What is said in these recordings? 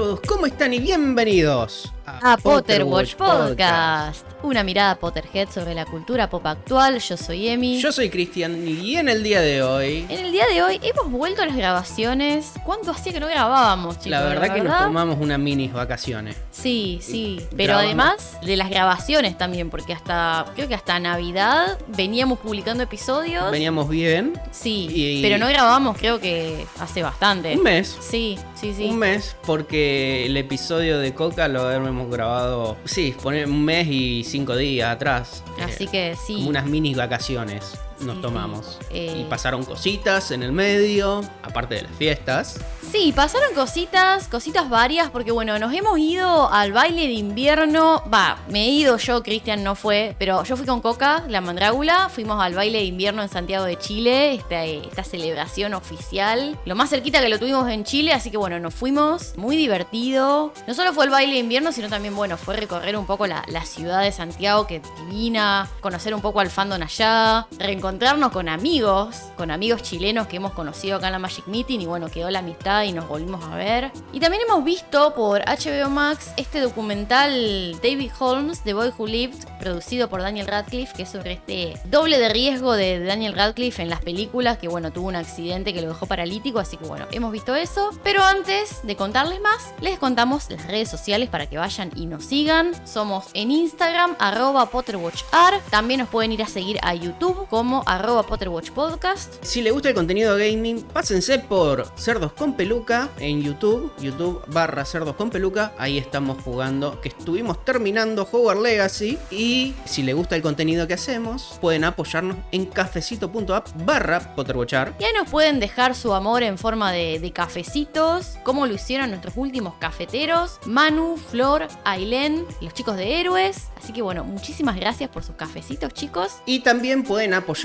todos, ¿cómo están? Y bienvenidos a Potter Watch Podcast. Una mirada Potterhead sobre la cultura pop actual. Yo soy Emi. Yo soy Cristian y en el día de hoy. En el día de hoy hemos vuelto a las grabaciones. ¿Cuánto hacía que no grabábamos, chicos? La verdad, que nos tomamos unas mini vacaciones. Sí, sí. Pero además de las grabaciones también, porque hasta, creo que hasta Navidad veníamos publicando episodios. Veníamos bien. Sí, pero no grabamos creo que hace bastante. Un mes. Sí, sí, sí. Un mes, porque el episodio de Coca lo hemos grabado, sí, poner un mes y cinco días atrás. Así que sí. Como unas mini vacaciones nos tomamos. Eh, y pasaron cositas en el medio, aparte de las fiestas. Sí, pasaron cositas, cositas varias, porque bueno, nos hemos ido al baile de invierno. Va, me he ido yo, Cristian no fue, pero yo fui con Coca, la mandrágula, fuimos al baile de invierno en Santiago de Chile, esta, esta celebración oficial. Lo más cerquita que lo tuvimos en Chile, así que bueno, nos fuimos, muy divertido. No solo fue el baile de invierno, sino también, bueno, fue recorrer un poco la, la ciudad de Santiago, que divina, conocer un poco al fandom allá, reencontrar encontrarnos con amigos, con amigos chilenos que hemos conocido acá en la Magic Meeting y bueno, quedó la amistad y nos volvimos a ver. Y también hemos visto por HBO Max este documental David Holmes, The Boy Who Lived, producido por Daniel Radcliffe, que es sobre este doble de riesgo de Daniel Radcliffe en las películas, que bueno, tuvo un accidente que lo dejó paralítico, así que bueno, hemos visto eso. Pero antes de contarles más, les contamos las redes sociales para que vayan y nos sigan. Somos en Instagram, arroba PotterWatchR. También nos pueden ir a seguir a YouTube como arroba Potterwatch Podcast. Si le gusta el contenido gaming, pásense por Cerdos con Peluca en YouTube, YouTube barra Cerdos con Peluca, ahí estamos jugando, que estuvimos terminando Hogwarts Legacy y si le gusta el contenido que hacemos, pueden apoyarnos en cafecito.app barra Potterwatchar. Y ahí nos pueden dejar su amor en forma de, de cafecitos, como lo hicieron nuestros últimos cafeteros, Manu, Flor, Ailén, los chicos de Héroes. Así que bueno, muchísimas gracias por sus cafecitos, chicos. Y también pueden apoyar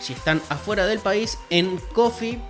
si están afuera del país en coffee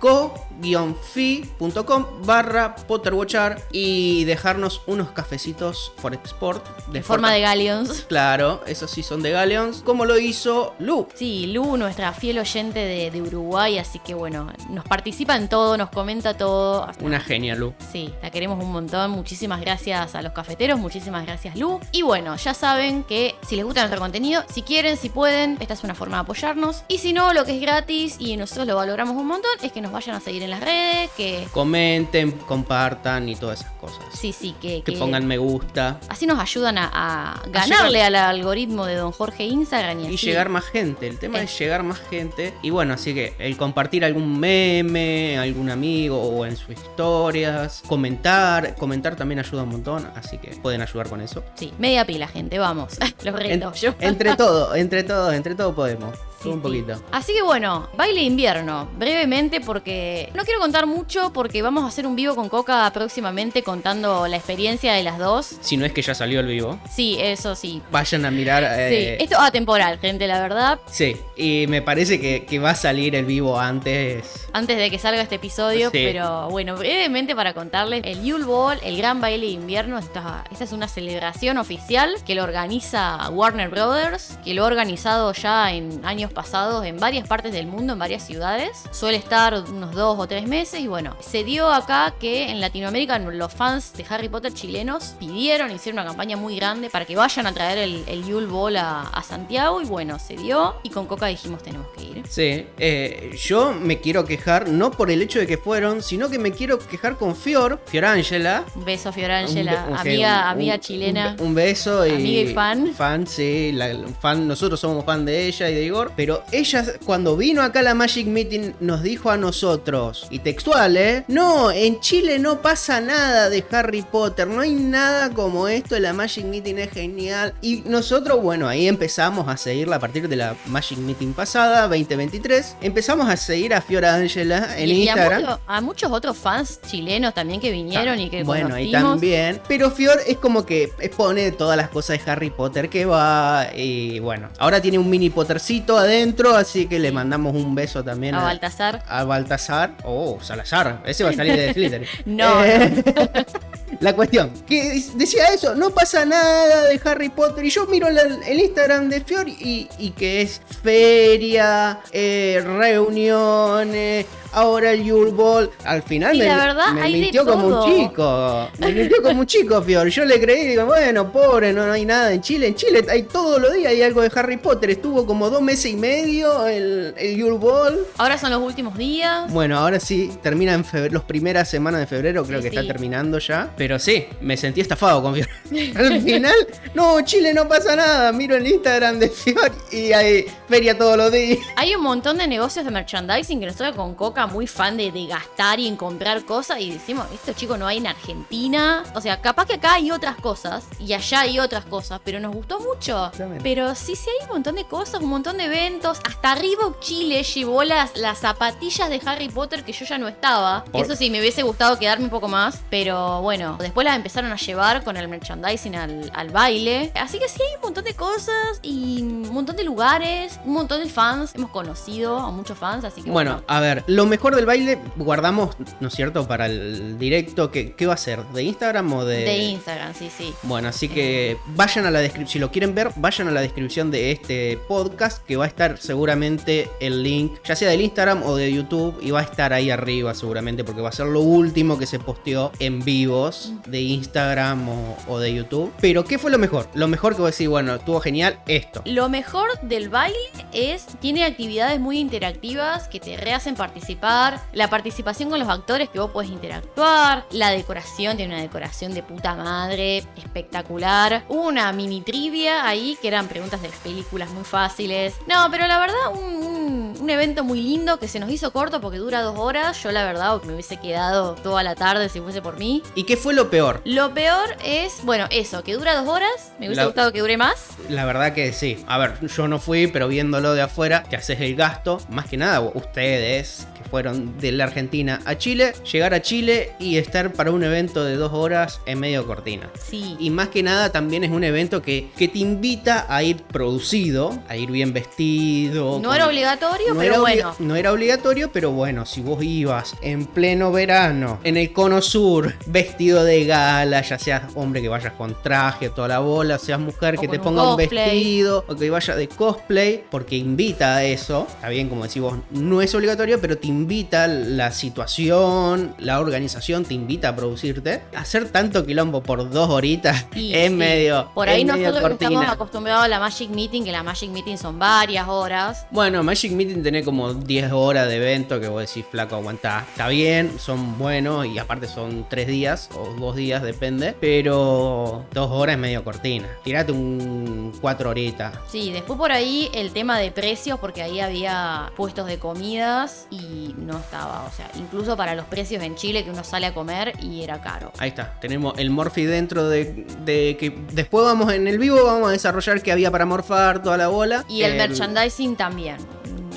co-fi.com barra potterwatchar y dejarnos unos cafecitos por export. De forma de galleons. Claro, esos sí son de galleons, como lo hizo Lu. Sí, Lu, nuestra fiel oyente de, de Uruguay, así que bueno, nos participa en todo, nos comenta todo. Una genia, Lu. Sí, la queremos un montón. Muchísimas gracias a los cafeteros, muchísimas gracias, Lu. Y bueno, ya saben que si les gusta nuestro contenido, si quieren, si pueden, esta es una forma de apoyarnos. Y si no, lo que es gratis y nosotros lo valoramos un montón es que nos vayan a seguir en las redes, que comenten, compartan y todas esas cosas. Sí, sí, que, que, pongan me gusta. Así nos ayudan a, ganarle al algoritmo de Don Jorge Instagram y, llegar más gente. El tema es. llegar más gente. Y bueno, así que el compartir algún meme, algún amigo o en sus historias, comentar, comentar también ayuda un montón, así que pueden ayudar con eso. Sí, media pila, gente, vamos. Los reto. entre todo, entre todo, entre todo podemos un poquito. Así que bueno, baile invierno, brevemente porque no quiero contar mucho porque vamos a hacer un vivo con Coca próximamente contando la experiencia de las dos. Si no es que ya salió el vivo. Sí, eso sí. Vayan a mirar. Eh, sí, esto es atemporal, gente, la verdad. Sí, y me parece que, va a salir el vivo antes. Antes de que salga este episodio, pero bueno, brevemente para contarles, el Yule Ball, el gran baile de invierno, esta, esta es una celebración oficial que lo organiza Warner Brothers, que lo ha organizado ya en años pasados en varias partes del mundo, en varias ciudades. Suele estar unos dos o tres meses y bueno, se dio acá que en Latinoamérica los fans de Harry Potter chilenos pidieron, hicieron una campaña muy grande para que vayan a traer el, el Yule Ball a, Santiago y bueno, se dio y con Coca dijimos tenemos que ir. Sí, eh, yo me quiero quejar no por el hecho de que fueron, sino que me quiero quejar con Fior, Fiorangela. Un beso Fiorangela, amiga, amiga chilena. Un, beso y... Amiga y fan. Fan, sí, fan, nosotros somos fan de ella y de Igor, pero ella cuando vino acá a la Magic Meeting nos dijo a nosotros, y textual, ¿eh? No, en Chile no pasa nada de Harry Potter, no hay nada como esto, la Magic Meeting es genial. Y nosotros, bueno, ahí empezamos a seguirla a partir de la Magic Meeting pasada, 2023. Empezamos a seguir a Fiora Angela en Instagram. a, muchos otros fans chilenos también que vinieron y que Bueno, y también. Pero Fior es como que expone todas las cosas de Harry Potter que va. Y bueno, ahora tiene un mini Pottercito adentro así que le mandamos un beso también a, Baltasar. A Baltasar. Oh, Salazar. Ese va a salir de Slytherin. no. Eh, la cuestión, que decía eso, no pasa nada de Harry Potter. Y yo miro el, Instagram de Fior y, que es feria, eh, reuniones, ahora el Yule Ball. Al final Sí, me, la verdad, me hay de mintió como un chico. Me mintió como un chico, Fior. Yo le creí y digo, bueno, pobre, no, no hay nada en Chile. En Chile hay todos los días hay algo de Harry Potter. Estuvo como dos meses y medio el, el Yule Ball. Ahora son los últimos días. Bueno, ahora sí, termina en febrero, las primeras semanas de febrero, creo Sí, que está terminando ya. Pero sí, me sentí estafado con Fior. Al final, no, Chile no pasa nada. Miro el Instagram de Fior y hay feria todos los días. Hay un montón de negocios de merchandising que nosotros con Coca muy fan de, de gastar y en comprar cosas y decimos, esto chico no hay en Argentina. O sea, capaz que acá hay otras cosas y allá hay otras cosas, pero nos gustó mucho. Pero sí, sí hay un montón de cosas, un montón de eventos. Hasta Reebok Chile llevó las, las zapatillas de Harry Potter que yo ya no estaba. Por- Eso sí, me hubiese gustado quedarme un poco más. Pero bueno, después las empezaron a llevar con el merchandising al, al baile. Así que sí hay un montón de cosas y un montón de lugares, un montón de fans. Hemos conocido a muchos fans, así que Bueno, bueno. a ver, lo mejor del baile guardamos, ¿no es cierto?, para el directo. ¿Qué, qué va a ser? ¿De Instagram o de...? De Instagram, sí, sí. Bueno, así que vayan a la descripción, si lo quieren ver, vayan a la descripción de este podcast, que va a estar seguramente el link, ya sea del Instagram o de YouTube, y va a estar ahí arriba seguramente, porque va a ser lo último que se posteó en vivos de Instagram o, o de YouTube. Pero, ¿qué fue lo mejor? Lo mejor que voy a decir, bueno, estuvo genial esto. Lo mejor del baile es, tiene actividades muy interactivas que te rehacen participar, la participación con los actores que vos podés interactuar, la decoración, tiene una decoración de puta madre, espectacular, una mini trivia ahí que eran preguntas de las películas muy fáciles. No, pero la verdad, un, un- un evento muy lindo que se nos hizo corto porque dura dos horas, yo la verdad me hubiese quedado toda la tarde si fuese por mí. ¿Y qué fue lo peor? Lo peor es, bueno, eso, que dura dos horas, me hubiese La- gustado que dure más. La verdad que sí. A ver, yo no fui, pero viéndolo de afuera, te haces el gasto. Más que nada, ustedes que fueron de la Argentina a Chile, llegar a Chile y estar para un evento de dos horas en medio cortina. Sí. Y más que nada también es un evento que, que te invita a ir producido, a ir bien vestido. No con- era obligatorio, no pero era obli- bueno. No era obligatorio, pero bueno, si vos ibas en pleno verano, en el cono sur, vestido de gala, ya seas hombre que vayas con traje, toda la bola, seas mujer O que te un ponga un cosplay. vestido, o que vaya de cosplay, porque invita a eso. Está bien, como decís vos, no es obligatorio, pero te invita la situación, la organización, te invita a producirte. Hacer tanto quilombo por dos horitas Y es sí, medio. Por ahí nosotros que estamos acostumbrados a la Magic Meeting, que la Magic Meeting son varias horas. Bueno, Magic Meeting tiene como 10 horas de evento que vos decís, flaco, aguantá. Está bien, son buenos y aparte son 3 días o 2 días, depende. Pero 2 horas es medio cortina. Tirate un 4 horitas. Sí, después por ahí el tema de precios, porque ahí había puestos de comidas y no estaba, o sea, incluso para los precios en Chile que uno sale a comer y era caro. Ahí está, tenemos el Morphy dentro de, de que después vamos en el vivo, vamos a desarrollar qué había para morfar toda la bola. Y el merchandising también.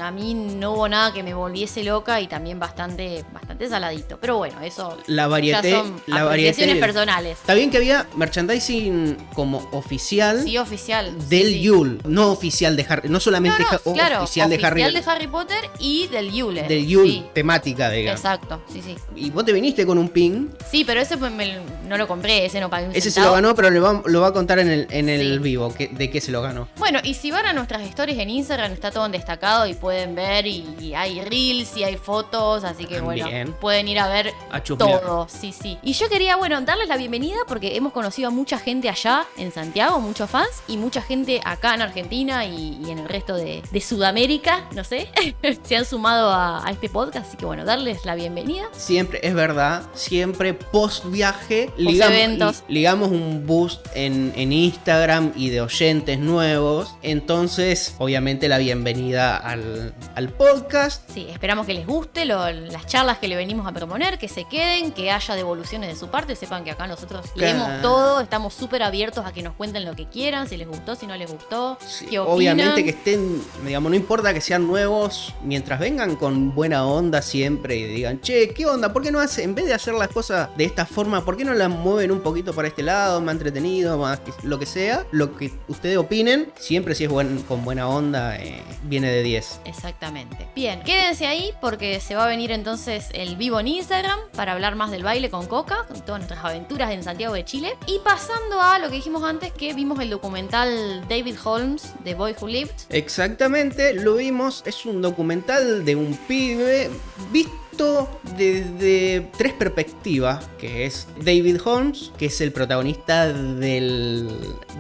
A mí no hubo nada que me volviese loca y también bastante, bastante saladito. Pero bueno, eso La ya variete, son la variete. personales. Está bien que había merchandising como oficial Sí, oficial. del sí. Yule, no oficial de Harry, no No, solamente no, claro, oficial de Harry. de Harry Potter y del Yule. del Yule, Sí, temática, digamos. exacto, sí, sí. Y vos te viniste con un pin. Sí, pero ese pues me- no lo compré, ese no pagué un Ese se centavo. lo ganó, pero le va- lo va a contar en el, en el vivo. que- ¿De qué se lo ganó? Bueno, y si van a nuestras stories en Instagram, está todo en destacado y pueden ver, y, y hay reels y hay fotos, así que bueno, pueden ir a ver A todo, sí, sí. Y yo quería, bueno, darles la bienvenida porque hemos conocido a mucha gente allá en Santiago, muchos fans, y mucha gente acá en Argentina y, y en el resto de, de Sudamérica, no sé, se han sumado a, a este podcast, así que bueno, darles la bienvenida. Siempre, es verdad, siempre post viaje eventos. ligamos un boost en, en Instagram y de oyentes nuevos. Entonces, obviamente, la bienvenida al, al podcast. Sí, esperamos que les guste lo- las charlas que le venimos a proponer, que se queden, que haya devoluciones de su parte, sepan que acá nosotros leemos Claro. todo, estamos súper abiertos a que nos cuenten lo que quieran, si les gustó, si no les gustó, Sí, qué opinan. obviamente que estén, digamos, no importa que sean nuevos, mientras vengan con buena onda siempre y digan, che, ¿qué onda? ¿Por qué no hace, en vez de hacer las cosas de esta forma, ¿por qué no las mueven un poquito para este lado, más entretenido, más lo que sea? Lo que ustedes opinen, siempre si es buen, con buena onda, eh, viene de 10. Exactamente. Bien, quédense ahí porque se va a venir entonces el vivo en Instagram para hablar más del baile con Coca, con todas nuestras aventuras en Santiago de Chile. Y pasando a lo que dijimos antes, que vimos el documental David Holmes, The Boy Who Lived. Exactamente, lo vimos, es un documental de un pibe. ¿Vis- visto desde tres perspectivas, que es David Holmes, que es el protagonista del,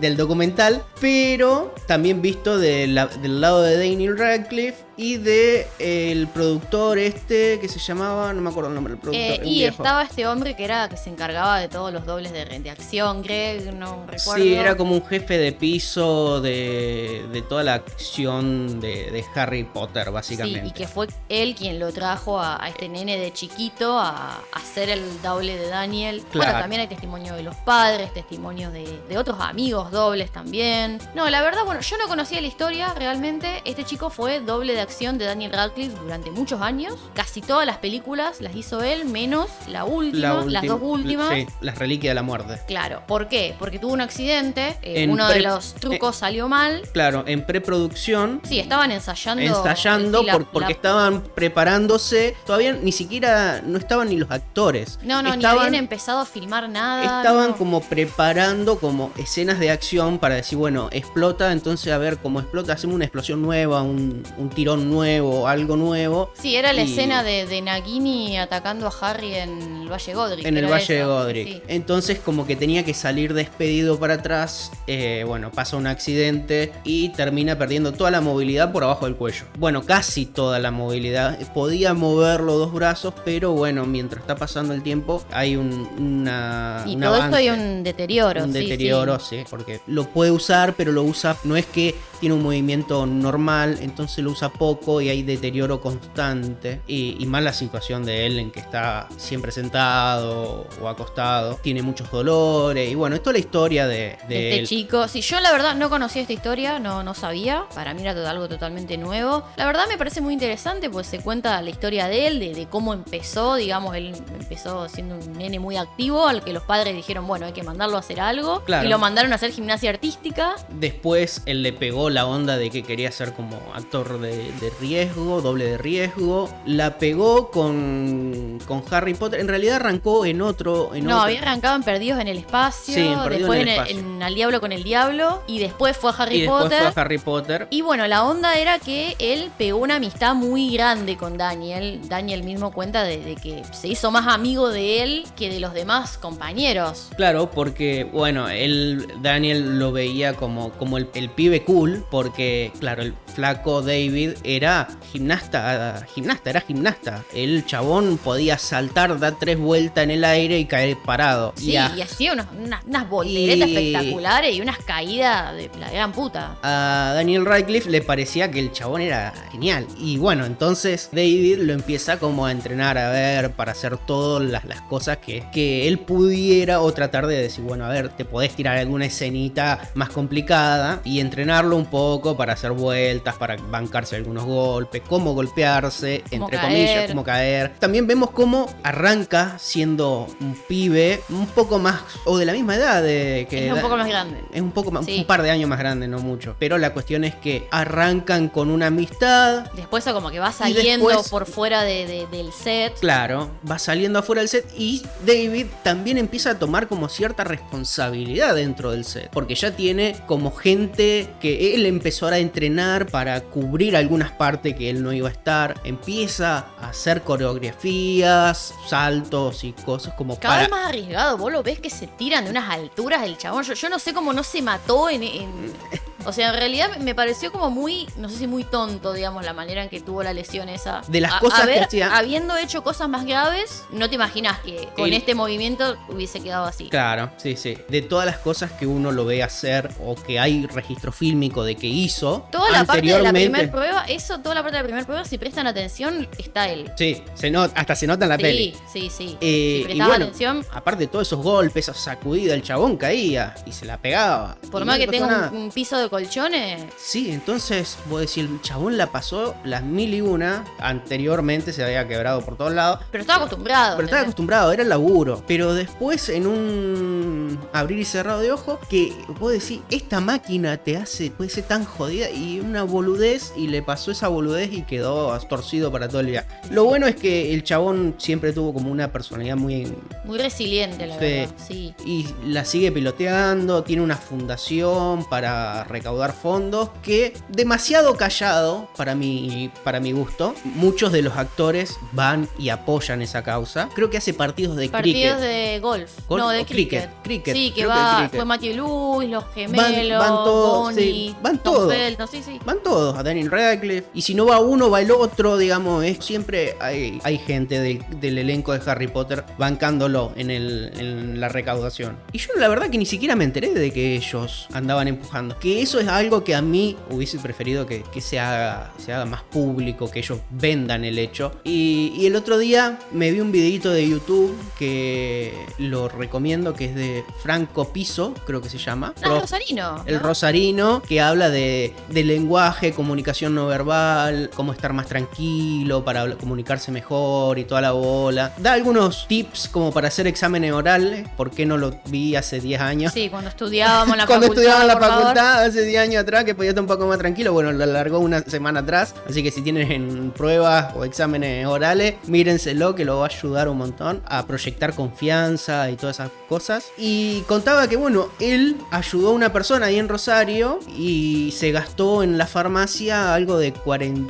del documental, pero también visto del lado de Daniel Radcliffe y de eh, el productor este que se llamaba, no me acuerdo el nombre del productor. Eh, y viejo. estaba este hombre que era que se encargaba de todos los dobles de, de acción, Greg, no recuerdo. Sí, era como un jefe de piso de, de toda la acción de, de Harry Potter, Sí, básicamente. y que fue él quien lo trajo a, a este nene de chiquito a, a ser el doble de Daniel. Claro. Bueno, también hay testimonio de los padres, testimonios de, de otros amigos dobles también. No, la verdad, bueno, yo no conocía la historia realmente. Este chico fue doble de acción de Daniel Radcliffe durante muchos años. Casi todas las películas las hizo él, menos la última, las dos últimas. Sí, las reliquias de la muerte. Claro, ¿por qué? Porque tuvo un accidente, eh, uno de los trucos salió mal. Claro, en preproducción, Sí, estaban ensayando. ensayando sí, la- por- porque la- estaban preparándose. Todavía ni siquiera, no estaban ni los actores. No, no, ni habían empezado a filmar nada. Estaban no. como preparando como escenas de acción para decir, bueno, explota, entonces a ver cómo explota, hacemos una explosión nueva, un, un nuevo, algo nuevo. Sí, era la y- escena de, de Nagini atacando a Harry en el Valle Godric. En el Valle de Godric. sí. Entonces como que tenía que salir despedido para atrás. eh, bueno, pasa un accidente y termina perdiendo toda la movilidad por abajo del cuello. Bueno, casi toda la movilidad. Podía mover los dos brazos, pero bueno, mientras está pasando el tiempo hay un, una... Y un todo esto hay un deterioro. un sí, deterioro, sí. sí, porque lo puede usar, pero lo usa, no es que tiene un movimiento normal, entonces lo usa poco y hay deterioro constante. Y, y más la situación de él en que está siempre sentado o acostado, tiene muchos dolores. Y bueno, esto es la historia de, de este él. chico. Sí, yo la verdad no conocía esta historia, no, no sabía. Para mí era todo- algo totalmente nuevo. La verdad me parece muy interesante, pues se cuenta la historia de él, de, de cómo empezó. Digamos, él empezó siendo un nene muy activo, al que los padres dijeron, bueno, hay que mandarlo a hacer algo. Claro. Y lo mandaron a hacer gimnasia artística. Después él le pegó la onda de que quería ser como actor de, de riesgo, doble de riesgo. La pegó con, con Harry Potter. En realidad arrancó en otro. En No, otro- había arrancado en Perdidos en el Espacio, Sí, en después en el Espacio. en Al Diablo con el Diablo, y después fue a Harry y después Potter. fue a Harry Potter. Y bueno, la onda era que él pegó una amistad muy grande con Daniel. Daniel mismo cuenta de, de que se hizo más amigo de él que de los demás compañeros. Claro, porque, bueno, él, Daniel lo veía como, como el, el pibe cool, porque, claro, el flaco David era gimnasta, gimnasta, era gimnasta. El chabón podía saltar, dar tres vueltas en el aire y caer parado. Sí, Y a- y hacía unos- unas, unas volteretas Y- espectaculares y unas caídas de la gran puta. a Daniel Radcliffe le parecía que el chabón era genial. Y bueno, entonces David lo empieza como a entrenar a ver para hacer todas las, las cosas que, que él pudiera o tratar de decir, bueno, a ver, te podés tirar alguna escenita más complicada y entrenarlo un poco para hacer vueltas, para bancarse algunos golpes, cómo golpearse, Cómo entre caer. comillas, cómo caer. También vemos cómo arranca siendo un pibe un poco más, o de la misma edad de que... Es un poco más grande. Es un poco más, Sí. un par de años más grande, no mucho. Pero la cuestión es que arrancan con una amistad. Después como que va saliendo después- por fuera de- de- del set. Claro, va saliendo afuera del set y David también empieza a tomar como cierta responsabilidad dentro del set. Porque ya tiene como gente que él empezó a entrenar para cubrir algunas partes que él no iba a estar. Empieza a hacer coreografías, saltos y cosas como Cada para... vez más arriesgado, vos lo ves que se tiran de unas alturas el chabón. Yo, yo no sé cómo no se mató en, en- O sea, en realidad me pareció como muy, no sé si muy tonto, digamos, la manera en que tuvo la lesión esa. De las A- cosas que hacía- Habiendo hecho cosas más graves, no te imaginas que con El- este movimiento hubiese quedado así. Claro, sí, sí. De todas las cosas que uno lo ve hacer o que hay registro fílmico de que hizo Toda la parte de la primera prueba, eso, toda la parte de la primera prueba, si prestan atención, está él. Sí, se nota, hasta se nota en la sí, peli. sí, sí. Eh, si y prestabas bueno, atención, aparte de todos esos golpes, esa sacudida, el chabón caía y se la pegaba. por Y más no que tenga un, un piso de colchones, Sí, entonces, vos decís, el chabón la pasó las mil y una. Anteriormente se había quebrado por todos lados. pero estaba acostumbrado. Pero estaba acostumbrado, era el laburo. Pero después en un. abrir y cerrado de ojo, que vos decís, esta máquina te hace, puede ser tan jodida y una boludez y le pasó esa boludez y quedó torcido para todo el día. Lo bueno es que el chabón siempre tuvo como una personalidad muy... Muy resiliente, la Sí. verdad. Sí. Y la sigue piloteando, tiene una fundación para recaudar fondos que demasiado callado para mi, para mi gusto. Muchos de los actores van y apoyan esa causa. Creo que hace partidos de Partidos cricket. de golf. ¿Golf No, de cricket? cricket. Cricket, Sí, que creo que va. cricket. Fue Matthew Lewis, los gemelos, van todos, Bonnie, sí, van todos. Felton, sí, sí. Van todos, a Daniel Radcliffe. Y si no va uno, va el otro, digamos. Es, siempre hay, hay gente del, del elenco de Harry Potter bancándolo en, el, en la recaudación. Y yo la verdad que ni siquiera me enteré de que ellos andaban empujando. Que eso es algo que a mí hubiese preferido que, que se, haga, se haga más público, que ellos vendan el hecho. Y, y el otro día me vi un videito de YouTube que lo recomiendo, que es de Franco Piso, creo que se llama. Ah, Ro- Rosarino. el ¿no? rosarino que habla de, de lenguaje, comunicación no verbal, cómo estar más tranquilo para comunicarse mejor y toda la bola. Da algunos tips como para hacer exámenes orales, ¿por qué no lo vi hace 10 años? Sí, cuando estudiábamos la Cuando facultad. estudiaba en la favor. facultad hace 10 años atrás, que podía estar un poco más tranquilo, bueno, lo alargó una semana atrás. Así que si tienen pruebas o exámenes orales, mírenselo, que lo va a ayudar un montón a proyectar confianza y todas esas cosas. Y contaba que, bueno, él ayudó a una persona ahí en Rosario y se gastó en la farmacia algo de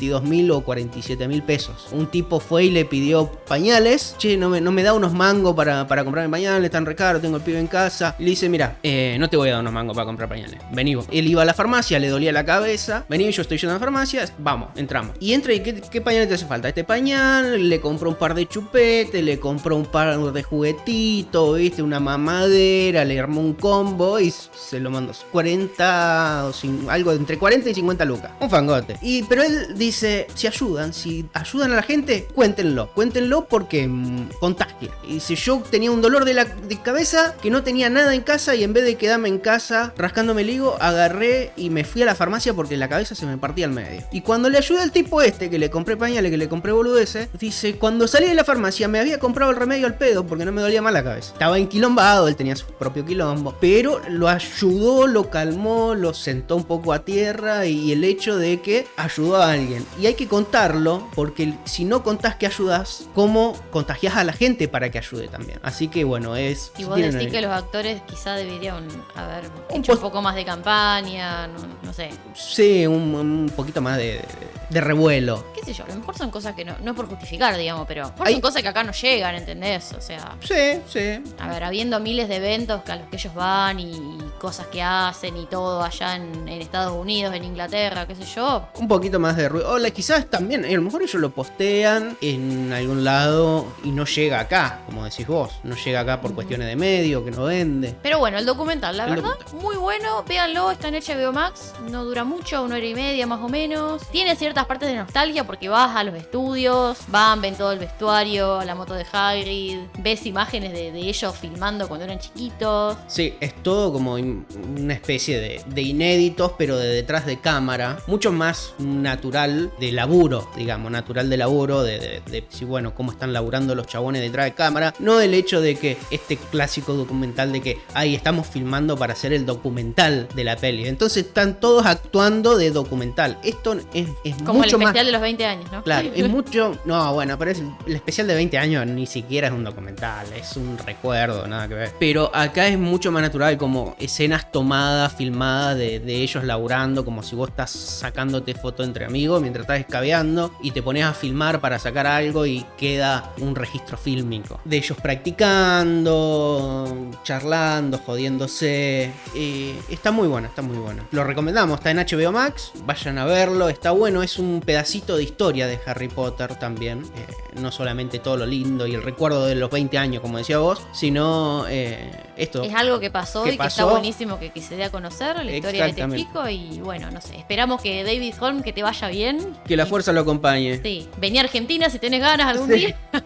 42 mil o 47 mil pesos. Un tipo fue y le pidió pañales. Che, no me, da unos mangos para, para comprarme pañales, tan recaro, tengo el pibe en casa. Y le dice, mira, eh, no te voy a dar unos mangos para comprar pañales. Vení. Él iba a la farmacia, le dolía la cabeza. Vení, yo estoy yendo a la farmacia. Vamos, entramos. Y entra y ¿qué, qué pañales te hace falta? Este pañal, le compró un par de chupetes, le compró un par de juguetitos, viste, una mamadera, le armó un combo y se lo mandó. 40 o algo entre 40 y 50 lucas. Un fangote. Y, pero él dice, si ayudan, si ayudan a la gente, cuéntenlo. Cuéntenlo porque mm, contagia. Y si yo tenía un dolor de la de cabeza que no tenía nada en casa y en vez de quedarme en casa rascándome el higo, agarré y me fui a la farmacia porque la cabeza se me partía al medio. Y cuando le ayudé al tipo este, que le compré pañales, que le compré boludeces, dice, cuando salí de la farmacia me había comprado el remedio al pedo porque no me dolía más la cabeza. Estaba enquilombado, él tenía su propio quilombo, pero lo ayudó, lo calmó, lo sentó un poco a tierra y el hecho de que ayudó a alguien. Y hay que contarlo porque si no contás que ayudas, ¿cómo contagias a la gente para que ayude también? Así que bueno, es... Y vos decís que los actores quizá deberían haber Un hecho un post- poco más de campaña, no, no sé. Sí, un, un poquito más de, de revuelo. Qué sé yo, a lo mejor son cosas que no, no es por justificar, digamos, pero Hay- son cosas que acá no llegan, ¿entendés? O sea, Sí, sí. a ver, habiendo miles de eventos a los que ellos van y, y cosas que hacen y todo allá en, en Estados Unidos, en Inglaterra, qué sé yo. Un poquito más de ruido. Quizás también, a lo mejor ellos lo postean en algún lado y no llega acá, como decís vos. No llega acá por cuestiones de medio, que no vende. Pero bueno, el documental, la El verdad, muy bueno. Véanlo, está en HBO Max. No dura mucho, una hora y media más o menos. Tiene ciertas partes de nostalgia porque vas a los estudios, van, ven todo el vestuario, la moto de Hagrid, ves imágenes de, de ellos filmando cuando eran chiquitos. Sí, es todo como in- una especie de, de inéditos, pero de detrás de cámara. Mucho más natural de laburo, digamos, natural de laburo, de, de, de si bueno, cómo están laburando los chabones detrás de cámara. No el hecho de que este clásico documental de que ahí estamos filmando para hacer el documental de la peli. Entonces están todos actuando de documental. Esto es, es Como mucho el más. especial de los 20 años, ¿no? Claro, es mucho. No, bueno, pero es el especial de 20 años ni siquiera es un documental, es un recuerdo, nada que ver. Pero acá es mucho más natural, como escenas tomadas, filmadas de, de ellos laburando, como si vos estás sacándote foto entre amigos mientras estás escabeando y te pones a filmar para sacar algo y queda un registro fílmico. De ellos practicando, charlando, jodiéndose. Eh, está muy bueno, está muy bueno. Lo recomendamos, está en HBO Max, vayan a verlo, está bueno, es un pedacito de historia de Harry Potter también. eh, no solamente todo lo lindo y el recuerdo de los 20 años, como decía vos, sino eh, esto. Es algo que pasó ¿Qué y que está buenísimo que, que se dé a conocer la historia de este chico. Y bueno, no sé. Esperamos que David Holm que te vaya bien. Que la fuerza lo acompañe. Sí, vení a Argentina si tenés ganas algún Sí. día.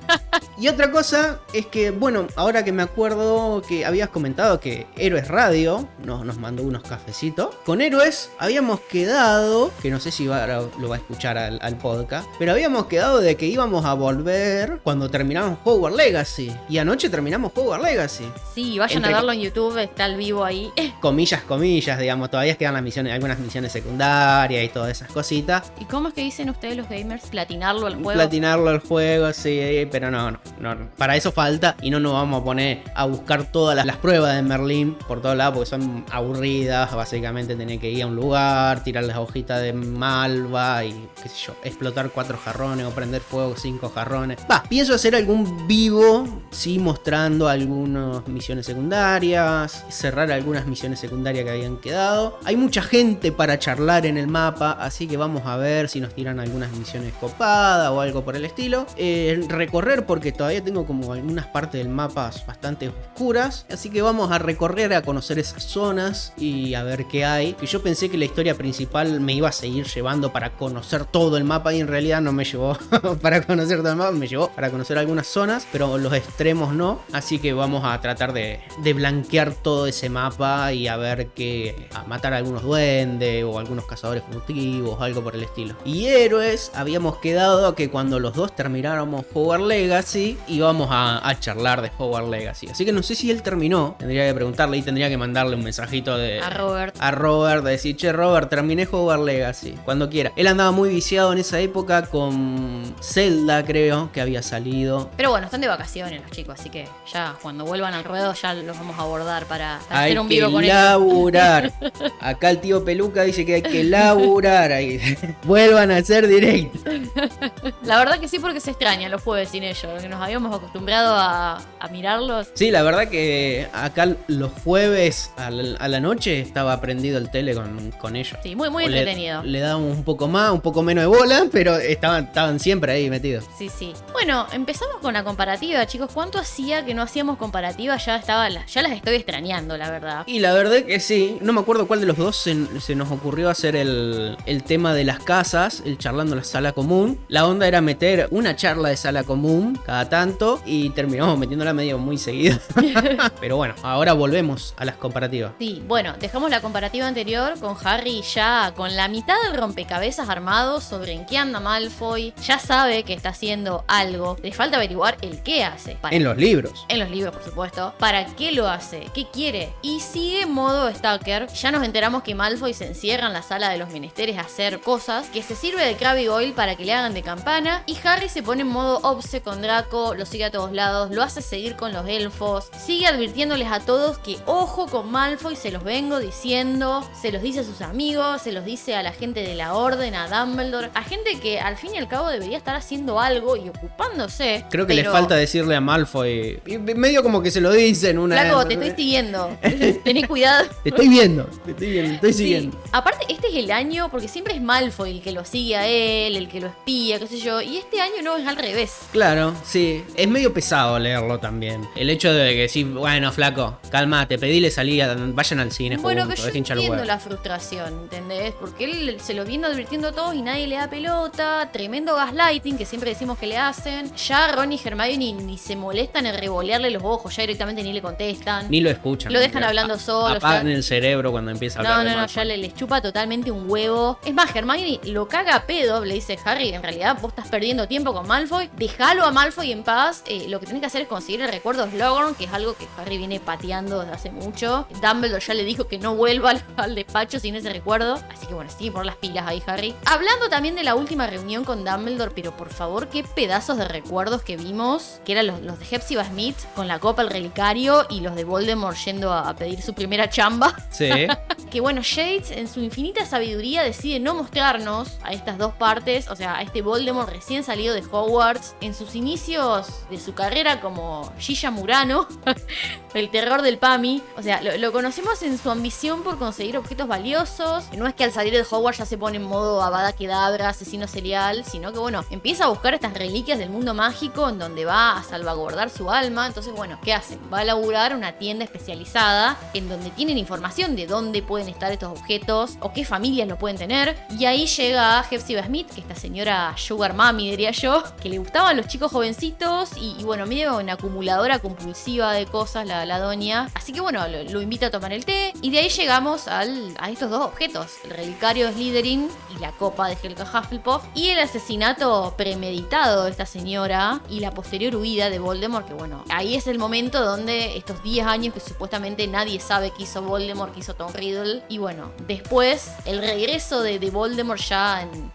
Y otra cosa es que, bueno, ahora que me acuerdo que habías comentado que Héroes Radio nos, nos mandó unos cafecitos. Con Héroes habíamos quedado, que no sé si va- lo va a escuchar al, al podcast, pero habíamos quedado de que íbamos a volver cuando terminamos Hogwarts Legacy. Y anoche terminamos Hogwarts Legacy. Sí, vayan a verlo en YouTube, está al vivo ahí. Comillas, comillas, digamos, todavía quedan las misiones, algunas misiones secundarias y todas esas cositas. ¿Y cómo es que dicen ustedes los gamers? ¿Platinarlo al juego? Platinarlo al juego, sí, pero no, no. Para eso falta y no nos vamos a poner a buscar todas las, pruebas de Merlín por todos lados porque son aburridas. Básicamente tener que ir a un lugar, tirar las hojitas de malva y qué sé yo, explotar cuatro jarrones o prender fuego cinco jarrones. Va, pienso hacer algún vivo, sí, mostrando algunas misiones secundarias, cerrar algunas misiones secundarias que habían quedado. Hay mucha gente para charlar en el mapa, así que vamos a ver si nos tiran algunas misiones copadas o algo por el estilo. Eh, recorrer porque todavía tengo como algunas partes del mapa bastante oscuras, así que vamos a recorrer a conocer esas zonas y a ver qué hay. Que yo pensé que la historia principal me iba a seguir llevando para conocer todo el mapa y en realidad no me llevó para conocer todo el mapa, me llevó para conocer algunas zonas, pero los extremos no. Así que vamos a tratar de, de blanquear todo ese mapa y a ver qué. a matar a algunos duendes o algunos cazadores furtivos, algo por el estilo. Y héroes, habíamos quedado que cuando los dos termináramos Hogwarts Legacy íbamos a, a charlar de Hogwarts Legacy. Así que no sé si él terminó, tendría que preguntarle y tendría que mandarle un mensajito de. A Robert. A Robert, de decir, che, Robert, terminé Hogwarts Legacy, cuando quiera. Él andaba muy viciado en esa época con Zelda, creo, que había salido. Pero bueno, están de vacaciones los chicos, así que ya cuando vuelvan al ruedo ya los vamos a abordar para, para Hay hacer un que vivo con ellos. laburar. Acá el tío Peluca dice que hay que laburar. Ahí. Vuelvan a hacer directo. La verdad que sí, porque se extraña los jueves sin ellos, que nos habíamos acostumbrado a, a mirarlos. Sí, la verdad que acá los jueves a la, a la noche estaba prendido el tele con, con ellos. Sí, muy, muy O le- entretenido. Le, dábamos un poco más, un poco menos de bola, pero estaban, estaban siempre ahí metidos. Sí, sí. Bueno, empezamos con la comparativa, chicos. ¿Cuánto hacía que no hacíamos comparativa? Ya estaba, ya las estoy extrañando, la verdad. Y la verdad que sí, no me acuerdo cuál de los dos se, se nos ocurrió hacer el, el tema de las casas, el charlando en la sala común. La onda era meter una charla de sala común cada tanto y terminamos metiéndola medio muy seguido. Pero bueno, ahora volvemos a las comparativas. Sí, bueno, dejamos la comparativa anterior con Harry ya con la mitad del rompecabezas armado sobre en qué anda Malfoy. Ya sabe que está haciendo algo. Le falta averiguar el qué hace. Para En los libros. en los libros, por supuesto. ¿Para qué lo hace? ¿Qué quiere? Y sigue modo Stacker. Ya nos enteramos que Malfoy se encierra en la sala de los menesteres a hacer cosas, que se sirve de Krabby Oil para que le hagan de campana. Y Harry se pone en modo obse con Draco, lo sigue a todos lados, lo hace seguir con los elfos. Sigue advirtiéndoles a todos que ojo con Malfoy, se los vengo diciendo. Se los dice a sus amigos, se los dice a la gente de la orden, a Dumbledore. A gente que al fin y al cabo debería estar haciendo algo y ocupándose. Creo que le pero- falta decirle a Malfoy. Medio como que se lo dicen una Flaco, te estoy siguiendo. Tené cuidado. Te estoy viendo, te estoy viendo, te estoy Sí. siguiendo. Aparte, este es el año, porque siempre es Malfoy el que lo sigue a él, el que lo espía, qué sé yo. Y este año no es al revés. Claro, sí. Es medio pesado leerlo también. El hecho de que sí, bueno, flaco, calmate, pedile salida, vayan al cine, Bueno, juntos, pero yo entiendo la frustración, ¿entendés? Porque él se lo viene advirtiendo a todos y nadie le da pelota. Tremendo gaslighting que siempre decimos que le hacen. Ya Ron y Hermione ni, ni se molestan en revolearle los ojos, ya directamente ni le contestan. Ni lo escuchan. Lo dejan hablando solo, Apagan ya- el cerebro cuando empieza a No, hablar no, no, ya le, les chupa totalmente un huevo. Es más, Hermione lo caga a pedo, le dice Harry, en realidad vos estás perdiendo tiempo con Malfoy, déjalo a Malfoy en paz, eh, lo que tenés que hacer es conseguir el recuerdo de Slughorn, que es algo que Harry viene pateando desde hace mucho. Dumbledore ya le dijo que no vuelva al, al despacho sin ese recuerdo, así que bueno, sí, por las pilas ahí, Harry. Hablando también de la última reunión con Dumbledore, pero por favor, qué pedazos de recuerdos que vimos, que eran los, los de Hepzibah Smith con la copa, el relicario, y los de Voldemort yendo a- a pedir su primera chamba. Sí. Que bueno, Shades en su infinita sabiduría decide no mostrarnos a estas dos partes, o sea, a este Voldemort recién salido de Hogwarts, en sus inicios de su carrera como Gilla Murano, el terror del PAMI. O sea, lo, conocemos en su ambición por conseguir objetos valiosos. No es que al salir de Hogwarts ya se pone en modo Avada Kedavra, asesino serial, sino que bueno, empieza a buscar estas reliquias del mundo mágico en donde va a salvaguardar su alma. Entonces, bueno, ¿qué hacen? Va a laburar una tienda especializada en donde tienen información de dónde puede pueden estar estos objetos o qué familias lo pueden tener. Y ahí llega Hepzibah Smith, que esta señora Sugar Mami, diría yo, que le gustaban los chicos jovencitos y, bueno, medio una acumuladora compulsiva de cosas, la, la doña. Así que bueno, lo, invita a tomar el té. Y de ahí llegamos a estos dos objetos: el relicario de Slytherin y la copa de Helga Hufflepuff. Y el asesinato premeditado de esta señora y la posterior huida de Voldemort. Que bueno, ahí es el momento donde estos 10 años que supuestamente nadie sabe qué hizo Voldemort, qué hizo Tom Riddle. Y bueno, después el regreso de Voldemort ya,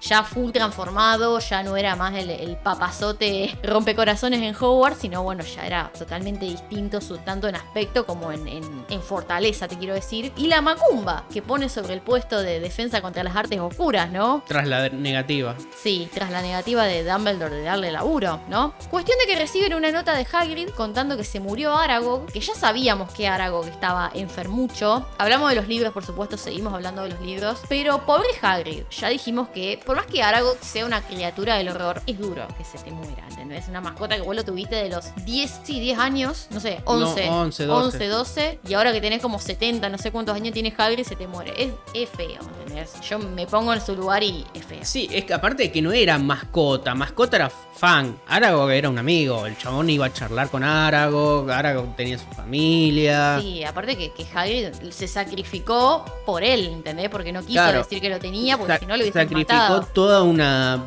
ya full transformado, ya no era más el, el papazote rompecorazones en Hogwarts, sino bueno, ya era totalmente distinto, tanto en aspecto como en, en, fortaleza, te quiero decir. Y la Macumba, que pone sobre el puesto de defensa contra las artes oscuras, ¿no? Tras la negativa. Sí, tras la negativa de Dumbledore de darle laburo, ¿no? Cuestión de que reciben una nota de Hagrid contando que se murió Aragog, que ya sabíamos que Aragog estaba enfermucho. Hablamos de los libros, por supuesto, seguimos hablando de los libros. Pero pobre Hagrid, ya dijimos que por más que Aragog sea una criatura del horror, es duro que se te muera, ¿entendés? Una mascota que vos lo tuviste de los 10, sí, 10 años, no sé, 11, 11, 12. 12, y ahora que tenés como 70, no sé cuántos años tiene Hagrid, se te muere. Es, es feo, ¿entendés? Yo me pongo en su lugar y es feo. Sí, es que aparte de que no era mascota, mascota era fan. Aragog era un amigo, el chabón iba a charlar con Aragog, Aragog tenía su familia. Sí, aparte que, que Hagrid se sacrificó por él, ¿entendés? Porque no quiso decir que lo tenía, porque si no lo hubiese Sacrificó toda una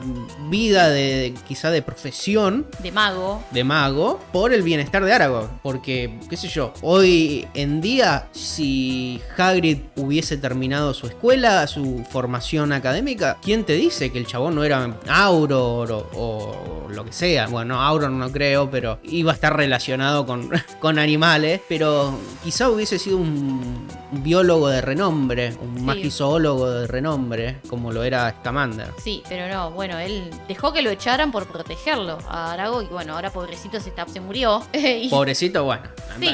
vida de quizá de profesión. De mago. De mago, por el bienestar de Aragog. Porque, qué sé yo, hoy en día, si Hagrid hubiese terminado su escuela, su formación académica, ¿quién te dice que el chabón no era Auror o, lo que sea? Bueno, Auror no creo, pero iba a estar relacionado con, con animales, pero quizá hubiese sido un biólogo de renombre, un magizoólogo de renombre, como lo era Scamander. Sí, pero no, bueno, él dejó que lo echaran por protegerlo a Aragog y bueno, ahora pobrecito se, se murió. Pobrecito, bueno. Sí,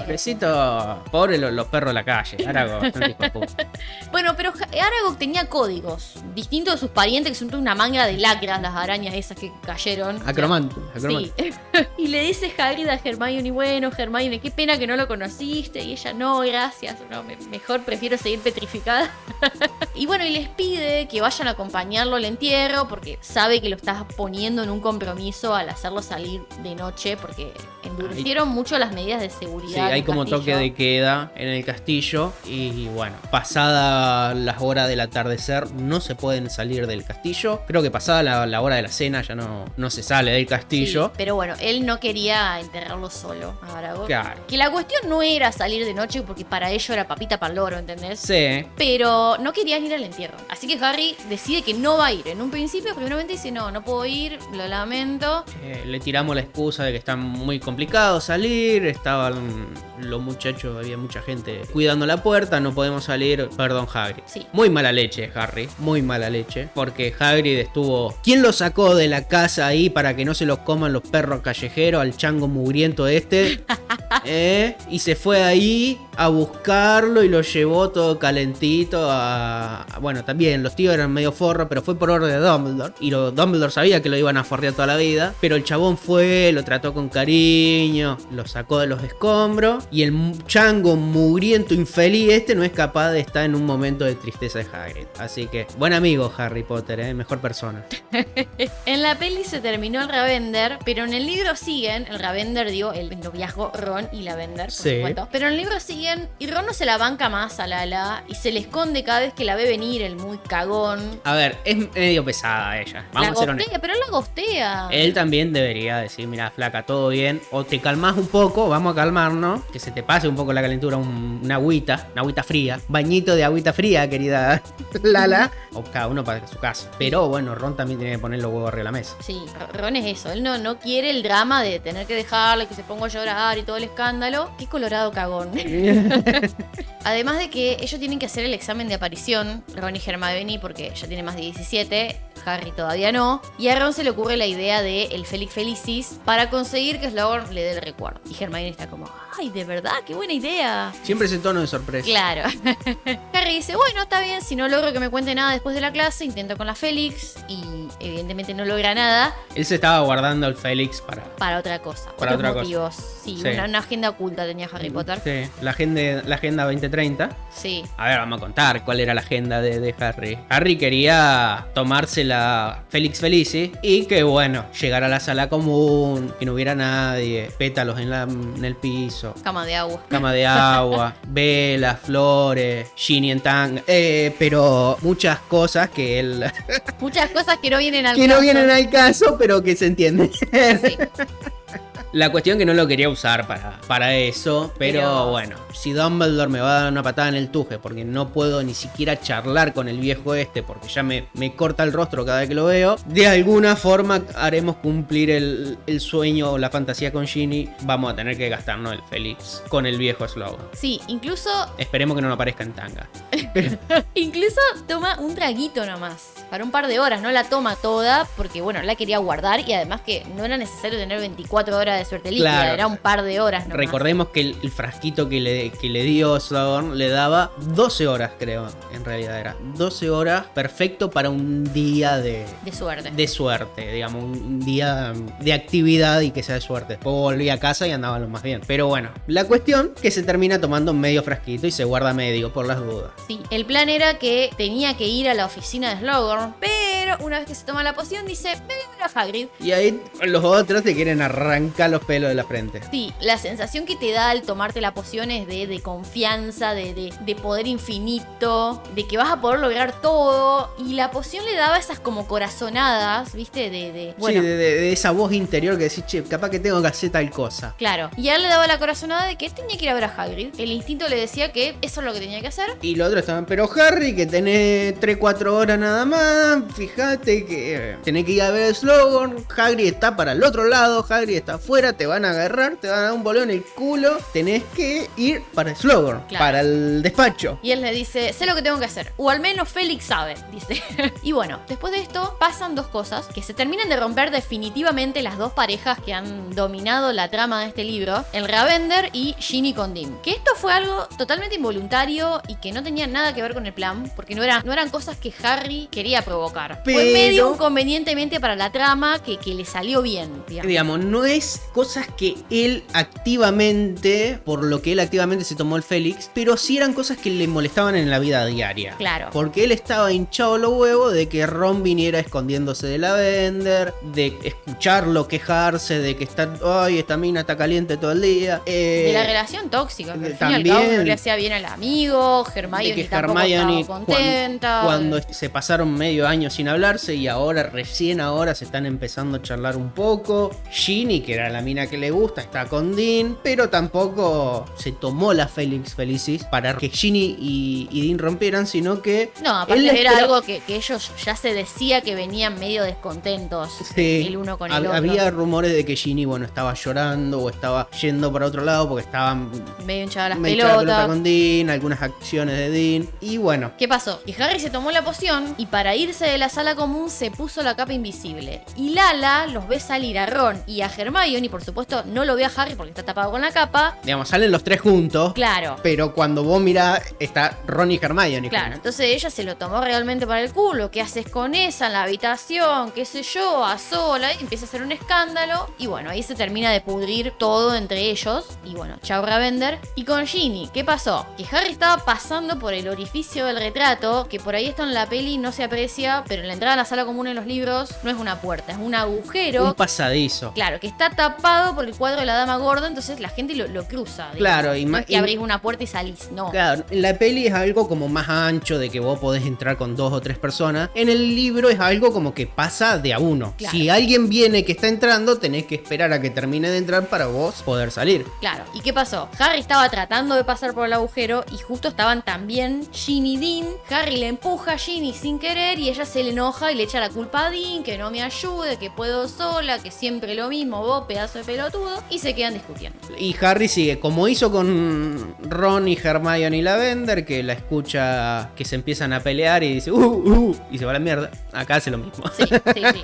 Pobrecito, pobre los, perros de la calle. Aragog, Bueno, pero Aragog tenía códigos distintos de sus parientes, que son una manga de lacras, las arañas esas que cayeron. Acromantum, Sí. y le dice Hagrid a Hermione, bueno, Hermione, qué pena que no lo conociste. Y ella, no, gracias, no, mejor prefiero seguir petrificada. y bueno, y les pide que vayan a acompañarlo al entierro, porque sabe que lo estás poniendo en un compromiso al hacerlo salir de noche, porque endurecieron mucho las medidas de seguridad. Sí, hay como toque de queda en el castillo y bueno, pasada las horas del atardecer no se pueden salir del castillo. Creo que pasada la, hora de la cena ya no, no se sale del castillo. pero bueno, él no quería enterrarlo solo Claro. Que la cuestión no era salir de noche porque para ello era papita para el loro, ¿entendés? Sí. Pero no querían ir al entierro. Así que Harry decide que no va a ir. En un principio, primeramente dice, no, no puedo ir, lo lamento. Eh, le tiramos la excusa de que está muy complicado salir, estaban los muchachos, había mucha gente cuidando la puerta, no podemos salir, perdón Hagrid. Sí. Muy mala leche, Harry, muy mala leche, porque Hagrid estuvo... ¿Quién lo sacó de la casa ahí para que no se los coman los perros callejeros al chango mugriento este? ¿Eh? Y se fue ahí a buscarlo y lo llevó todo calentito a... Bueno, también los tíos eran medio forros, pero fue por orden de Dumbledore. Y lo, Dumbledore sabía que lo iban a forrear toda la vida, pero el chabón fue, lo trató con cariño, lo sacó de los escombros y el chango mugriento infeliz este no es capaz de estar en un momento de tristeza de Hagrid. Así que, buen amigo Harry Potter, ¿eh? mejor persona. en la peli se terminó el Ravender, pero en el libro siguen, el Ravender dio el noviazgo Ron y Lavender, por supuesto. Pero en el libro siguen y Ron no se la banca más a Lala y se le esconde cada vez que la ve venir el muy cagón. A ver, es medio pesada ella. Vamos a ser pero él la gostea. Él también debería decir, mira, flaca, todo bien. O te calmas un poco, vamos a calmarnos. Que se te pase un poco la calentura, una agüita, una agüita fría. Bañito de agüita fría, querida Lala. o cada uno para su casa. Pero bueno, Ron también tiene que poner los huevos arriba de la mesa. Sí, Ron es eso. Él no, no quiere el drama de tener que dejarle que se ponga a llorar y todo el escándalo. Qué colorado cagón. Además de que ellos tienen que hacer el examen de aparición, Ron y Hermione, porque ya tiene más de 17, Harry todavía no. Y a Ron se le ocurre la idea de el Félix Felicis para conseguir que Slughorn le dé el recuerdo. Y Hermione está como, ay, de verdad, qué buena idea. Siempre ese tono de sorpresa. Claro. Harry dice, bueno, está bien, si no logro que me cuente nada después de la clase, intento con la Félix y evidentemente no logra nada. Él se estaba guardando al Félix para... Para otra cosa. Para otros otra cosa. motivos. Sí, Sí. Una, una agenda oculta tenía Harry Potter. Sí, la agenda, la agenda 2030. Sí. A ver, vamos a contar cuál era la agenda de, de Harry. Harry quería tomársela Félix Felici y que, bueno, llegar a la sala común, que no hubiera nadie, pétalos en, la- en el piso, Cama de agua. cama de agua, velas, flores, Ginny en tanga, eh, pero muchas cosas que él... Muchas cosas que no vienen al que no caso. vienen al caso, pero que se entienden. Sí. La cuestión que no lo quería usar para, para eso, pero, Pero- bueno, si Dumbledore me va a dar una patada en el tuje porque no puedo ni siquiera charlar con el viejo este porque ya me, me corta el rostro cada vez que lo veo, de alguna forma haremos cumplir el, el sueño o la fantasía con Ginny, vamos a tener que gastarnos el Félix con el viejo Slow. Sí, incluso, Esperemos que no nos aparezca en tanga. incluso toma un traguito nomás. Para un par de horas, no la toma toda porque, bueno, la quería guardar y además que no era necesario tener 24 horas de suerte líquida, Claro. era un par de horas nomás. Recordemos que el, el frasquito que le, que le dio Slughorn le daba 12 horas, creo, en realidad era. 12 horas, perfecto para un día de, De suerte. de suerte, digamos, un día de actividad y que sea de suerte. Después volví a casa y andaba lo más bien. Pero bueno, la cuestión que se termina tomando medio frasquito y se guarda medio por las dudas. Sí, el plan era que tenía que ir a la oficina de Slughorn, pero una vez que se toma la poción dice, me voy a Hagrid. Y ahí los otros te quieren arrancar los pelos de la frente. Sí, la sensación que te da al tomarte la poción es de, de confianza, de, de- de poder infinito, de que vas a poder lograr todo. Y la poción le daba esas como corazonadas, ¿viste? De, bueno, sí, de, esa voz interior que decís, che, capaz que tengo que hacer tal cosa. claro. Y él le daba la corazonada de que tenía que ir a ver a Hagrid. El instinto le decía que eso es lo que tenía que hacer. Y los otros estaban, pero Harry, que tenés 3-4 horas nada más, fíjate que tenés que ir a ver el slogan, Hagrid está para el otro lado, Hagrid está afuera, te van a agarrar, te van a dar un bolón en el culo, tenés que ir para el slogan, Claro. para el despacho. Y él le dice, sé lo que tengo que hacer. O al menos Félix sabe, dice. y bueno, después de esto pasan dos cosas que se terminan de romper definitivamente las dos parejas que han dominado la trama de este libro, el Ravender y Ginny Condim. Que esto fue algo totalmente involuntario y que no tenía nada que ver con el plan, porque no, era, no eran cosas que Harry quería provocar. Fue Pero- medio inconvenientemente para la trama que, que le salió bien, digamos. Digamos, no es cosas que él activamente, por lo que él activamente se tomó el Félix, pero sí eran cosas que le molestaban en la vida diaria. Claro. Porque él estaba hinchado los huevos de que Ron viniera escondiéndose de la Vender, de escucharlo quejarse, de que está, ay, esta mina está caliente todo el día. eh, De la relación tóxica, que al de- fin y al cabo también. no le hacía bien al amigo, de Hermione que tampoco Hermione estaba contenta. cuando, se pasaron medio año sin hablarse y ahora recién ahora se están empezando a charlar un poco. Ginny, que era la mina que le gusta, está con Dean, pero tampoco se tomó la Félix Felicis para que Ginny y, y Dean rompieran, sino que No, aparte la era algo que, que ellos ya se decía que venían medio descontentos Sí, el uno con el hab- otro. había rumores de que Ginny, bueno, estaba llorando o estaba yendo para otro lado porque estaban medio hinchada las la pelota pelotas. con Dean, algunas acciones de Dean. Y bueno, ¿Qué pasó? Que Harry se tomó la poción y para irse de la sala común se puso la capa invisible. Y Lala los ve salir a Ron y a Hermione por supuesto no lo ve a Harry porque está tapado con la capa. digamos, salen los tres juntos. Claro. Pero cuando vos mirás, está Ron y Hermione. Claro, juntos. entonces ella se lo tomó realmente para el culo. ¿Qué haces con esa en la habitación? ¿Qué sé yo? A sola. Y empieza a hacer un escándalo. Y bueno, ahí se termina de pudrir todo entre ellos. Y bueno, chao Ravender. Y con Ginny, ¿qué pasó? Que Harry estaba pasando por el orificio del retrato. Que por ahí esto en la peli no se aprecia. Pero en la entrada a la sala común en los libros no es una puerta, es un agujero. Un pasadizo. Claro, que está tapado por el cuadro de la dama gorda, entonces la gente lo, lo cruza. digamos. Claro, y no ma- es que y- abrís una puerta y salís, no. Claro, en la peli es algo como más ancho de que vos podés entrar con dos o tres personas. En el libro es algo como que pasa de a uno. Claro. Si alguien viene que está entrando, tenés que esperar a que termine de entrar para vos poder salir. Claro, ¿y qué pasó? Harry estaba tratando de pasar por el agujero y justo estaban también Ginny y Dean. Harry le empuja a Ginny sin querer y ella se le enoja y le echa la culpa a Dean, que no me ayude, que puedo sola, que siempre lo mismo, vos pedazo de pelotudo, y se quedan discutiendo. Y Harry sigue, como hizo con Ron y Hermione y Lavender, que la escucha que se empiezan a pelear y dice, uh, uh, y se va a la mierda. Acá hace lo mismo. Sí, sí, sí.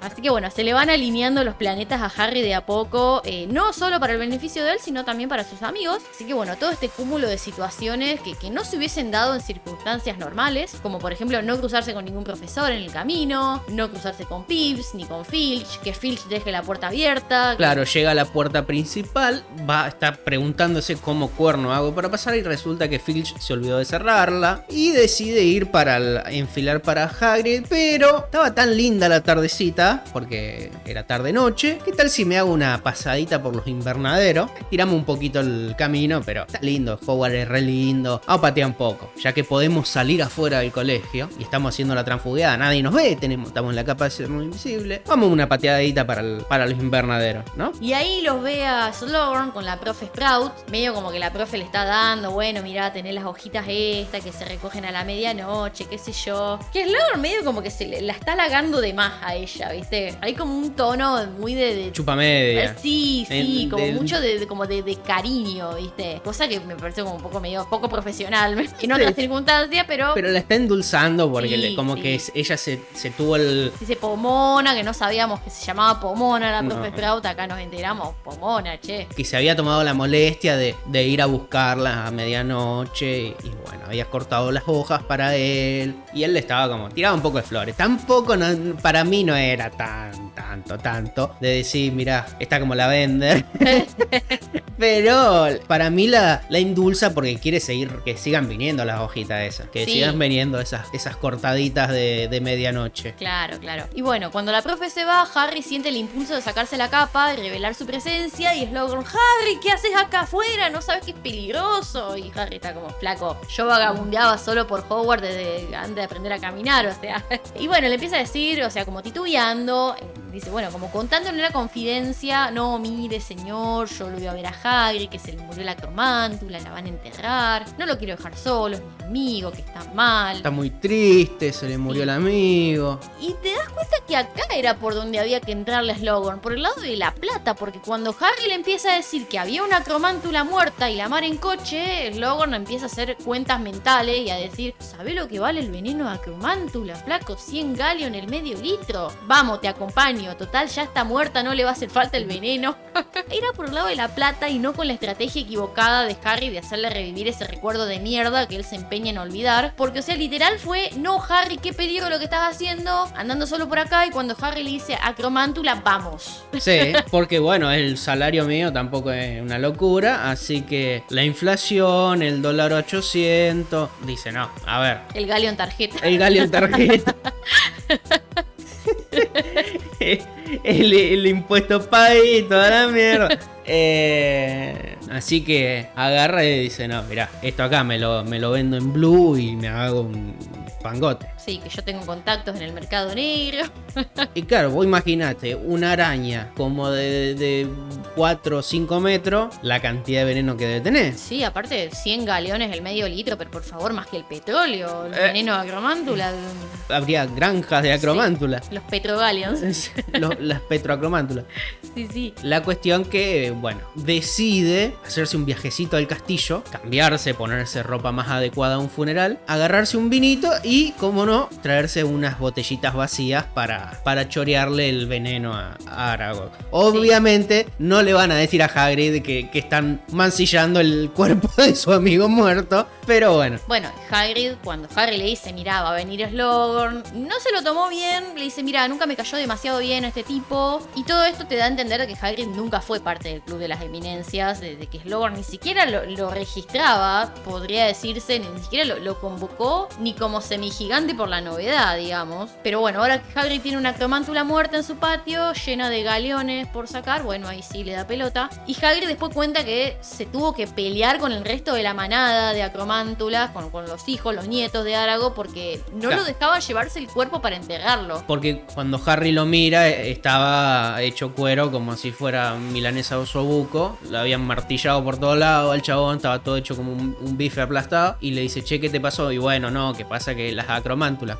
Así que bueno, se le van alineando los planetas a Harry de a poco, eh, no solo para el beneficio de él, sino también para sus amigos. Así que bueno, todo este cúmulo de situaciones que, que no se hubiesen dado en circunstancias normales, como por ejemplo no cruzarse con ningún profesor en el camino, no cruzarse con Pips ni con Filch, que Filch deje la puerta abierta. Claro, llega a la puerta principal, va a estar preguntándose cómo cuerno hago para pasar y resulta que Filch se olvidó de cerrarla y decide ir para el- enfilar para Hagrid, pero estaba tan linda la tardecita, porque era tarde-noche, ¿qué tal si me hago una pasadita por los invernaderos? Tiramos un poquito el camino, pero está lindo, Howard es re lindo, vamos a patear un poco, ya que podemos salir afuera del colegio y estamos haciendo la transfugiada, nadie nos ve, tenemos, estamos en la capa de ser muy invisible, vamos a una pateadita para, el- para los invernaderos, ¿no? Y ahí los ve a Slughorn con la profe Sprout, medio como que la profe le está dando, bueno, mirá, tenés las hojitas estas que se recogen a la medianoche, qué sé yo. Que Slughorn medio como que se le- la está halagando de más a ella, ¿viste? Hay como un tono muy de... de- Chupa media. Sí, sí, En- como mucho de, de- como de, de cariño, ¿viste? Cosa que me parece como un poco medio poco profesional en otras Sí. circunstancias, pero, Pero la está endulzando porque Sí, le- como sí. que ella se, se tuvo el... dice Pomona, que no sabíamos que se llamaba Pomona la profe No. Acá nos enteramos, Pomona, che. que se había tomado la molestia de, de ir a buscarla a medianoche y, y bueno, había cortado las hojas para él y él le estaba como, tiraba un poco de flores. Tampoco no- para mí no era tan, tanto, tanto de decir, mira, está como la vender. Pero para mí la, la indulza porque quiere seguir, que sigan viniendo las hojitas esas, que Sí. sigan viniendo esas, esas cortaditas de, de medianoche. Claro, claro. Y bueno, cuando la profe se va, Harry siente el impulso de sacarse la capa, de revelar su presencia y Slughorn, Harry, ¿qué haces acá afuera? ¿No sabes que es peligroso? Y Harry está como flaco. Yo vagabundeaba solo por Hogwarts desde antes de aprender a caminar, o sea. Y bueno, le empieza a decir, o sea, como titubeando, eh, dice, bueno, como contándole una confidencia, no, mire, señor, yo lo voy a ver a Hagrid, que se le murió la cromántula, la van a enterrar, no lo quiero dejar solo, es mi amigo, que está mal. Está muy triste, se le murió el amigo. Y te das cuenta que acá era por donde había que entrarle a Slogan, por el lado de la plata, porque cuando Harry le empieza a decir que había una cromántula muerta y la mar en coche, Slogan empieza a hacer cuentas mentales y a decir, ¿sabe lo que vale el veneno a cromántula, flaco? 100 galio en el medio litro. Vamos, te acompaño, total ya está muerta, no le va a hacer falta el veneno. era por el lado de la plata y no con la estrategia equivocada de Harry de hacerle revivir ese recuerdo de mierda que él se empeña en olvidar, porque o sea, literal fue, no Harry, qué peligro lo que estás haciendo, andando solo por acá y cuando Harry le dice a cromántula, vamos. Sí, porque bueno, el salario mío tampoco es una locura, así que la inflación, el dólar 800, dice, no, a ver, El galio en tarjeta. el galio en tarjeta. el, el impuesto país, toda la mierda. Eh, así que agarra y dice, no, mira, esto acá me lo, me lo vendo en blue y me hago un pangote. Sí, que yo tengo contactos en el mercado negro. Y claro, vos imaginate una araña como de, de 4 o 5 metros, la cantidad de veneno que debe tener. Sí, aparte 100 galeones el medio litro, pero por favor, más que el petróleo, el Eh. veneno de cromántula, Habría granjas de acromántula. los petrogalions. Los- las petroacromántulas. Sí, sí. La cuestión que, bueno, decide hacerse un viajecito al castillo, cambiarse, ponerse ropa más adecuada a un funeral, agarrarse un vinito y, como no, traerse unas botellitas vacías para, para chorearle el veneno a, a Aragog. Obviamente no le van a decir a Hagrid que, que están mancillando el cuerpo de su amigo muerto, pero bueno. Bueno, Hagrid, cuando Harry le dice, mira, va a venir Slughorn, no se lo tomó bien, le dice, mira, nunca me cayó demasiado bien este tipo. Y todo esto te da a entender que Hagrid nunca fue parte del Club de las Eminencias, de, de que Slughorn ni siquiera lo, lo registraba, podría decirse, ni siquiera lo, lo convocó, ni como semigigante por la novedad, digamos. Pero bueno, ahora que Hagrid tiene una cromántula muerta en su patio, llena de galeones por sacar, bueno, ahí sí le da pelota. Y Hagrid después cuenta que se tuvo que pelear con el resto de la manada de acromántulas, con, con los hijos, los nietos de Arago, porque no Claro. lo dejaban llevarse el cuerpo para enterrarlo. Porque cuando Harry lo mira, eh, estaba hecho cuero como si fuera milanesa o sobuco. Lo habían pillado por todos lados al chabón, estaba todo hecho como un, un bife aplastado. Y le dice, che, ¿qué te pasó? Y bueno, no, que pasa que las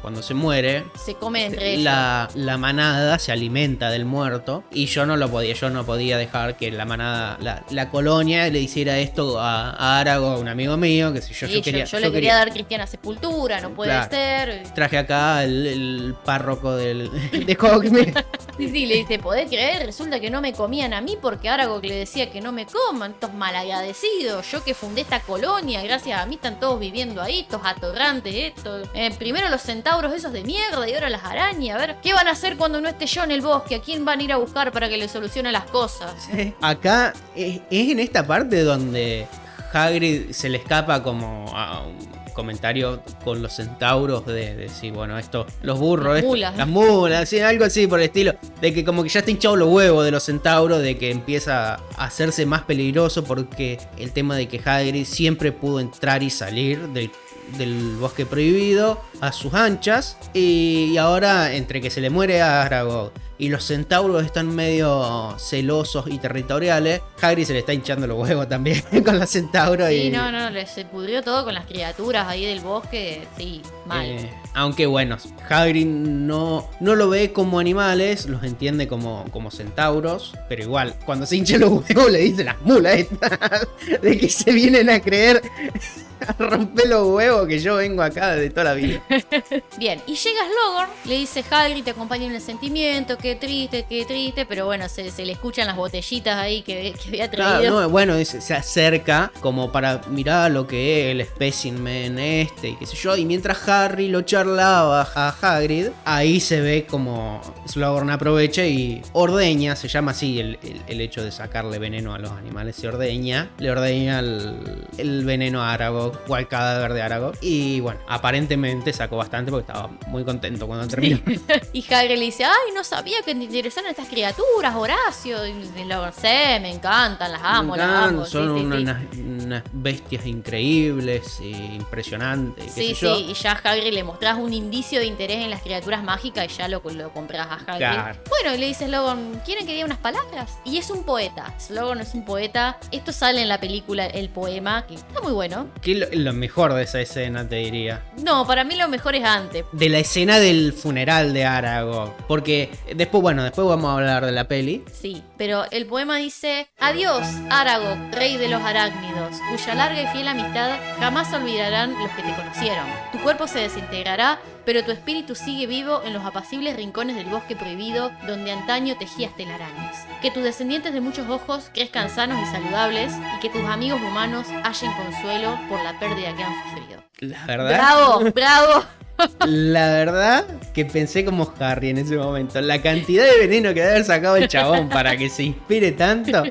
cuando se muere, Se comen entre la, la manada se alimenta del muerto y yo no lo podía, yo no podía dejar que la manada, la, la colonia le hiciera esto a, a Arago, un amigo mío, que si yo, Sí, yo quería, yo yo le quería dar cristiana sepultura, no puede Claro. ser. Traje acá el, el párroco del, de Hogsmeade. Sí, sí, le dice, ¿podés creer? Resulta que no me comían a mí porque Aragog le decía que no me coman, estos malagradecidos. Yo que fundé esta colonia, gracias a mí están todos viviendo ahí, estos atorrantes, estos. Eh, primero los centauros esos de mierda y ahora las arañas. A ver, ¿qué van a hacer cuando no esté yo en el bosque? ¿A quién van a ir a buscar para que le solucione las cosas? Acá es, es en esta parte donde Hagrid se le escapa como a un comentario con los centauros de, de decir, bueno, esto, los burros, Las esto- mulas, ¿no? las mulas, sí, algo así por el estilo, de que como que ya está hinchado los huevos de los centauros, de que empieza a hacerse más peligroso porque el tema de que Hagrid siempre pudo entrar y salir del del bosque prohibido a sus anchas y ahora entre que se le muere a Aragog y los centauros están medio celosos y territoriales, Hagrid se le está hinchando los huevos también con los centauros Sí, y no, no, se pudrió todo con las criaturas ahí del bosque. Sí, mal. eh, aunque bueno, Hagrid no, no lo ve como animales, los entiende como, como centauros, pero igual, cuando se hincha los huevos le dice las mulas estas, de que se vienen a creer a romper los huevos que yo vengo acá de toda la vida. Bien, y llega Slogorn, le dice Hagrid, te acompaña en el sentimiento, qué triste, qué triste, pero bueno, se, se le escuchan las botellitas ahí que, que había Claro, traído. no, bueno, se acerca como para mirar lo que es el specimen este y qué sé yo. Y mientras Harry lo charlaba a Hagrid, ahí se ve como Slughorn aprovecha y ordeña, se llama así el, el- el hecho de sacarle veneno a los animales, se ordeña, le ordeña el, el veneno a Aragog o al cadáver de Aragog. Y bueno, aparentemente sacó bastante porque estaba muy contento cuando terminó. Y Hagrid le dice, ay, no sabía que te interesaran estas criaturas, Horacio. Y Slogorn, sí, me encantan, las amo, las amo. Son sí, sí. unas, unas bestias increíbles e impresionantes. qué Sí, sé yo. sí, y ya a Hagrid le mostrás un indicio de interés en las criaturas mágicas y ya lo, lo compras a Hagrid. Claro. Bueno, y le dice Slogan, ¿quieren que diga unas palabras? Y es un poeta. Slogan es un poeta. Esto sale en la película El Poema, que está muy bueno. ¿Qué es lo, lo mejor de esa escena, te diría? No, para mí lo mejor es antes. De la escena del funeral de Aragog. Porque después, bueno, después vamos a hablar de la peli. Sí, pero el poema dice: Adiós, Aragog, rey de los arácnidos, cuya larga y fiel amistad jamás olvidarán los que te conocieron. Tu cuerpo se desintegrará, pero tu espíritu sigue vivo en los apacibles rincones del bosque prohibido donde antaño tejías telarañas. Que tus descendientes de muchos ojos crezcan sanos y saludables y que tus amigos humanos hallen consuelo por la pérdida que han sufrido. La verdad. ¡Bravo! ¡Bravo! La verdad que pensé como Harry en ese momento. La cantidad de veneno que debe haber sacado el chabón para que se inspire tanto.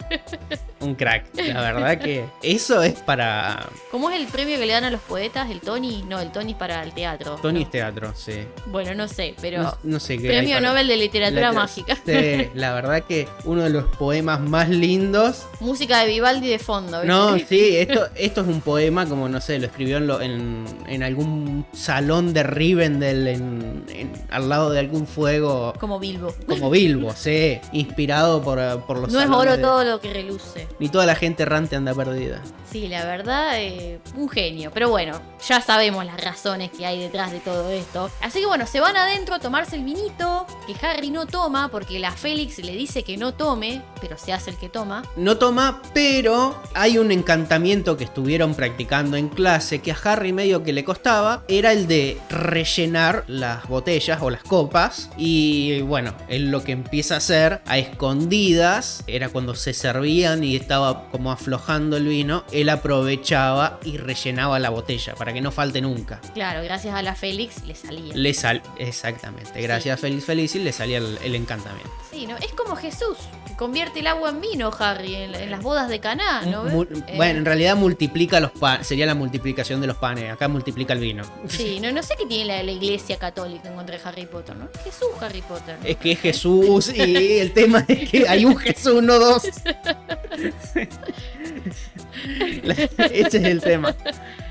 Un crack. La verdad que eso es para. ¿Cómo es el premio que le dan a los poetas? ¿El Tony? No, el Tony es para el teatro. Tony es teatro, sí. Bueno, no sé, pero. No, no sé qué. Premio para- Nobel de Literatura La- Mágica. Sí, la verdad que uno de los poemas más lindos Música de Vivaldi de fondo. No, sí, esto, esto es un poema como, no sé, lo escribió en, lo- en, en algún salón de Rivendell, en, en- al lado de algún fuego, Como Bilbo. como Bilbo, sí, inspirado por, por los No es oro de- todo lo que reluce. Ni toda la gente errante anda perdida. Sí, la verdad, eh, un genio. Pero bueno, ya sabemos las razones que hay detrás de todo esto. Así que bueno, se van adentro a tomarse el vinito, que Harry no toma, porque la Félix le dice que no tome, pero se hace el que toma. No toma, pero hay un encantamiento que estuvieron practicando en clase que a Harry medio que le costaba. Era el de rellenar las botellas o las copas. Y bueno, él lo que empieza a hacer a escondidas era cuando se servían y estaba como aflojando el vino. Él aprovechaba y rellenaba la botella para que no falte nunca. Claro, gracias a la Félix le salía. Le sal exactamente, gracias a Félix Felicis le salía el, el encantamiento. Sí, ¿no? Es como Jesús, que convierte el agua en vino, Harry, en, en las bodas de Caná, ¿no? Eh, Bueno, en realidad multiplica los panes, sería la multiplicación de los panes, acá multiplica el vino. Sí, no, no sé qué tiene la, la iglesia católica en contra de Harry Potter, ¿no? Jesús Harry Potter. Es que es Jesús y el tema es que hay un Jesús, no dos. Ese es el tema.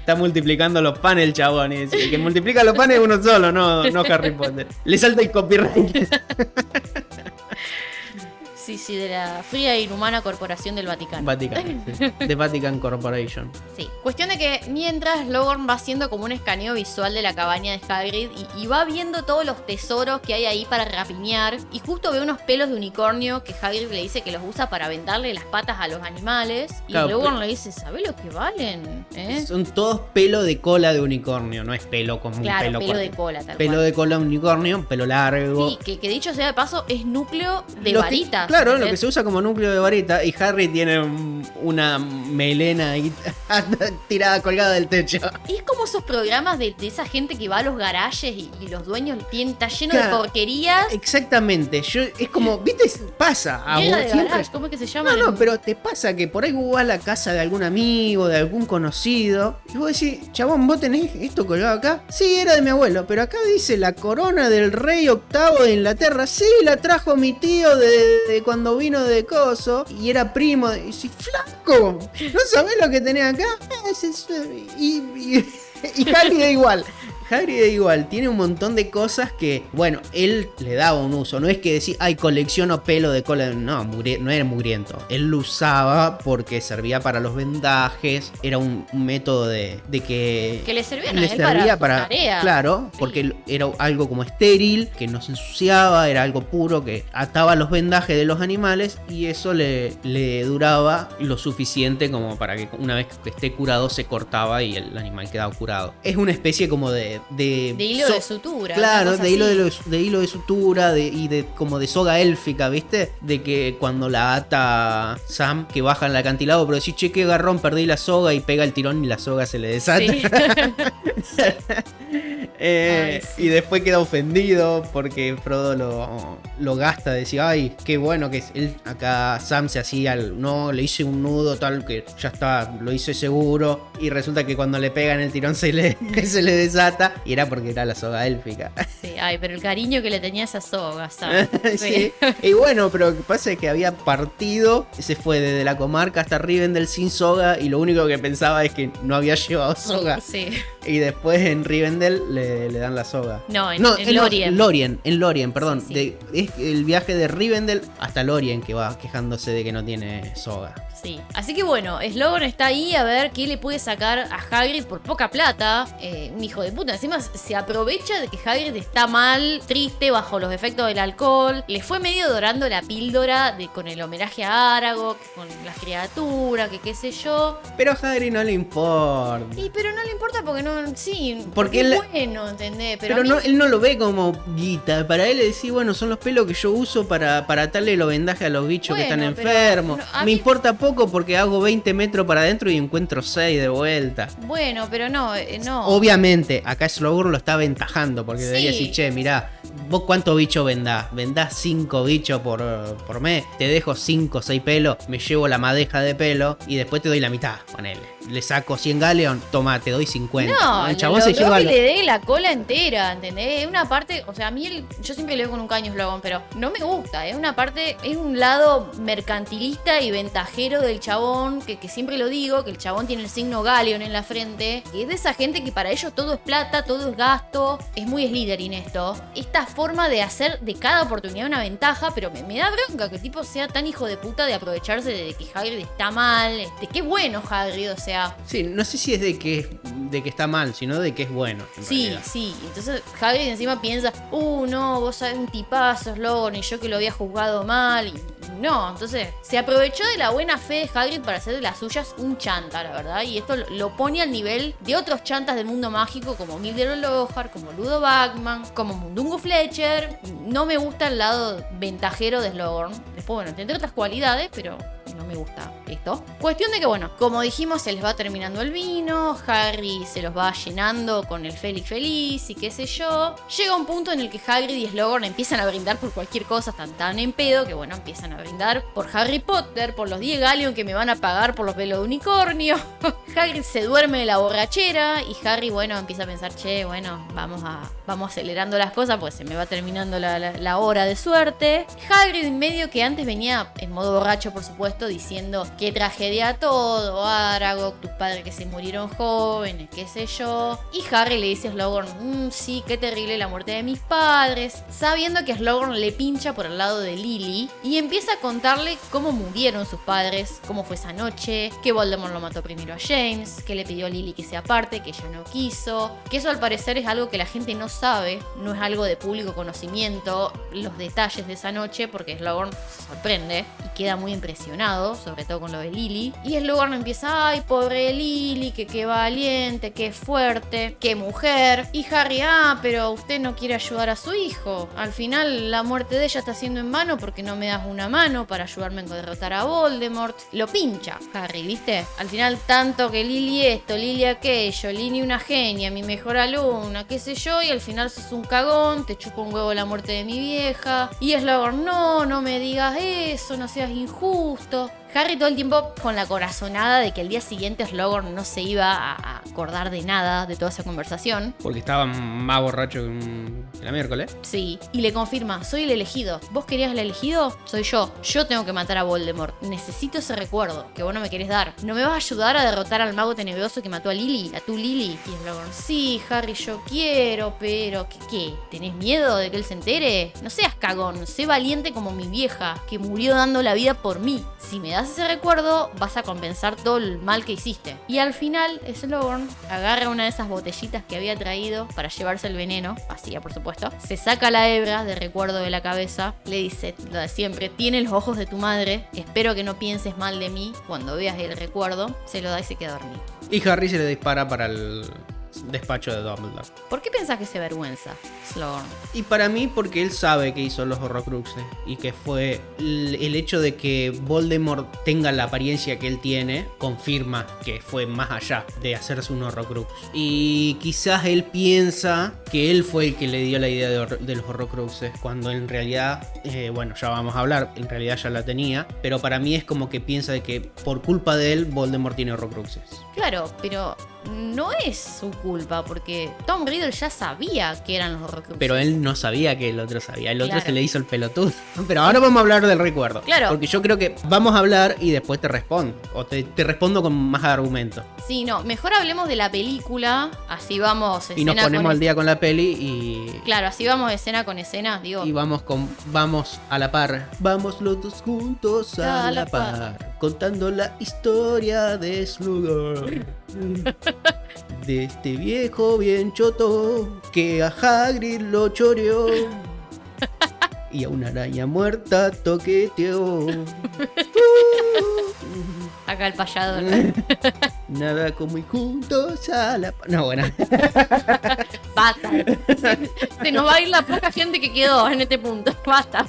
Está multiplicando los panes el chabón. Y que multiplica los panes es uno solo, no, no Harry Potter. Le salta el copyright. Sí, sí, de la fría e inhumana corporación del Vaticano. Vatican, sí. The Vatican Corporation. Sí. Cuestión de que mientras Logorn va haciendo como un escaneo visual de la cabaña de Hagrid y, y va viendo todos los tesoros que hay ahí para rapiñar y justo ve unos pelos de unicornio que Hagrid le dice que los usa para vendarle las patas a los animales y Claro, Logorn le dice, ¿sabés lo que valen? ¿Eh? Son todos pelo de cola de unicornio, no es pelo como Claro, un pelo, pelo de cola, tal Pelo cual. de cola de unicornio, pelo largo. Sí, que, que dicho sea de paso, es núcleo de que- claro, lo ¿entendés? que se usa como núcleo de varita y Harry tiene un- una melena ahí tirada colgada del techo. Y es como esos programas de, de esa gente que va a los garajes y, y los dueños tienen, está lleno Claro. de porquerías. Exactamente, yo es como, ¿viste? Pasa a vos de garage, ¿cómo es que se llama? No, no, pero te pasa que por ahí vos vas a la casa de algún amigo, de algún conocido, y vos decís, chabón, ¿vos tenés esto colgado acá? Sí, era de mi abuelo, pero acá dice la corona del rey octavo de Inglaterra. Sí, la trajo mi tío de, de cuando vino de Coso, y era primo. Y decís, flaco, ¿no sabés lo que tenés acá? "Ah, es- es- Y, y, igual. Harry da igual, tiene un montón de cosas que, bueno, él le daba un uso. No es que decir, ay, colecciono pelo de cola. No, no era mugriento. Él lo usaba porque servía para los vendajes. Era un, un método de, de que. Que le servían a le para servía para. tareas. Claro, porque era algo como estéril, que no se ensuciaba, era algo puro, que ataba los vendajes de los animales y eso le, le duraba lo suficiente como para que una vez que esté curado se cortaba y el animal quedaba curado. Es una especie como de... De, De hilo so- de sutura. Claro, de hilo de, de hilo de sutura de, y de como de soga élfica, ¿viste? De que cuando la ata Sam, que baja en el acantilado, pero decís, che, qué garrón, perdí la soga y pega el tirón y la soga se le desata. Sí. Eh, Ay, sí. Y después queda ofendido porque Frodo lo, lo gasta. Decía, ay, qué bueno que es él. Acá Sam se hacía, el- no, le hice un nudo tal que ya está, lo hice seguro. Y resulta que cuando le pegan el tirón se le, se le desata. Y era porque era la soga élfica. Sí, ay, pero el cariño que le tenía esa soga, ¿sabes? Sí. Y bueno, pero lo que pasa es que había partido, se fue desde la comarca hasta Rivendell sin soga y lo único que pensaba es que no había llevado soga. Sí. Y después en Rivendell le, le dan la soga. No, en- en Lo- Lorien. Lorien, en Lorien, perdón. Sí, sí. De- es el viaje de Rivendell hasta Lorien que va quejándose de que no tiene soga. Sí. Así que bueno, Slogan está ahí a ver qué le puede sacar a Hagrid por poca plata. Eh, un hijo de puta. Encima se aprovecha de que Hagrid está mal, triste, bajo los efectos del alcohol. Le fue medio dorando la píldora de, con el homenaje a Aragog, con las criaturas, que qué sé yo. Pero a Harry no le importa. Y pero no le importa porque no, sí, Porque porque él- es bueno, ¿entendés? Pero, Pero, a mí- no, él no lo ve como guita. Para él decir, bueno, son los pelos que yo uso para, para atarle los vendajes a los bichos que están enfermos. no, Me mí- importa poco porque hago 20 metros para adentro y encuentro 6 de vuelta. Bueno, pero no, eh, no. Obviamente, acá Slogur lo está aventajando porque Sí. debería decir, che, mirá, vos cuántos bichos vendás, vendás 5 bichos por, por mes, te dejo 5 o 6 pelos, me llevo la madeja de pelo y después te doy la mitad, ponele. Le saco 100 galeón, toma, te doy 50. No, el chabón lo se logró lleva... que lo- le dé la cola entera, ¿entendés? Es una parte, o sea, a mí el- yo siempre le veo con un caño Slogan, pero no me gusta, es una parte, es un lado mercantilista y ventajero del chabón, que, que siempre lo digo, que el chabón tiene el signo Galeon en la frente, y es de esa gente que para ellos todo es plata, todo es gasto, es muy Slytherin esto. Esta forma de hacer de cada oportunidad una ventaja, pero me, me da bronca que el tipo sea tan hijo de puta de aprovecharse de que Hagrid está mal, de qué bueno Hagrid, o sea... Sí, no sé si es de que, de que está mal, sino de que es bueno. en Sí, realidad. sí. Entonces Hagrid encima piensa, uh, no, vos sabés un tipazo, Slogan, y yo que lo había juzgado mal. Y no, entonces se aprovechó de la buena fe de Hagrid para hacer de las suyas un chanta, la verdad. Y esto lo- pone al nivel de otros chantas del mundo mágico como Mildred Lohar, como Ludo Bagman, como Mundungo Fletcher. No me gusta el lado ventajero de Slogan. Después, bueno, tendré otras cualidades, pero no me gusta esto. Cuestión de que, bueno, como dijimos, se va terminando el vino, Harry se los va llenando con el Félix Feliz y qué sé yo. Llega un punto en el que Hagrid y Slughorn empiezan a brindar por cualquier cosa, están tan en pedo que, bueno, empiezan a brindar por Harry Potter, por los 10 Galleon que me van a pagar por los pelos de unicornio. Hagrid se duerme de la borrachera y Harry, bueno, empieza a pensar, che, bueno, vamos a vamos acelerando las cosas, pues se me va terminando la, la- hora de suerte. Hagrid medio que antes venía en modo borracho, por supuesto, diciendo que tragedia todo, Aragog, tus padres que se murieron jóvenes, qué sé yo. Y Harry le dice a Slughorn, "Mm, sí, qué terrible la muerte de mis padres, sabiendo que Slughorn le pincha por el lado de Lily y empieza a contarle cómo murieron sus padres, cómo fue esa noche, que Voldemort lo mató primero a James, que le pidió a Lily que se aparte, que ella no quiso, que eso al parecer es algo que la gente no sabe, no es algo de público conocimiento, los detalles de esa noche, porque Slughorn se sorprende y queda muy impresionado, sobre todo con lo de Lily. Y Slughorn empieza, ay, pobre Lily, que qué valiente, qué fuerte, qué mujer. Y Harry, ah, pero usted no quiere ayudar a su hijo. Al final la muerte de ella está siendo en vano porque no me das una mano para ayudarme a derrotar a Voldemort. Lo pincha Harry, ¿viste? Al final tanto que Lily esto, Lily aquello, Lily una genia, mi mejor alumna, qué sé yo, y al final sos un cagón, te chupa un huevo la muerte de mi vieja. Y Slughorn, no, no me digas eso, no seas injusto. Harry todo el tiempo con la corazonada de que el día siguiente Slughorn no se iba a acordar de nada de toda esa conversación. Porque estaba más borracho que, un- la miércoles. Sí, y le confirma, soy el elegido. ¿Vos querías el elegido? Soy yo. Yo tengo que matar a Voldemort. Necesito ese recuerdo que vos no me querés dar. ¿No me vas a ayudar a derrotar al mago tenebroso que mató a Lily? A tu Lily. Y Slughorn, sí, Harry, yo quiero, pero ¿qué, qué? ¿Tenés miedo de que él se entere? No seas cagón, sé valiente como mi vieja, que murió dando la vida por mí. Si me das ese recuerdo, vas a compensar todo el mal que hiciste. Y al final, Slughorn agarra una de esas botellitas que había traído para llevarse el veneno, vacía por supuesto, se saca la hebra de recuerdo de la cabeza, le dice lo de siempre, tiene los ojos de tu madre, espero que no pienses mal de mí cuando veas el recuerdo, se lo da y se queda dormido. Y Harry se le dispara para el despacho de Dumbledore. ¿Por qué pensás que se avergüenza, Slughorn? Y para mí, porque él sabe que hizo los Horrocruxes y que fue el, hecho de que Voldemort tenga la apariencia que él tiene, confirma que fue más allá de hacerse un Horrocrux. Y quizás él piensa que él fue el que le dio la idea de, de los Horrocruxes, cuando en realidad, eh, bueno, ya vamos a hablar, en realidad ya la tenía, pero para mí es como que piensa de que por culpa de él, Voldemort tiene Horrocruxes. Claro, pero no es su culpa, porque Tom Riddle ya sabía que eran los Horrocruxes. Pero él no sabía que el otro sabía. El otro se le hizo el pelotudo. Pero ahora vamos a hablar del recuerdo. Claro. Porque yo creo que vamos a hablar y después te respondo. O te, te respondo con más argumentos. Sí, no, mejor hablemos de la película, así vamos escena Y nos ponemos con al día con la peli y. Claro, así vamos escena con escena, digo. Y vamos con. Vamos a la par. Vamos los dos juntos a, A la la par. Contando la historia de Slughorn. de este viejo bien choto. Que a Hagrid lo choreó. Y a una araña muerta toqueteó. Acá el payador. Nada como ir juntos a la. No, bueno. Basta. Se, se nos va a ir la poca gente que quedó en este punto. Basta.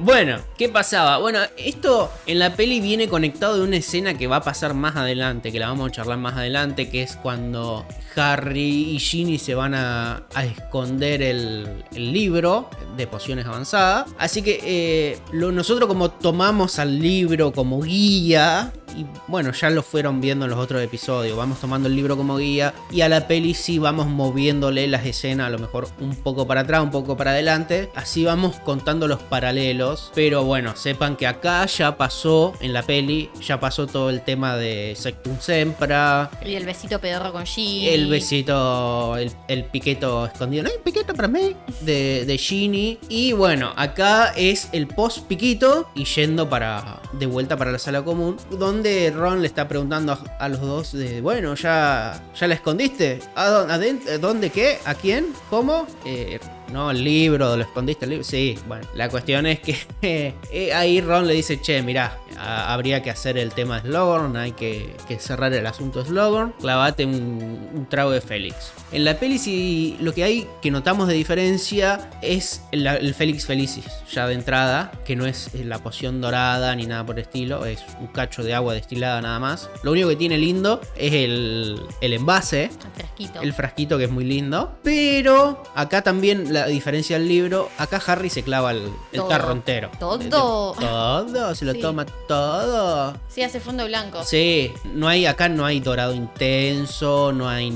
Bueno, ¿qué pasaba? Bueno, esto en la peli viene conectado de una escena que va a pasar más adelante, que la vamos a charlar más adelante, que es cuando Harry y Ginny se van a, esconder el, el libro de pociones avanzadas. Así que eh, lo- nosotros como tomamos al libro como guía, y bueno, ya lo fueron viendo en los otros episodios, vamos tomando el libro como guía y a la peli sí vamos moviéndole las escenas, a lo mejor un poco para atrás, un poco para adelante, así vamos contando los paralelos, pero bueno, sepan que acá ya pasó en la peli, ya pasó todo el tema de Sectum Sempra, Y el besito pedorro con Ginny. el besito, el, el piqueto escondido. No hay piqueto para mí. De, de Ginny. Y bueno, acá es el post piquito y yendo para. de vuelta para la sala común. Donde Ron le está preguntando a, los dos de bueno, ya. ya la escondiste. ¿A dónde, ¿Dónde qué? ¿A quién? ¿Cómo? Eh, no, el libro, lo escondiste el libro. Sí, bueno, la cuestión es que eh, ahí Ron le dice, che, mirá, a- habría que hacer el tema de Slughorn, hay que, que cerrar el asunto de Slughorn, clavate un, un trago de Félix. En la peli sí, lo que hay que notamos de diferencia es el, el Félix Felicis, ya de entrada, que no es la poción dorada ni nada por el estilo, es un cacho de agua destilada nada más. Lo único que tiene lindo es el, el envase, El frasquito. el frasquito que es muy lindo. Pero acá también la diferencia del libro, acá Harry se clava el, el tarro entero. Todo. Todo, se lo Sí. toma todo. Sí, hace fondo blanco. Sí, no hay, acá no hay dorado intenso, no hay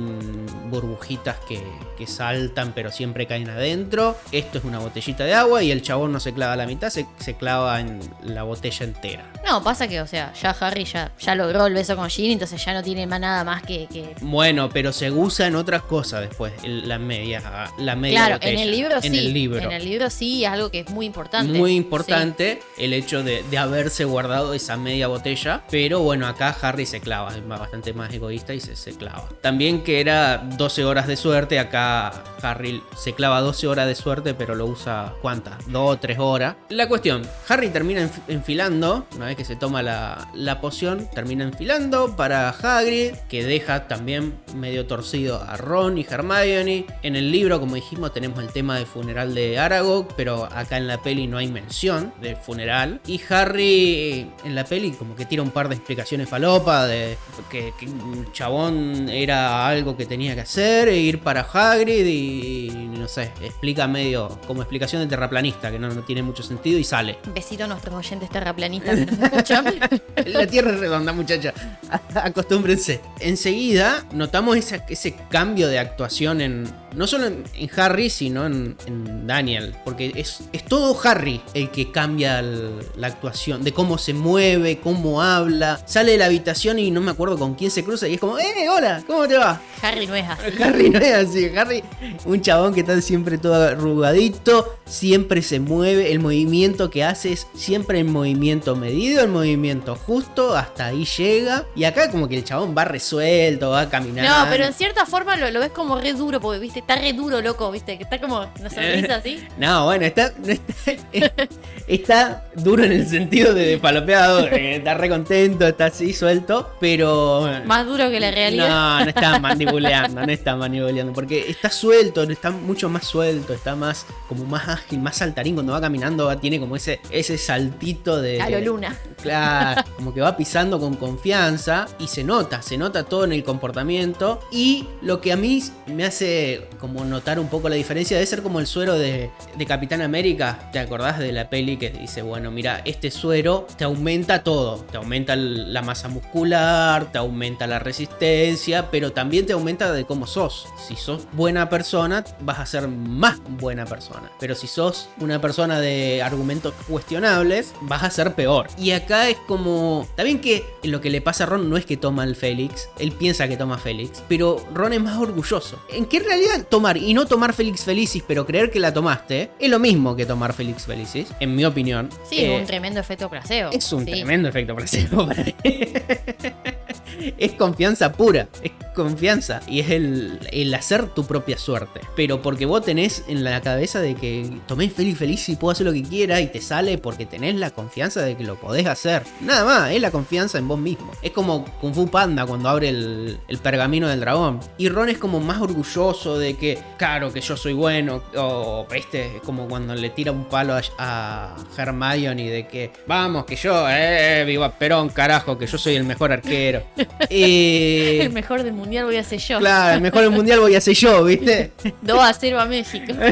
burbujitas que, que saltan pero siempre caen adentro. Esto es una botellita de agua y el chabón no se clava a la mitad, se, se clava en la botella entera. No, pasa que, o sea, ya Harry ya, ya logró el beso con Ginny, entonces ya no tiene más nada más que. que- Bueno, pero se usa en otras cosas después, la media, la media Claro, botella. en el libro sí. En el libro. En el libro sí, es algo que es muy importante. Muy importante el hecho de, de haberse guardado esa media botella. Pero bueno, acá Harry se clava, es bastante más egoísta y se, clava. También que era 12 horas de suerte, acá Harry se clava 12 horas de suerte, pero lo usa ¿cuántas? 2 o 3 horas. La cuestión, Harry termina enf- enfilando, una vez que se toma la, la poción, termina enfilando para Hagrid, que deja también medio torcido a Ron y Hermione. En el libro, como dijimos, tenemos el tema del funeral de Aragog, pero acá en la peli no hay mención del funeral. Y Harry en la peli como que tira un par de explicaciones falopa de que, que un chabón era algo que tenía que hacer, e ir para Hagrid y no sé, explica medio como explicación de terraplanista, que no, no tiene mucho sentido y sale. Besito a nuestros oyentes terraplanistas que nos escuchan. La Tierra es redonda, muchacha. Acostúmbrense. Enseguida notamos esa- ese cambio de actuación en. No solo en, en Harry, sino en, en Daniel. Porque es, es todo Harry el que cambia el- la actuación. De cómo se mueve, cómo habla. Sale de la habitación y no me acuerdo con quién se cruza. Y es como, ¡eh, hola! ¿Cómo te va? Harry no es así. Harry no es así. Harry, un chabón que está siempre todo arrugadito, siempre se mueve. El movimiento que hace es siempre el movimiento medido, el movimiento justo, hasta ahí llega. Y acá, como que el chabón va resuelto, va caminando. No, pero en cierta forma lo, lo ves como re duro, porque viste, está re duro, loco, viste, que está como una sonrisa así. No, bueno, está, está, está duro en el sentido de palopeado, eh, está re contento, está así suelto, pero... Más duro que la realidad. No, no está manipuleando, no está manipuleando, porque está suelto, está mucho más suelto, está más como más ágil, más saltarín cuando va caminando, tiene como ese ese saltito de A lo luna. Claro, como que va pisando con confianza y se nota, se nota todo en el comportamiento y lo que a mí me hace como notar un poco la diferencia debe ser como el suero de, de Capitán América, ¿te acordás de la peli que dice, bueno, mira, este suero te aumenta todo, te aumenta la masa muscular, te aumenta la resistencia, pero también te aumenta de cómo sos. Si sos buena persona, vas a ser más buena persona, pero si sos una persona de argumentos cuestionables, vas a ser peor. Y acá es como, está bien que lo que le pasa a Ron no es que toma el Félix, él piensa que toma Félix, pero Ron es más orgulloso. En que en realidad tomar y no tomar Félix Felicis, pero creer que la tomaste, es lo mismo que tomar Félix Felicis, en mi opinión. Sí, Eh, un tremendo efecto placebo. es un Sí. tremendo efecto placebo para mí. es confianza pura, es confianza y es el, el hacer tu propia suerte. Pero porque vos tenés en la cabeza de que tomé feliz feliz y puedo hacer lo que quiera y te sale porque tenés la confianza de que lo podés hacer. Nada más, es la confianza en vos mismo. Es como Kung Fu Panda cuando abre el, el pergamino del dragón. Y Ron es como más orgulloso de que, claro, que yo soy bueno. O, este, como cuando le tira un palo a, a Hermione de que, vamos, que yo, eh, viva Perón, carajo, que yo soy el mejor arquero. El mejor del mundial voy a ser yo. Claro, el mejor del mundial voy a ser yo, ¿viste? 2 a 0 a México.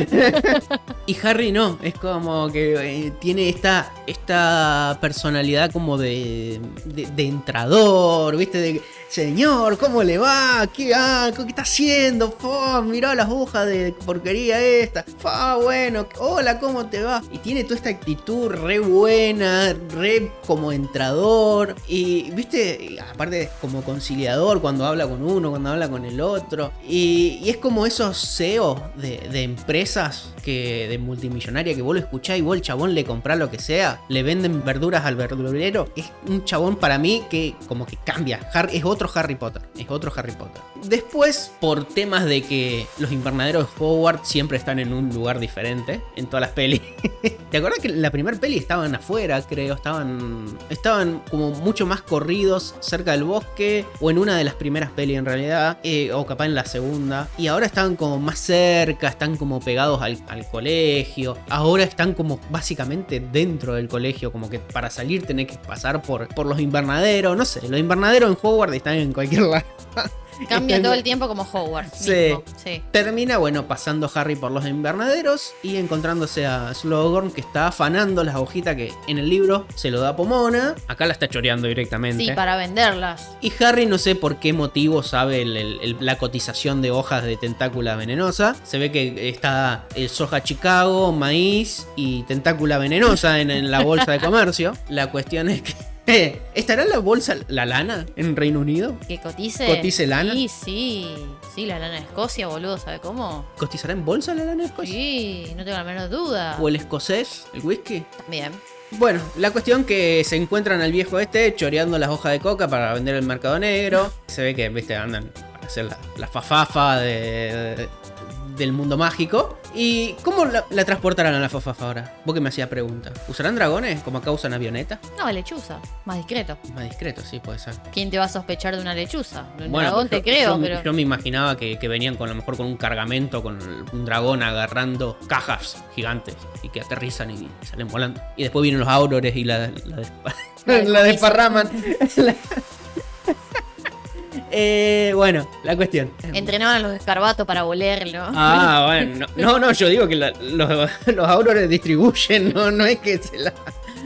Y Harry no, es como que eh, tiene esta, esta personalidad como de, de, de entrador, ¿viste? De, Señor, ¿cómo le va? ¿Qué, ah, ¿qué está haciendo? Fa, mirá las hojas de porquería esta. Fa, bueno, hola, ¿cómo te va? Y tiene toda esta actitud re buena, re como entrador. Y, ¿viste? Aparte, como conciliador cuando habla con uno, cuando habla con el otro. Y, es como esos CEOs de, empresas que de multimillonaria que vos lo escuchás y vos el chabón le comprás lo que sea, le venden verduras al verdurero. Es un chabón para mí que como que cambia. Es otro Harry Potter. Es otro Harry Potter. Después, por temas de que los invernaderos de Hogwarts siempre están en un lugar diferente en todas las pelis. ¿Te acuerdas que en la primera peli estaban afuera, creo? Estaban. Estaban como mucho más corridos cerca del bosque. O en una de las primeras pelis en realidad. eh, o capaz en la segunda. Y ahora están como más cerca. Están como pegados al, al colegio. Ahora están como básicamente dentro del colegio. Como que para salir tenés que pasar por, por los invernaderos. No sé, los invernaderos en Hogwarts están están en cualquier lado. Cambia Están- todo el tiempo como Hogwarts. Sí. Termina, bueno, pasando Harry por los invernaderos y encontrándose a Slughorn que está afanando las hojitas que en el libro se lo da a Pomona. Acá la está choreando directamente. Sí, para venderlas. Y Harry no sé por qué motivo sabe el- el- el- la cotización de hojas de tentácula venenosa. Se ve que está el soja Chicago, maíz y tentácula venenosa en, en la bolsa de comercio. La cuestión es que... ¿Estará la bolsa, la lana, en Reino Unido? Que cotice. ¿Cotice lana? Sí, sí. Sí, la lana de Escocia, boludo, ¿sabe cómo? ¿Cotizará en bolsa la lana escocesa? Sí, no tengo la menor duda. ¿O el escocés, el whisky? También. Bueno, la cuestión que se encuentran al viejo este choreando las hojas de coca para vender en el mercado negro. Se ve que, viste, andan para hacer la, la fafafa de- de- del mundo mágico. ¿Y cómo la, la transportarán a la fafafa ahora? Vos que me hacía pregunta. ¿Usarán dragones como acá usan avionetas? No, lechuza. Más discreto. Más discreto, sí, puede ser. ¿Quién te va a sospechar de una lechuza? De un Bueno, dragón yo- te creo, yo, pero. yo me imaginaba que, que venían con a lo mejor con un cargamento, con un dragón agarrando cajas gigantes y que aterrizan y salen volando. Y después vienen los aurores y la, la, despa- La desparraman. Eh, bueno, la cuestión. Entrenaban a los escarbatos para olerlo. Ah, bueno. No, no, yo digo que la- los, los aurores distribuyen, no, no es que se la,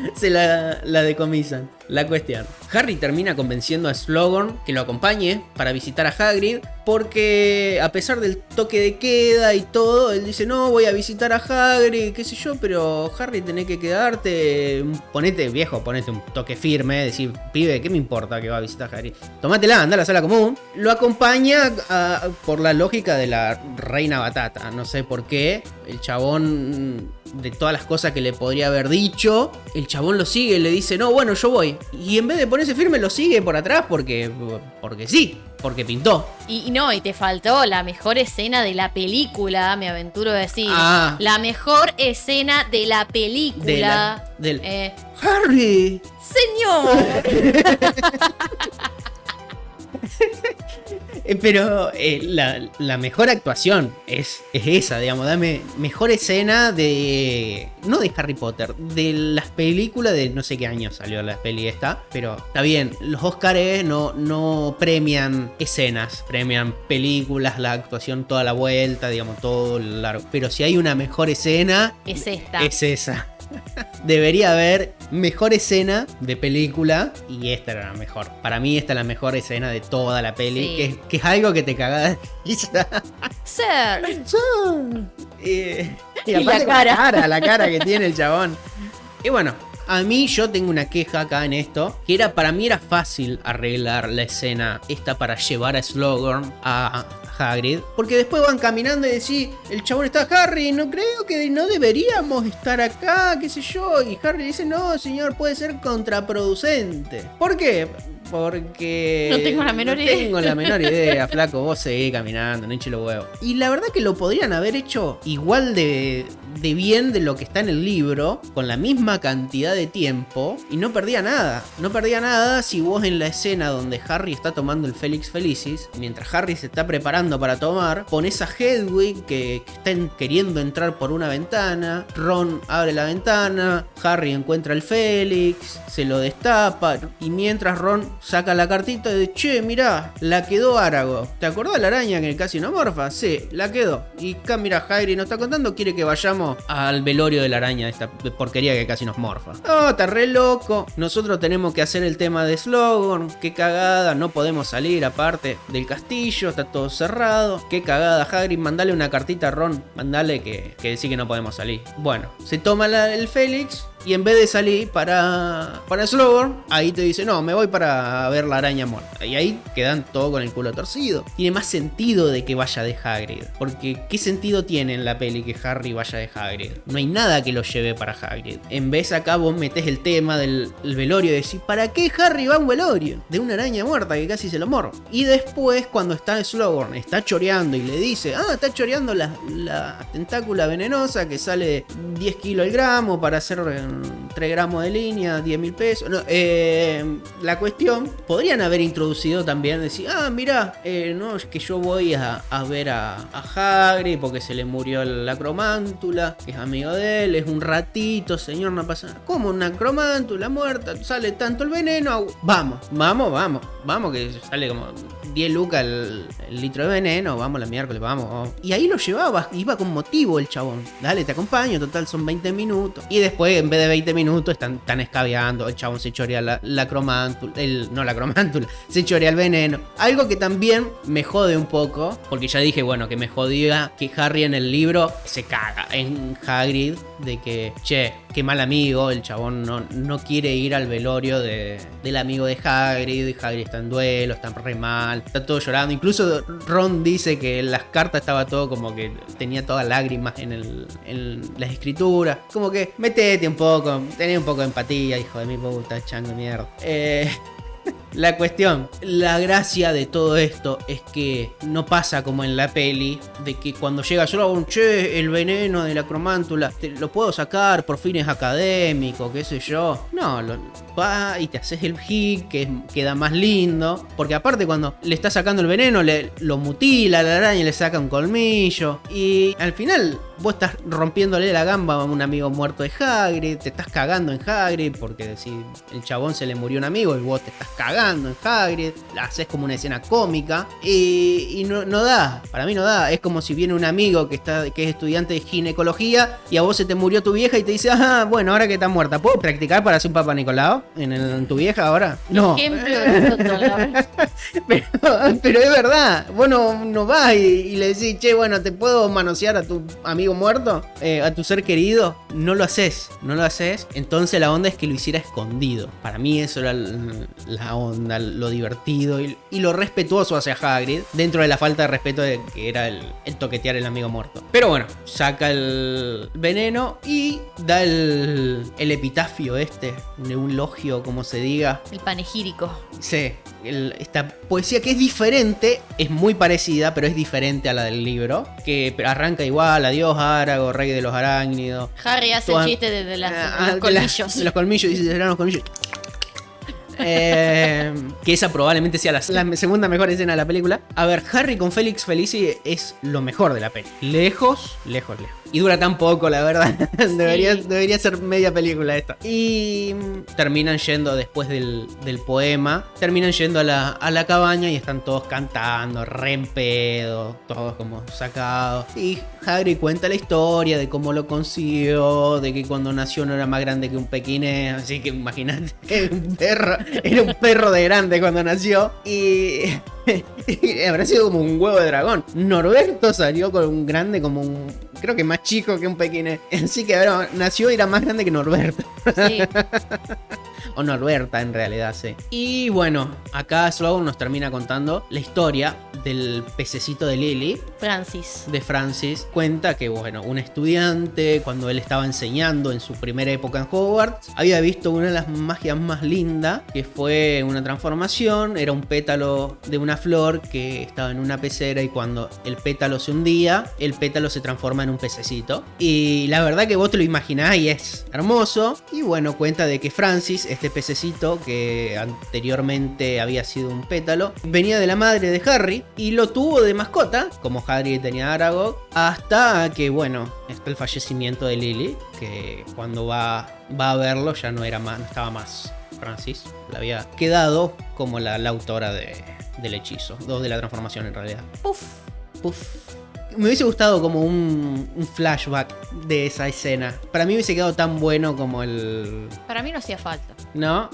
se la, la decomisan. La cuestión. Harry termina convenciendo a Slughorn que lo acompañe para visitar a Hagrid porque a pesar del toque de queda y todo, él dice, no, voy a visitar a Hagrid, qué sé yo, pero Harry tenés que quedarte, ponete viejo, ponete un toque firme, decir, pibe, ¿qué me importa que va a visitar a Hagrid? Tomátela, anda a la sala común. Lo acompaña por la lógica de la reina batata, no sé por qué, el chabón de todas las cosas que le podría haber dicho, el chabón lo sigue, le dice, no, bueno, yo voy. Y en vez de ponerse firme, lo sigue por atrás porque, porque sí, porque pintó. Y, y no, y te faltó la mejor escena de la película, me aventuro a decir. Ah. La mejor escena de la película. De la- del- Eh, Harry. Señor. Eh, Pero eh, la, la mejor actuación es, es esa, digamos, dame mejor escena de... No de Harry Potter, de las películas de no sé qué año salió la peli esta, pero está bien, los Oscars no, no premian escenas, premian películas, la actuación toda la vuelta, digamos, todo largo. Pero si hay una mejor escena, Es esta. es esa. Debería haber mejor escena de película y esta era la mejor. Para mí esta es la mejor escena de toda la peli, Sí. que, es- que es algo que te cagás. Sir. Eh, y, Y aparte la cara. la cara que tiene el chabón. Y bueno, a mí yo tengo una queja acá en esto, que era para mí era fácil arreglar la escena esta para llevar a Slughorn a Hagrid, porque después van caminando y decís, el chabón está Harry, no creo que no deberíamos estar acá, qué sé yo, y Harry dice, no, señor, puede ser contraproducente. ¿Por qué? Porque... No tengo la menor no idea. Tengo la menor idea, flaco, vos seguís caminando, no hinche los huevos. Y la verdad que lo podrían haber hecho igual de, de bien de lo que está en el libro, con la misma cantidad de tiempo, y no perdía nada. No perdía nada si vos en la escena donde Harry está tomando el Félix Felicis, mientras Harry se está preparando para tomar, pones a Hedwig que, que está en- queriendo entrar por una ventana, Ron abre la ventana, Harry encuentra el Félix, se lo destapa, y mientras Ron saca la cartita de, che, mirá, la quedó Arago. ¿Te acordás la araña que casi no morfa? Sí, la quedó. Y acá, mira, Hagrid nos está contando, quiere que vayamos al velorio de la araña, esta porquería que casi nos morfa. Oh, está re loco. Nosotros tenemos que hacer el tema de Slogan. Qué cagada, no podemos salir aparte del castillo, está todo cerrado. Qué cagada, Hagrid, mandale una cartita a Ron, mandale que, que decir que no podemos salir. Bueno, se toma el Félix y en vez de salir para, para Slughorn, ahí te dice, no, me voy para ver la araña muerta. Y ahí quedan todo con el culo torcido. Tiene más sentido de que vaya de Hagrid. Porque, ¿qué sentido tiene en la peli que Harry vaya de Hagrid? No hay nada que lo lleve para Hagrid. En vez acá vos metés el tema del el velorio y decís, ¿para qué Harry va a un velorio? De una araña muerta que casi se lo morro. Y después, cuando está en Slughorn, está choreando y le dice, ah, está choreando la, la tentácula venenosa que sale 10 kilos el gramo para hacer eh, 3 gramos de línea, 10 mil pesos. Eh, la cuestión, podrían haber introducido también, decir, ah, mira, eh, no, es que yo voy a, ver a, a porque se le murió la cromántula, que es amigo de él, es un ratito, señor, no pasa nada. ¿Cómo una cromántula muerta? Sale tanto el veneno. Vamos, vamos, vamos. vamos que sale como 10 lucas el, el litro de veneno, vamos la miércoles, vamos. Y ahí lo llevaba, iba con motivo el chabón. Dale, te acompaño, total son 20 minutos. Y después, en vez de 20 minutos, están, están escabeando, el chabón se chorea la, la cromántula, el, no la cromántula, se chorea el veneno. Algo que también me jode un poco, porque ya dije, bueno, que me jodía que Harry en el libro se caga en Hagrid de que, che, qué mal amigo, el chabón no, no quiere ir al velorio de, del amigo de Hagrid, Hagrid está en duelo, está re mal, está todo llorando. Incluso Ron dice que en las cartas estaba todo como que tenía todas lágrimas en, el, en las escrituras. Como que metete un poco, tenés un poco de empatía, hijo de mi puta, chango mierda. Eh, la cuestión, la gracia de todo esto es que no pasa como en la peli, de que cuando llega solo un che, el veneno de la cromántula, lo puedo sacar por fines académicos, qué sé yo. No, va y te haces el hit, que queda más lindo. Porque aparte, cuando le está sacando el veneno, le, lo mutila la araña, le saca un colmillo. Y al final, vos estás rompiéndole la gamba a un amigo muerto de Hagrid, te estás cagando en Hagrid, porque si el chabón se le murió un amigo y vos te estás cagando en Hagrid, la haces como una escena cómica y, no, no, da, para mí no da, es como si viene un amigo que, está, que es estudiante de ginecología y a vos se te murió tu vieja y te dice, ah, bueno, ahora que está muerta, ¿puedo practicar para ser un Papa Nicolau en, tu vieja ahora? No. pero, pero, es verdad, vos no, vas y, le decís, che, bueno, ¿te puedo manosear a tu amigo muerto? Eh, a tu ser querido, no lo haces, no lo haces. Entonces la onda es que lo hiciera escondido. Para mí eso era la onda lo divertido y, lo respetuoso hacia Hagrid, dentro de la falta de respeto de que era el, toquetear el amigo muerto. Pero bueno, saca el veneno y da el, el epitafio este, un logio, como se diga. El panegírico. Sí, esta poesía que es diferente, es muy parecida, pero es diferente a la del libro, que arranca igual, adiós Arago, rey de los arácnidos. Harry hace el chiste de, ah, los colmillos. De, los colmillos, dice, serán los colmillos. Eh, que esa probablemente sea la, segunda mejor escena de la película. A ver, Harry con Félix Felici es lo mejor de la peli. Lejos, lejos, lejos. Y dura tan poco, la verdad. debería, debería ser media película esta. Y terminan yendo después del, poema. Terminan yendo a la, a la, cabaña y están todos cantando, re en pedo, todos como sacados. Y Harry cuenta la historia de cómo lo consiguió, de que cuando nació no era más grande que un pequinés. Así que imagínate, un perro, era un perro de grande cuando nació. Y habrá sido como un huevo de dragón. Norberto salió con un grande como un. Creo que más chico que un pequine. Así que bueno, nació y era más grande que Norberto. Sí. o Norberta en realidad, sí. Y bueno, acá Sloan nos termina contando la historia del pececito de Lily. Francis. De Francis. Cuenta que, bueno, un estudiante, cuando él estaba enseñando en su primera época en Hogwarts, había visto una de las magias más lindas, que fue una transformación. Era un pétalo de una flor que estaba en una pecera y cuando el pétalo se hundía, el pétalo se transforma en un pececito. Y la verdad que vos te lo imaginás y es hermoso. Y bueno, cuenta de que Francis, este pececito que anteriormente había sido un pétalo, venía de la madre de Harry y lo tuvo de mascota, como Harry tenía Aragog, hasta que, bueno, está el fallecimiento de Lily, que cuando va, va a verlo ya no era más, no estaba más Francis, la había quedado como la, autora de, del hechizo, dos de la transformación en realidad. Puff. Puff me hubiese gustado como un, flashback de esa escena. Para mí hubiese quedado tan bueno como el. Para mí no hacía falta. ¿No?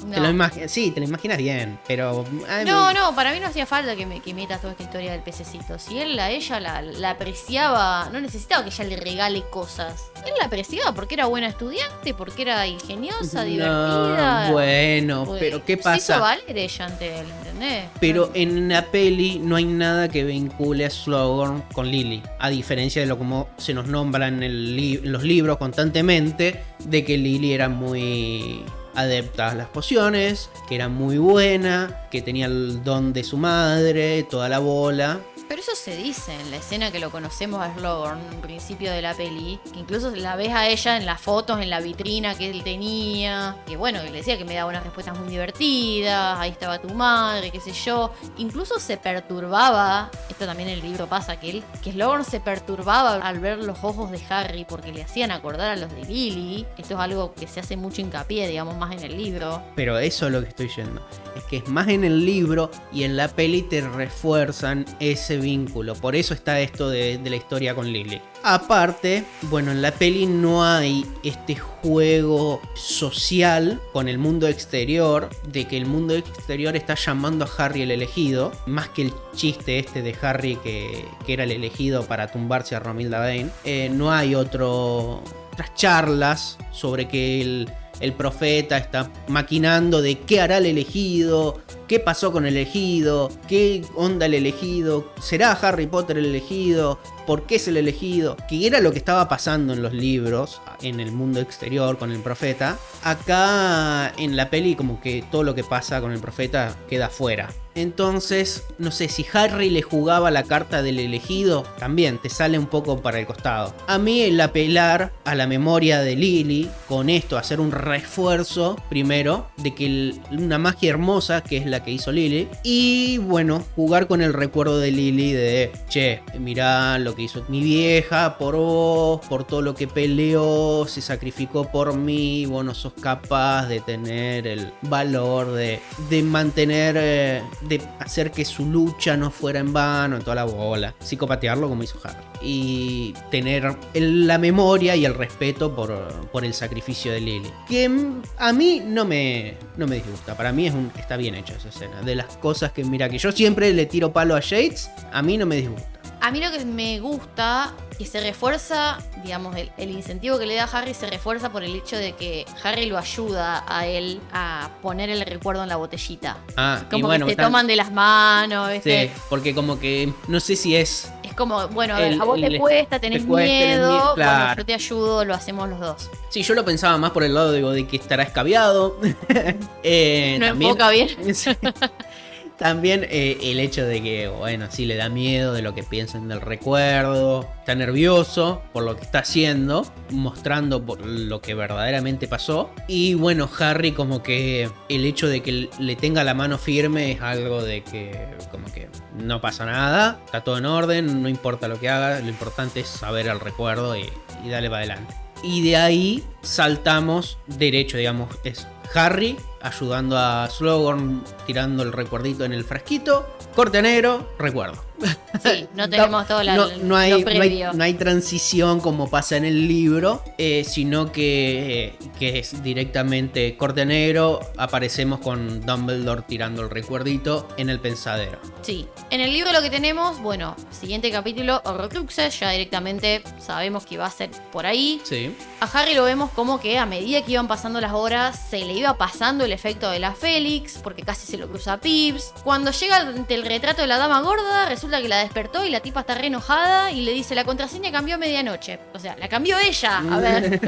sí, te lo imaginas bien, pero. no, no, para mí no hacía falta que, me, que metas toda esta historia del pececito. Si él a ella la, apreciaba, no necesitaba que ella le regale cosas. Él la apreciaba porque era buena estudiante, porque era ingeniosa, divertida. Bueno, pues, pero ¿qué pasa? Se hizo valer ella ante él, ¿entendés? Pero en la peli no hay nada que vincule a Slughorn con Lily a diferencia de lo como se nos nombra en, los libros constantemente, de que Lily era muy adepta a las pociones, que era muy buena, que tenía el don de su madre, toda la bola. Pero eso se dice en la escena que lo conocemos a Slughorn, en principio de la peli, que incluso la ves a ella en las fotos, en la vitrina que él tenía, que bueno, que le decía que me daba unas respuestas muy divertidas, ahí estaba tu madre, qué sé yo. Incluso se perturbaba, esto también en el libro pasa, que él, que Slughorn se perturbaba al ver los ojos de Harry porque le hacían acordar a los de Lily. Esto es algo que se hace mucho hincapié, digamos, más en el libro. Pero eso es lo que estoy yendo. Es que es más en el libro y en la peli te refuerzan ese vínculo. Por eso está esto de, la historia con Lily. Aparte, bueno, en la peli no hay este juego social con el mundo exterior, de que el mundo exterior está llamando a Harry el elegido, más que el chiste este de Harry que, era el elegido para tumbarse a Romilda Vane. Eh, no hay otro, otras charlas sobre que el, el profeta está maquinando de qué hará el elegido, qué pasó con el elegido, qué onda el elegido, será Harry Potter el elegido, por qué es el elegido, que era lo que estaba pasando en los libros, en el mundo exterior con el profeta. Acá en la peli como que todo lo que pasa con el profeta queda fuera. Entonces, no sé, si Harry le jugaba la carta del elegido, también te sale un poco para el costado. A mí el apelar a la memoria de Lily, con esto, hacer un refuerzo, primero, de que una magia hermosa, que es la que hizo Lily, y bueno, jugar con el recuerdo de Lily de, che, mirá lo que hizo mi vieja por vos, por todo lo que peleó, se sacrificó por mí, vos no sos capaz de tener el valor de, de mantener, eh, de hacer que su lucha no fuera en vano, en toda la bola, psicopatearlo como hizo Harry. Y tener la memoria y el respeto por, por el sacrificio de Lily. Que a mí no me, no me disgusta, para mí es un, está bien hecha esa escena. De las cosas que, mira, que yo siempre le tiro palo a Shades, a mí no me disgusta. A mí lo que me gusta, que se refuerza, digamos, el, el incentivo que le da Harry se refuerza por el hecho de que Harry lo ayuda a él a poner el recuerdo en la botellita. Ah, y Como bueno, que se están- toman de las manos, ¿viste? Sí, porque como que no sé si es Es como, bueno, a ver, El- a vos el- te cuesta, tenés te cuesta, tenés miedo, claro. yo te ayudo, lo hacemos los dos. Sí, yo lo pensaba más por el lado digo, de que estará escabiado. Eh, ¿No también, enfoca bien? También eh, el hecho de que, bueno, sí le da miedo de lo que piensen del recuerdo, está nervioso por lo que está haciendo, mostrando por lo que verdaderamente pasó. Y bueno, Harry como que el hecho de que le tenga la mano firme es algo de que como que no pasa nada, está todo en orden, no importa lo que haga, lo importante es saber el recuerdo y, y darle para adelante. Y de ahí saltamos derecho, digamos, es Harry ayudando a Slughorn tirando el recuerdito en el frasquito, corte negro, recuerdo. Sí, no tenemos todo la- no, no hay, lo no hay- previo. no hay transición como pasa en el libro, eh, sino que, que es directamente corte negro, aparecemos con Dumbledore tirando el recuerdito en el pensadero. Sí. En el libro lo que tenemos, bueno, siguiente capítulo, Horrocruxes, ya directamente sabemos que va a ser por ahí. Sí. A Harry lo vemos como que a medida que iban pasando las horas se le iba pasando el efecto de la Félix, porque casi se lo cruza a Pips. Cuando llega ante el retrato de la dama gorda, resulta que la despertó y la tipa está re enojada y le dice la contraseña cambió a medianoche. O sea, la cambió ella. A ver.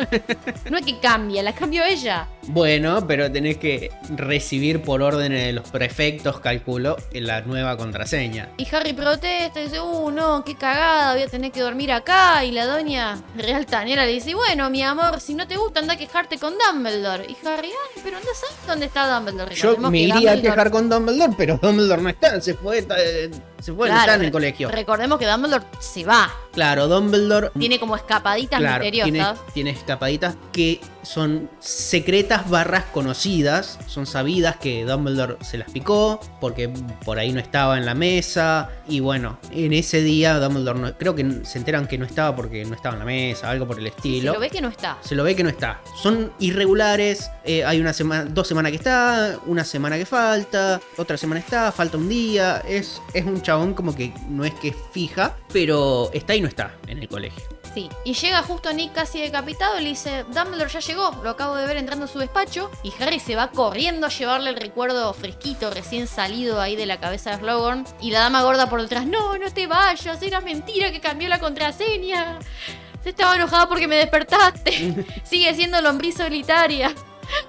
no es que cambia, la cambió ella. Bueno, pero tenés que recibir por órdenes de los prefectos, calculo, la nueva contraseña. Y Harry protesta y dice, uh, no, qué cagada, voy a tener que dormir acá. Y la doña real tanera le dice, bueno, mi amor, si no te gusta, anda a quejarte con Dumbledore. Y Harry, ay, pero anda, ¿sabes dónde está Dumbledore? Yo Recordemos me que iría a quejar con Dumbledore, pero Dumbledore no está, se fue, eh, se fue, no está en el colegio. Recordemos que Dumbledore se va. Claro, Dumbledore Tiene como escapaditas claro, tiene, misteriosas. tiene escapaditas que son secretas barras conocidas, son sabidas que Dumbledore se las picó porque por ahí no estaba en la mesa y bueno, en ese día Dumbledore no- creo que se enteran que no estaba porque no estaba en la mesa, algo por el Se estilo. lo ve que no está. Se lo ve que no está. Son irregulares. eh, hay una semana, dos semanas que está, una semana que falta, otra semana está, falta un día. Es, es un chabón como que no es que es fija, pero está y no está en el colegio. Y llega justo Nick casi decapitado y le dice, Dumbledore ya llegó, lo acabo de ver entrando a su despacho. Y Harry se va corriendo a llevarle el recuerdo fresquito, recién salido ahí de la cabeza de Slughorn. Y la dama gorda por detrás, no, no te vayas, era mentira que cambió la contraseña. Se estaba enojada porque me despertaste. Sigue siendo lombriz solitaria.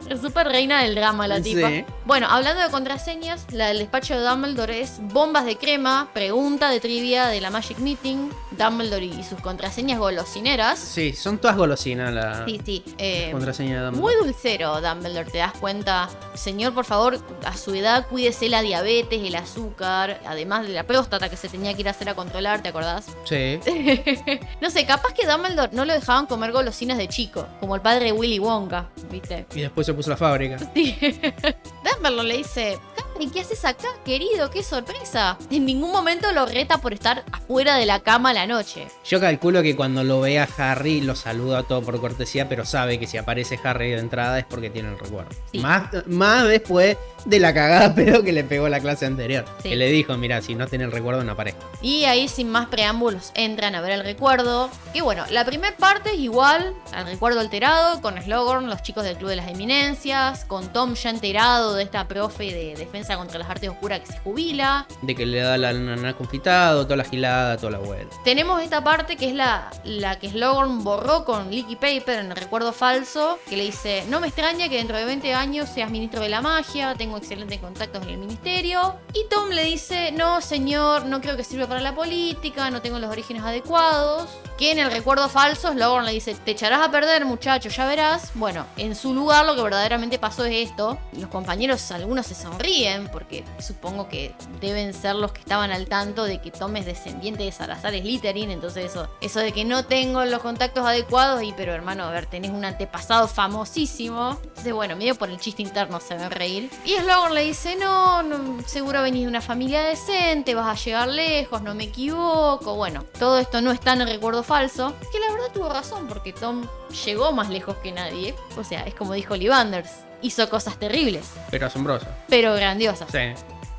Es súper reina del drama la tipa. Sí. Bueno, hablando de contraseñas, la del despacho de Dumbledore es bombas de crema, pregunta de trivia de la Magic Meeting, Dumbledore y sus contraseñas golosineras. Sí, son todas golosinas la Sí, sí. eh, contraseña de muy Dumbledore. dulcero, Dumbledore, te das cuenta. Señor, por favor, a su edad cuídese la diabetes, el azúcar, además de la próstata que se tenía que ir a hacer a controlar, ¿te acordás? Sí. no sé, capaz que Dumbledore no lo dejaban comer golosinas de chico, como el padre de Willy Wonka, ¿viste? Y después se puso la fábrica. Sí. Dumbledore le dice, Harry, ¿qué haces acá, querido? ¡Qué sorpresa! En ningún momento lo reta por estar afuera de la cama a la noche. Yo calculo que cuando lo vea Harry lo saluda todo por cortesía, pero sabe que si aparece Harry de entrada es porque tiene el recuerdo. Sí. Más, más después de la cagada pedo que le pegó la clase anterior. Sí. Que le dijo, mira, si no tiene el recuerdo no aparezca. Y ahí sin más preámbulos entran a ver el recuerdo. Que bueno, la primera parte es igual al recuerdo alterado, con Slughorn, los chicos del Club de las Eminencias, con Tom ya enterado de esta profe de defensa contra las artes oscuras que se jubila. De que le da la naná confitado, toda la gilada, toda la vuelta. Tenemos esta parte que es la, la que Slughorn borró con Leaky Paper en el recuerdo falso, que le dice, no me extraña que dentro de 20 años seas ministro de la magia, tengo excelentes contactos en el ministerio. Y Tom le dice, no señor, no creo que sirva para la política, no tengo los orígenes adecuados. Que en el recuerdo falso Slughorn le dice, te echarás a perder muchacho, ya verás. Bueno, en su lugar lo que verdaderamente pasó es esto. Los compañeros, algunos se sonríen, porque supongo que deben ser los que estaban al tanto de que Tom es descendiente de Salazar Slytherin, entonces eso, eso de que no tengo los contactos adecuados, y pero hermano, a ver, tenés un antepasado famosísimo. Entonces, bueno, medio por el chiste interno se ven reír. Y Slughorn le dice, no, no, seguro venís de una familia decente, vas a llegar lejos, no me equivoco. Bueno, todo esto no está en el recuerdo falso, que la verdad tuvo razón, porque Tom llegó más lejos que nadie. O sea, es como dijo Ollivanders, hizo cosas terribles, Pero asombroso. pero grandiosas. Sí.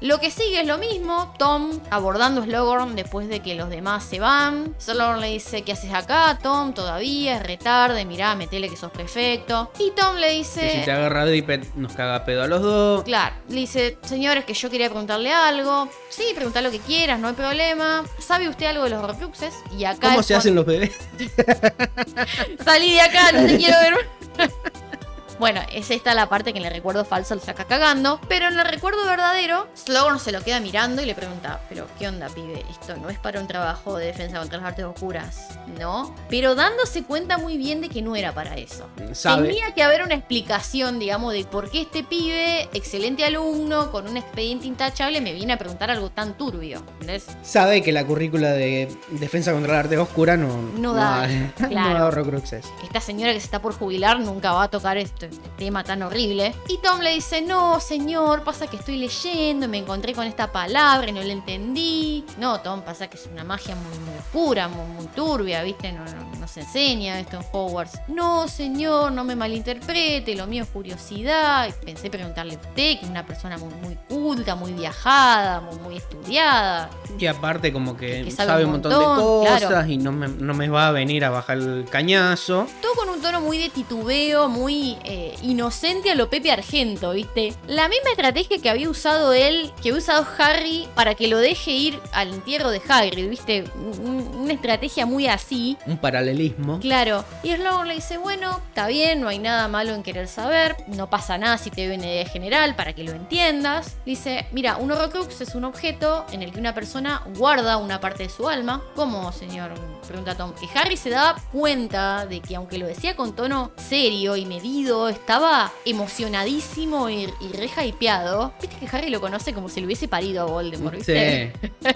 Lo que sigue es lo mismo, Tom abordando a Slughorn después de que los demás se van. Slughorn le dice, ¿qué haces acá, Tom? Todavía, es retarde, mirá, metele que sos perfecto. Y Tom le Que si te dice... agarra Drippet nos caga pedo a los dos. Claro, le dice, señores, que yo quería preguntarle algo. Sí, preguntar lo que quieras, no hay problema. ¿Sabe usted algo de los Horcruxes? Y acá ¿Cómo se cuando- hacen los bebés? Salí de acá, no te quiero ver. Bueno, es esta la parte que en el recuerdo falso lo saca cagando. Pero en el recuerdo verdadero, Slughorn se lo queda mirando y le pregunta: ¿Pero qué onda, pibe? Esto no es para un trabajo de defensa contra las artes oscuras, ¿no? Pero dándose cuenta muy bien de que no era para eso. Sabe. Tenía que haber una explicación, digamos, de por qué este pibe, excelente alumno, con un expediente intachable, me viene a preguntar algo tan turbio. ¿Entendés? Sabe que la currícula de defensa contra la arte oscura no, No da, no claro. da Horcruxes. esta señora que se está por jubilar nunca va a tocar este, este tema tan horrible. Y Tom le dice, no, señor, pasa que estoy leyendo y me encontré con esta palabra y no la entendí. No, Tom, pasa que es una magia muy, muy oscura, muy, muy turbia, ¿viste? No, no, no se enseña esto en Hogwarts. No, señor, no me malinterprete, lo mío es curiosidad. Y pensé preguntarle a usted, que es una persona muy, muy culta, muy viajada, muy, muy estudiada. Y aparte como que, Que sabe, sabe un montón, de cosas claro. y no me, no me va a venir a bajar el cañazo. Todo con un tono muy de titubeo, muy eh, inocente a lo Pepe Argento, ¿viste? La misma estrategia que había usado él, que había usado Harry para que lo deje ir al entierro de Hagrid, ¿viste? Un- Una estrategia muy así. Un paralelismo. Claro, y Slughorn le dice, bueno, está bien, no hay nada malo en querer saber, no pasa nada si te doy una idea general para que lo entiendas. Dice, mira, un Horcrux es un objeto en el que una persona guarda una parte de su alma. ¿Cómo, señor? Pregunta Tom. Que Harry se daba cuenta de que aunque lo decía con tono serio y medido, estaba emocionadísimo y, y re hypeado. Viste que Harry lo conoce como si lo hubiese parido a Voldemort, ¿viste? Sí.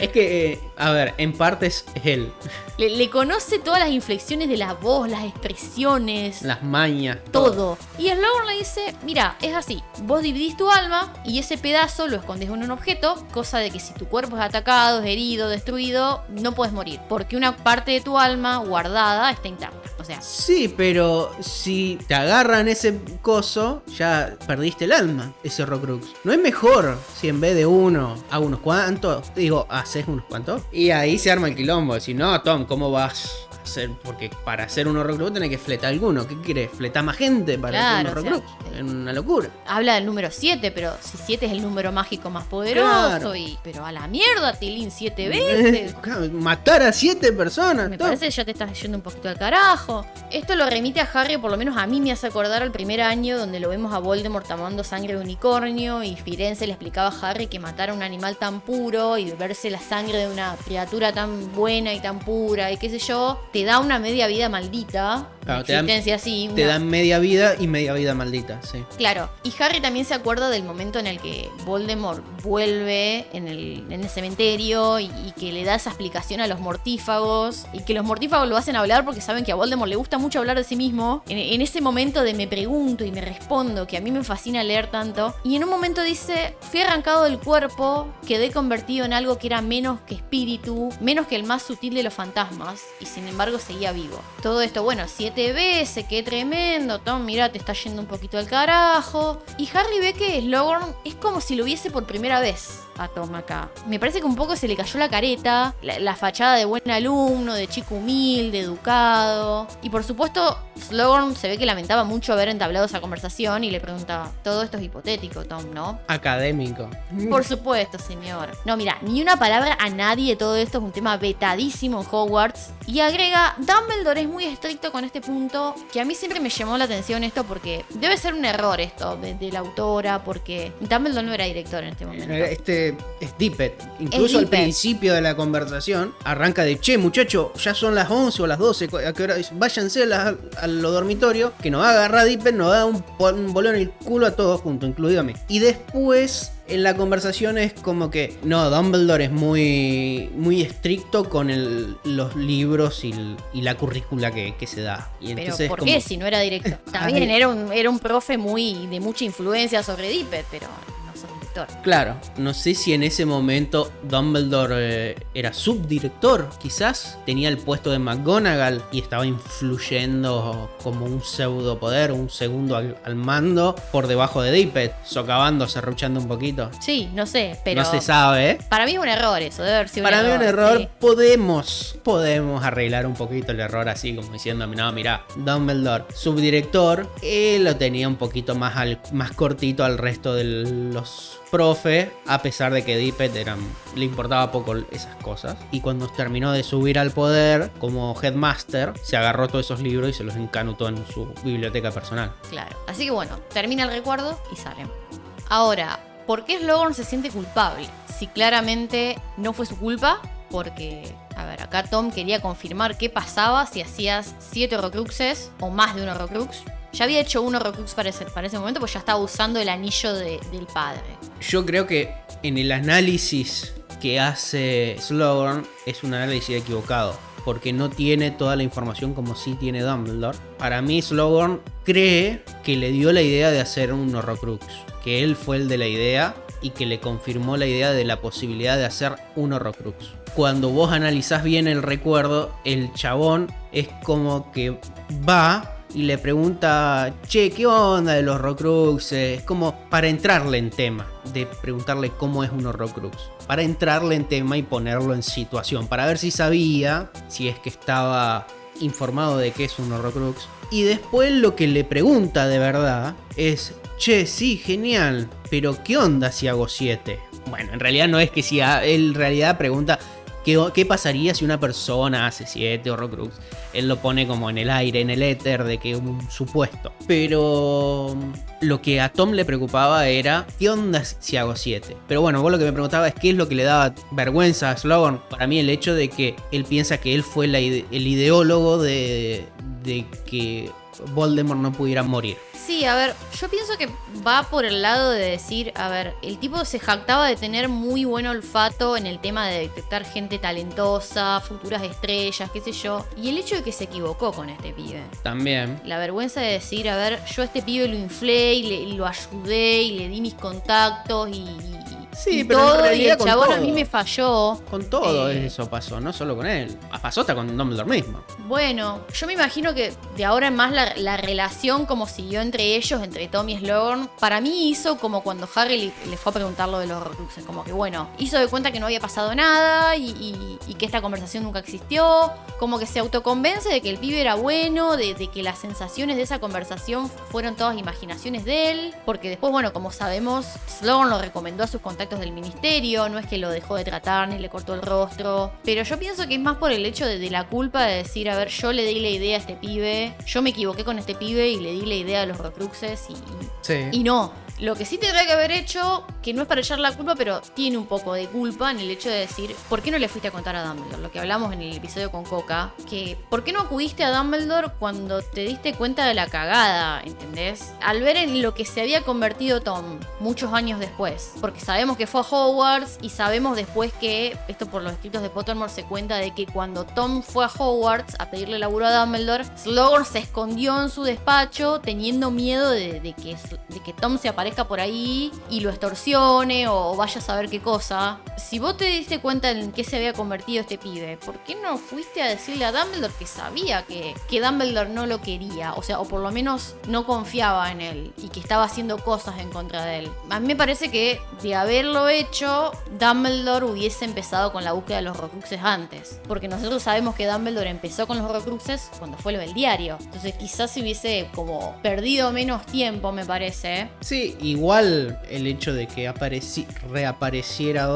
es que, eh, a ver, en parte es él. Le, le conoce todas las inflexiones de la voz, las expresiones. Las mañas. todo. Y Slughorn le dice, mira, es así, vos dividís tu alma y ese pedazo lo escondes en un objeto, cosa de que si tu cuerpo es atacado, es herido, destruido, no puedes morir, porque una parte de tu alma guardada está intacta. Sí, pero si te agarran ese coso, ya perdiste el alma, ese Horcrux. ¿No es mejor si en vez de uno hago unos cuantos? Digo, haces unos cuantos. Y ahí se arma el quilombo. Si no, Tom, ¿cómo vas hacer, porque para hacer un Horrocrux tenés que fletar alguno. ¿Qué querés? ¿Fletar más gente para Claro, hacer o un sea, Horrocrux? Es una locura. Habla del número 7, pero si 7 es el número mágico más poderoso Claro. y... Pero a la mierda, Tilín 7 veces. Matar a siete personas. Me todo. parece que ya te estás yendo un poquito al carajo. Esto lo remite a Harry, por lo menos a mí me hace acordar al primer año donde lo vemos a Voldemort tomando sangre de unicornio y Firenze le explicaba a Harry que matar a un animal tan puro y beberse la sangre de una criatura tan buena y tan pura y qué sé yo, te da una media vida maldita. Claro, te dan- así. Te dan media vida y media vida maldita, sí. Claro, y Harry también se acuerda del momento en el que Voldemort vuelve en el, en el cementerio y, y que le da esa explicación a los mortífagos y que los mortífagos lo hacen hablar porque saben que a Voldemort le gusta mucho hablar de sí mismo. En, en ese momento de me pregunto y me respondo, que a mí me fascina leer tanto, y en un momento dice, fui arrancado del cuerpo, quedé convertido en algo que era menos que espíritu, menos que el más sutil de los fantasmas, y sin embargo seguía vivo. Todo esto, bueno, siete veces, qué tremendo, Tom, mira, te está yendo un poquito al carajo. Y Harry ve que Slughorn es como si lo viese por primera vez a Tom acá. Me parece que un poco se le cayó la careta, la, la fachada de buen alumno, de chico humilde, educado. Y por supuesto, Slughorn se ve que lamentaba mucho haber entablado esa conversación y le pregunta, todo esto es hipotético, Tom, ¿no? Académico. Por supuesto, señor. No, mira, ni una palabra a nadie, todo esto es un tema vetadísimo en Hogwarts. Y agrega, Dumbledore es muy estricto con este punto, que a mí siempre me llamó la atención esto porque debe ser un error esto de, de la autora, porque Dumbledore no era director en este momento. Este es Dippet. Incluso al principio de la conversación arranca de, che, muchacho, ya son las 11 o las 12, ¿a qué hora? Váyanse a, a los dormitorios, que nos va a agarrar Dippet, nos va a dar un, un bolón en el culo a todos juntos, incluido a mí. Y después... En la conversación es como que no, Dumbledore es muy, muy estricto con el- los libros y, el- y la currícula que, que se da. Y Pero ¿por como- qué si no era director? También era un, era un profe muy de mucha influencia sobre Dippet, pero director. Claro, no sé si en ese momento Dumbledore eh, era subdirector, quizás tenía el puesto de McGonagall y estaba influyendo como un pseudo poder, un segundo al, al mando por debajo de Dippet, socavando, serruchando un poquito. Sí, no sé, pero... No se sabe, ¿eh? Para mí es un error eso, debe haber sido Para un mí error. un error, sí. podemos, podemos arreglar un poquito el error así, como diciendo, no, mira, Dumbledore, subdirector, él lo tenía un poquito más, al, más cortito al resto de los profe, a pesar de que Dippet eran, le importaba poco esas cosas. Y cuando terminó de subir al poder como headmaster, se agarró todos esos libros y se los encanutó en su biblioteca personal. Claro. Así que bueno, termina el recuerdo y salen. Ahora, ¿por qué Slogan se siente culpable? Si claramente no fue su culpa, porque, a ver, acá Tom quería confirmar qué pasaba si hacías 7 Horrocruxes o más de un Horrocrux. Ya había hecho un Horrocrux para ese, para ese momento, pues ya estaba usando el anillo de- del padre. Yo creo que en el análisis que hace Slughorn es un análisis equivocado. Porque no tiene toda la información como sí tiene Dumbledore. Para mí, Slughorn cree que le dio la idea de hacer un Horrocrux. Que él fue el de la idea y que le confirmó la idea de la posibilidad de hacer un Horrocrux. Cuando vos analizás bien el recuerdo, el chabón es como que va y le pregunta, che, ¿qué onda de los Horrocruxes? Es como para entrarle en tema, de preguntarle cómo es un Horrocrux. Para entrarle en tema y ponerlo en situación, para ver si sabía, si es que estaba informado de qué es un Horrocrux. Y después lo que le pregunta de verdad es, che, sí, genial, pero ¿qué onda si hago 7? Bueno, en realidad no es que si él en realidad pregunta ¿Qué, pasaría si una persona hace 7 Horrocrux? Él lo pone como en el aire, en el éter, de que un supuesto. Pero mm, lo que a Tom le preocupaba era, ¿qué onda si hago 7? Pero bueno, vos lo que me preguntaba es qué es lo que le daba vergüenza a Slogan. Para mí el hecho de que él piensa que él fue el ideólogo de, de que Voldemort no pudiera morir. Sí, a ver, yo pienso que va por el lado de decir, a ver, el tipo se jactaba de tener muy buen olfato en el tema de detectar gente talentosa, futuras estrellas, qué sé yo, y el hecho de que se equivocó con este pibe. También. La vergüenza de decir, a ver, yo a este pibe lo inflé y, le- lo ayudé y le di mis contactos y, y- Sí, y pero en todo, y realidad el chabón a todo. mí me falló. Con todo Eh. eso pasó, no solo con él. Pasó hasta con Dumbledore mismo. Bueno, yo me imagino que de ahora en más la, la relación como siguió entre ellos, entre Tom y Slughorn, para mí hizo como cuando Harry le, le fue a preguntar lo de los Horcruxes, como que bueno, hizo de cuenta que no había pasado nada y, y- y que esta conversación nunca existió, como que se autoconvence de que el pibe era bueno, de, de que las sensaciones de esa conversación fueron todas imaginaciones de él, porque después, bueno, como sabemos, Slughorn lo recomendó a sus contactos del ministerio, no es que lo dejó de tratar ni le cortó el rostro, pero yo pienso que es más por el hecho de, de la culpa de decir, a ver, yo le di la idea a este pibe, yo me equivoqué con este pibe y le di la idea a los Horcruxes y, Sí. y no. Lo que sí tendría que haber hecho, que no es para echar la culpa, pero tiene un poco de culpa en el hecho de decir, ¿por qué no le fuiste a contar a Dumbledore? Lo que hablamos en el episodio con Coca, que ¿por qué no acudiste a Dumbledore cuando te diste cuenta de la cagada? ¿Entendés? Al ver en lo que se había convertido Tom muchos años después. Porque sabemos que fue a Hogwarts y sabemos después que, esto por los escritos de Pottermore se cuenta de que cuando Tom fue a Hogwarts a pedirle laburo a Dumbledore, Slughorn se escondió en su despacho teniendo miedo de, que, de que Tom se aparezca por ahí y lo extorsione o vaya a saber qué cosa. Si vos te diste cuenta en qué se había convertido este pibe, ¿por qué no fuiste a decirle a Dumbledore que sabía que, que Dumbledore no lo quería? O sea, o por lo menos no confiaba en él y que estaba haciendo cosas en contra de él. A mí me parece que de haberlo hecho, Dumbledore hubiese empezado con la búsqueda de los Horcruxes antes. Porque nosotros sabemos que Dumbledore empezó con los Horcruxes cuando fue lo del diario. Entonces quizás se hubiese como perdido menos tiempo, me parece. Sí, igual el hecho de que apareci- reapareciera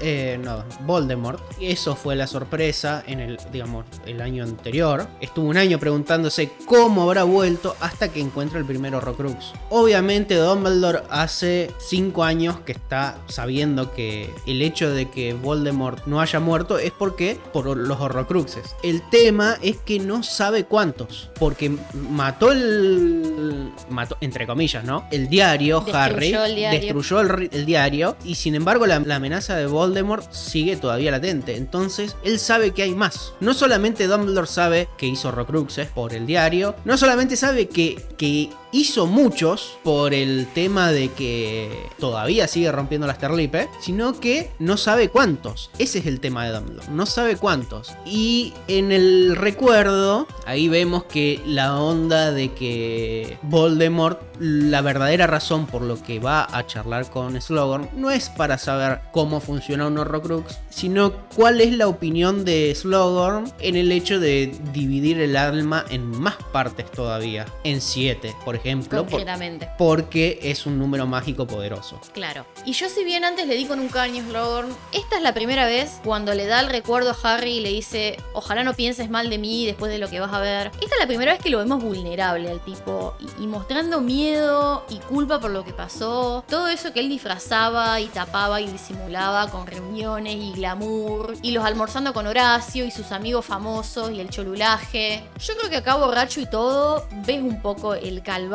eh, no, Voldemort, eso fue la sorpresa en el, digamos, el año anterior. Estuvo un año preguntándose cómo habrá vuelto hasta que encuentra el primer Horrocrux. Obviamente Dumbledore hace 5 años que está sabiendo que el hecho de que Voldemort no haya muerto es porque por los Horrocruxes. El tema es que no sabe cuántos, porque mató el mató entre comillas, ¿no? El diario Destruyó Harry el diario. destruyó el, ri- el diario y sin embargo la, la amenaza de Voldemort sigue todavía latente. Entonces él sabe que hay más. No solamente Dumbledore sabe que hizo Horrocruxes por el diario, no solamente sabe que, que hizo muchos por el tema de que todavía sigue rompiendo las terlipe, sino que no sabe cuántos. Ese es el tema de Dumbledore, no sabe cuántos. Y en el recuerdo, ahí vemos que la onda de que Voldemort, la verdadera razón por lo que va a charlar con Slughorn, no es para saber cómo funciona un Horrocrux, sino cuál es la opinión de Slughorn en el hecho de dividir el alma en más partes todavía, en siete, por ejemplo, por- Concretamente. porque es un número mágico poderoso. Claro. Y yo si bien antes le di con un caño Slughorn, esta es la primera vez cuando le da el recuerdo a Harry y le dice, ojalá no pienses mal de mí después de lo que vas a ver. Esta es la primera vez que lo vemos vulnerable al tipo y, y mostrando miedo y culpa por lo que pasó. Todo eso que él disfrazaba y tapaba y disimulaba con reuniones y glamour y los almorzando con Horacio y sus amigos famosos y el cholulaje. Yo creo que acá borracho y todo ves un poco el calvario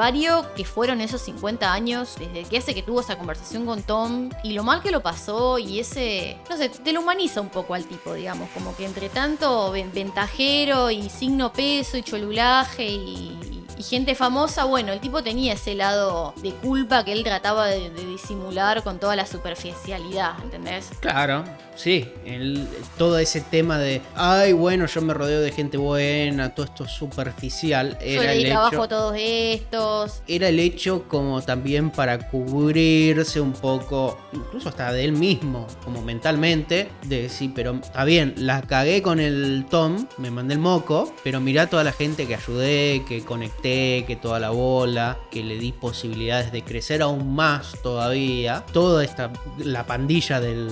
que fueron esos 50 años desde que hace que tuvo esa conversación con Tom y lo mal que lo pasó y ese, no sé, te lo humaniza un poco al tipo, digamos, como que entre tanto ven- ventajero y signo peso y cholulaje y, y gente famosa, bueno, el tipo tenía ese lado de culpa que él trataba de, de disimular con toda la superficialidad, ¿entendés? Claro, sí, el- todo ese tema de, ay, bueno, yo me rodeo de gente buena, todo esto superficial, Yo era le di el trabajo hecho... a todos estos. Era el hecho como también para cubrirse un poco, incluso hasta de él mismo, como mentalmente, de decir, pero está bien, la cagué con el Tom, me mandé el moco, pero mirá toda la gente que ayudé, que conecté, que toda la bola, que le di posibilidades de crecer aún más todavía, toda esta, la pandilla del,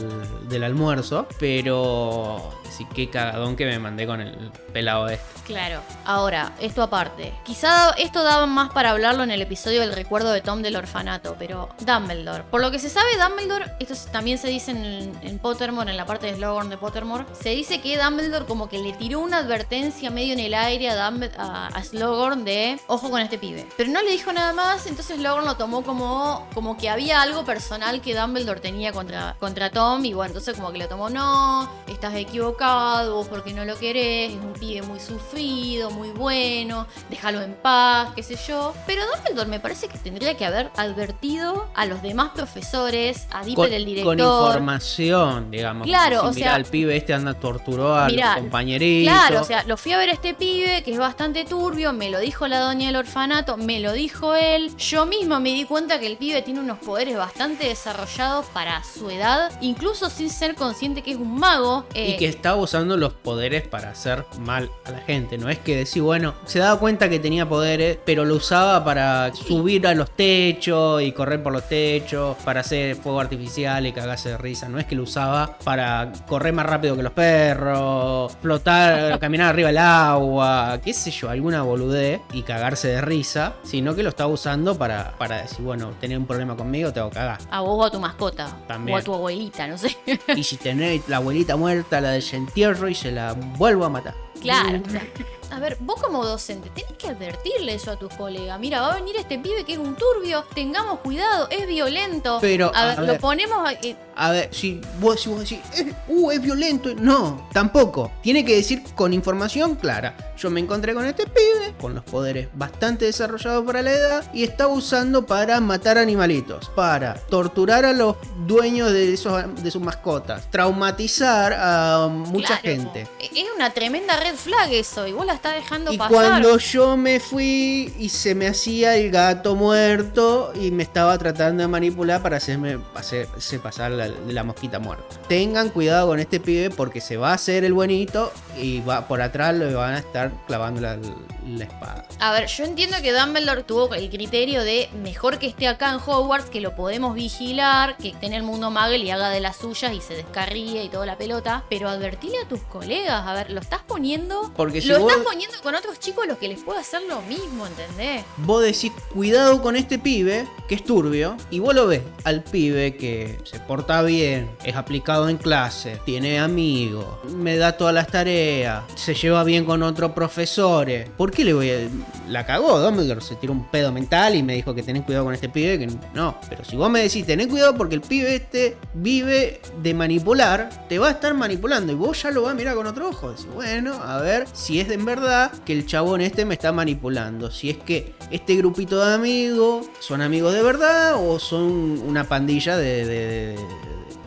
del almuerzo, pero sí, qué cagadón que me mandé con el pelado este. Claro. Ahora, esto aparte. Quizá esto daba más para hablarlo en el episodio del recuerdo de Tom del orfanato, pero Dumbledore. Por lo que se sabe, Dumbledore, esto es- también se dice en, Pottermore, en la parte de Slughorn de Pottermore, se dice que Dumbledore como que le tiró una advertencia medio en el aire a, Dumb- a, a Slughorn de ojo con este pibe. Pero no le dijo nada más, entonces Slughorn lo tomó como, como que había algo personal que Dumbledore tenía contra, contra Tom y bueno, entonces como que lo tomó, no, estás equivocado, vos porque no lo querés, es un pibe muy sufrido, muy bueno, déjalo en paz, qué sé yo. Pero Dumbledore me parece que tendría que haber advertido a los demás profesores, a Dipper el director. con información, digamos. Claro, o sea- el pibe este anda torturó a Mirá, los compañeritos. Claro, o sea, lo fui a ver a este pibe que es bastante turbio, me lo dijo la doña del orfanato, me lo dijo él. Yo mismo me di cuenta que el pibe tiene unos poderes bastante desarrollados para su edad, incluso sin ser consciente que es un mago. Y eh, que estaba usando los poderes para hacer mal a la gente. No es que decir, bueno, se daba cuenta que tenía poderes, pero lo usaba para subir a los techos y correr por los techos, para hacer fuego artificial y cagarse de risa. No es que lo usaba para correr más rápido que los perros, flotar, caminar arriba del agua, qué sé yo, alguna boludez y cagarse de risa, sino que lo estaba usando para, para decir, bueno, tenés un problema conmigo, te hago cagar. A vos o a tu mascota. También. O a tu abuelita, no sé. Y si tenés la abuelita muerta, la desentierro y se la vuelvo a matar. Claro. A ver, vos como docente tenés que advertirle eso a tus colegas. Mira, va a venir este pibe que es un turbio, tengamos cuidado, es violento. Pero, a a ver, lo ponemos a- eh, A ver, si vos, si vos decís, "Eh, uh, es violento. No, tampoco. Tiene que decir con información clara. Yo me encontré con este pibe, con los poderes bastante desarrollados para la edad, y estaba usando para matar animalitos, para torturar a los dueños de, esos, de sus mascotas, traumatizar a mucha claro, gente. Es una tremenda red flag eso, y vos la estás dejando Y pasar. cuando yo me fui y se me hacía el gato muerto y me estaba tratando de manipular para hacerme hacerse pasar la, la mosquita muerta. Tengan cuidado con este pibe porque se va a hacer el buenito y va por atrás le van a estar clavando la, la espada. A ver, yo entiendo que Dumbledore tuvo el criterio de mejor que esté acá en Hogwarts, que lo podemos vigilar, que esté en el mundo Muggle y haga de las suyas y se descarríe y toda la pelota. Pero advertile a tus colegas, a ver, lo estás poniendo. Porque si lo vos- estás poniendo con otros chicos los que les puede hacer lo mismo, ¿entendés? Vos decís cuidado con este pibe que es turbio y vos lo ves al pibe que se porta bien, es aplicado en clase, tiene amigos, me da todas las tareas, se lleva bien con otros profesores. ¿Por qué le voy a.? La cagó, Dumbledore se tiró un pedo mental y me dijo que tenés cuidado con este pibe. Que no, pero si vos me decís tenés cuidado porque el pibe este vive de manipular, te va a estar manipulando y vos ya lo vas a mirar con otro ojo. Decís, bueno, a ver si es de en verdad que el chabón este me está manipulando. Si es que este grupito de amigos son amigos de verdad o son una pandilla de.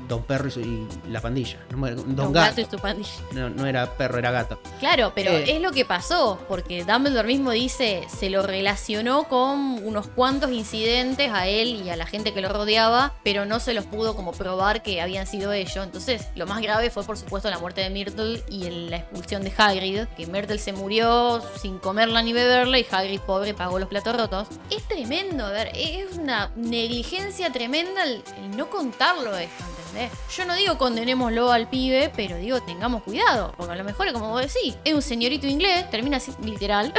Don Perro y, su- y la pandilla. No, Don, Don Gato. Gato y su pandilla. No, no era perro, era gato. Claro, pero Eh. es lo que pasó, porque Dumbledore mismo dice, se lo relacionó con unos cuantos incidentes a él y a la gente que lo rodeaba, pero no se los pudo como probar que habían sido ellos. Entonces, lo más grave fue por supuesto la muerte de Myrtle y el- la expulsión de Hagrid, que Myrtle se murió sin comerla ni beberla y Hagrid pobre pagó los platos rotos. Es tremendo, a ver, es una negligencia tremenda el, el no contarlo esto, ¿entendés? Yo no digo condenémoslo al pibe, pero digo tengamos cuidado, porque a lo mejor, como vos decís, es un señorito inglés, termina así, literal,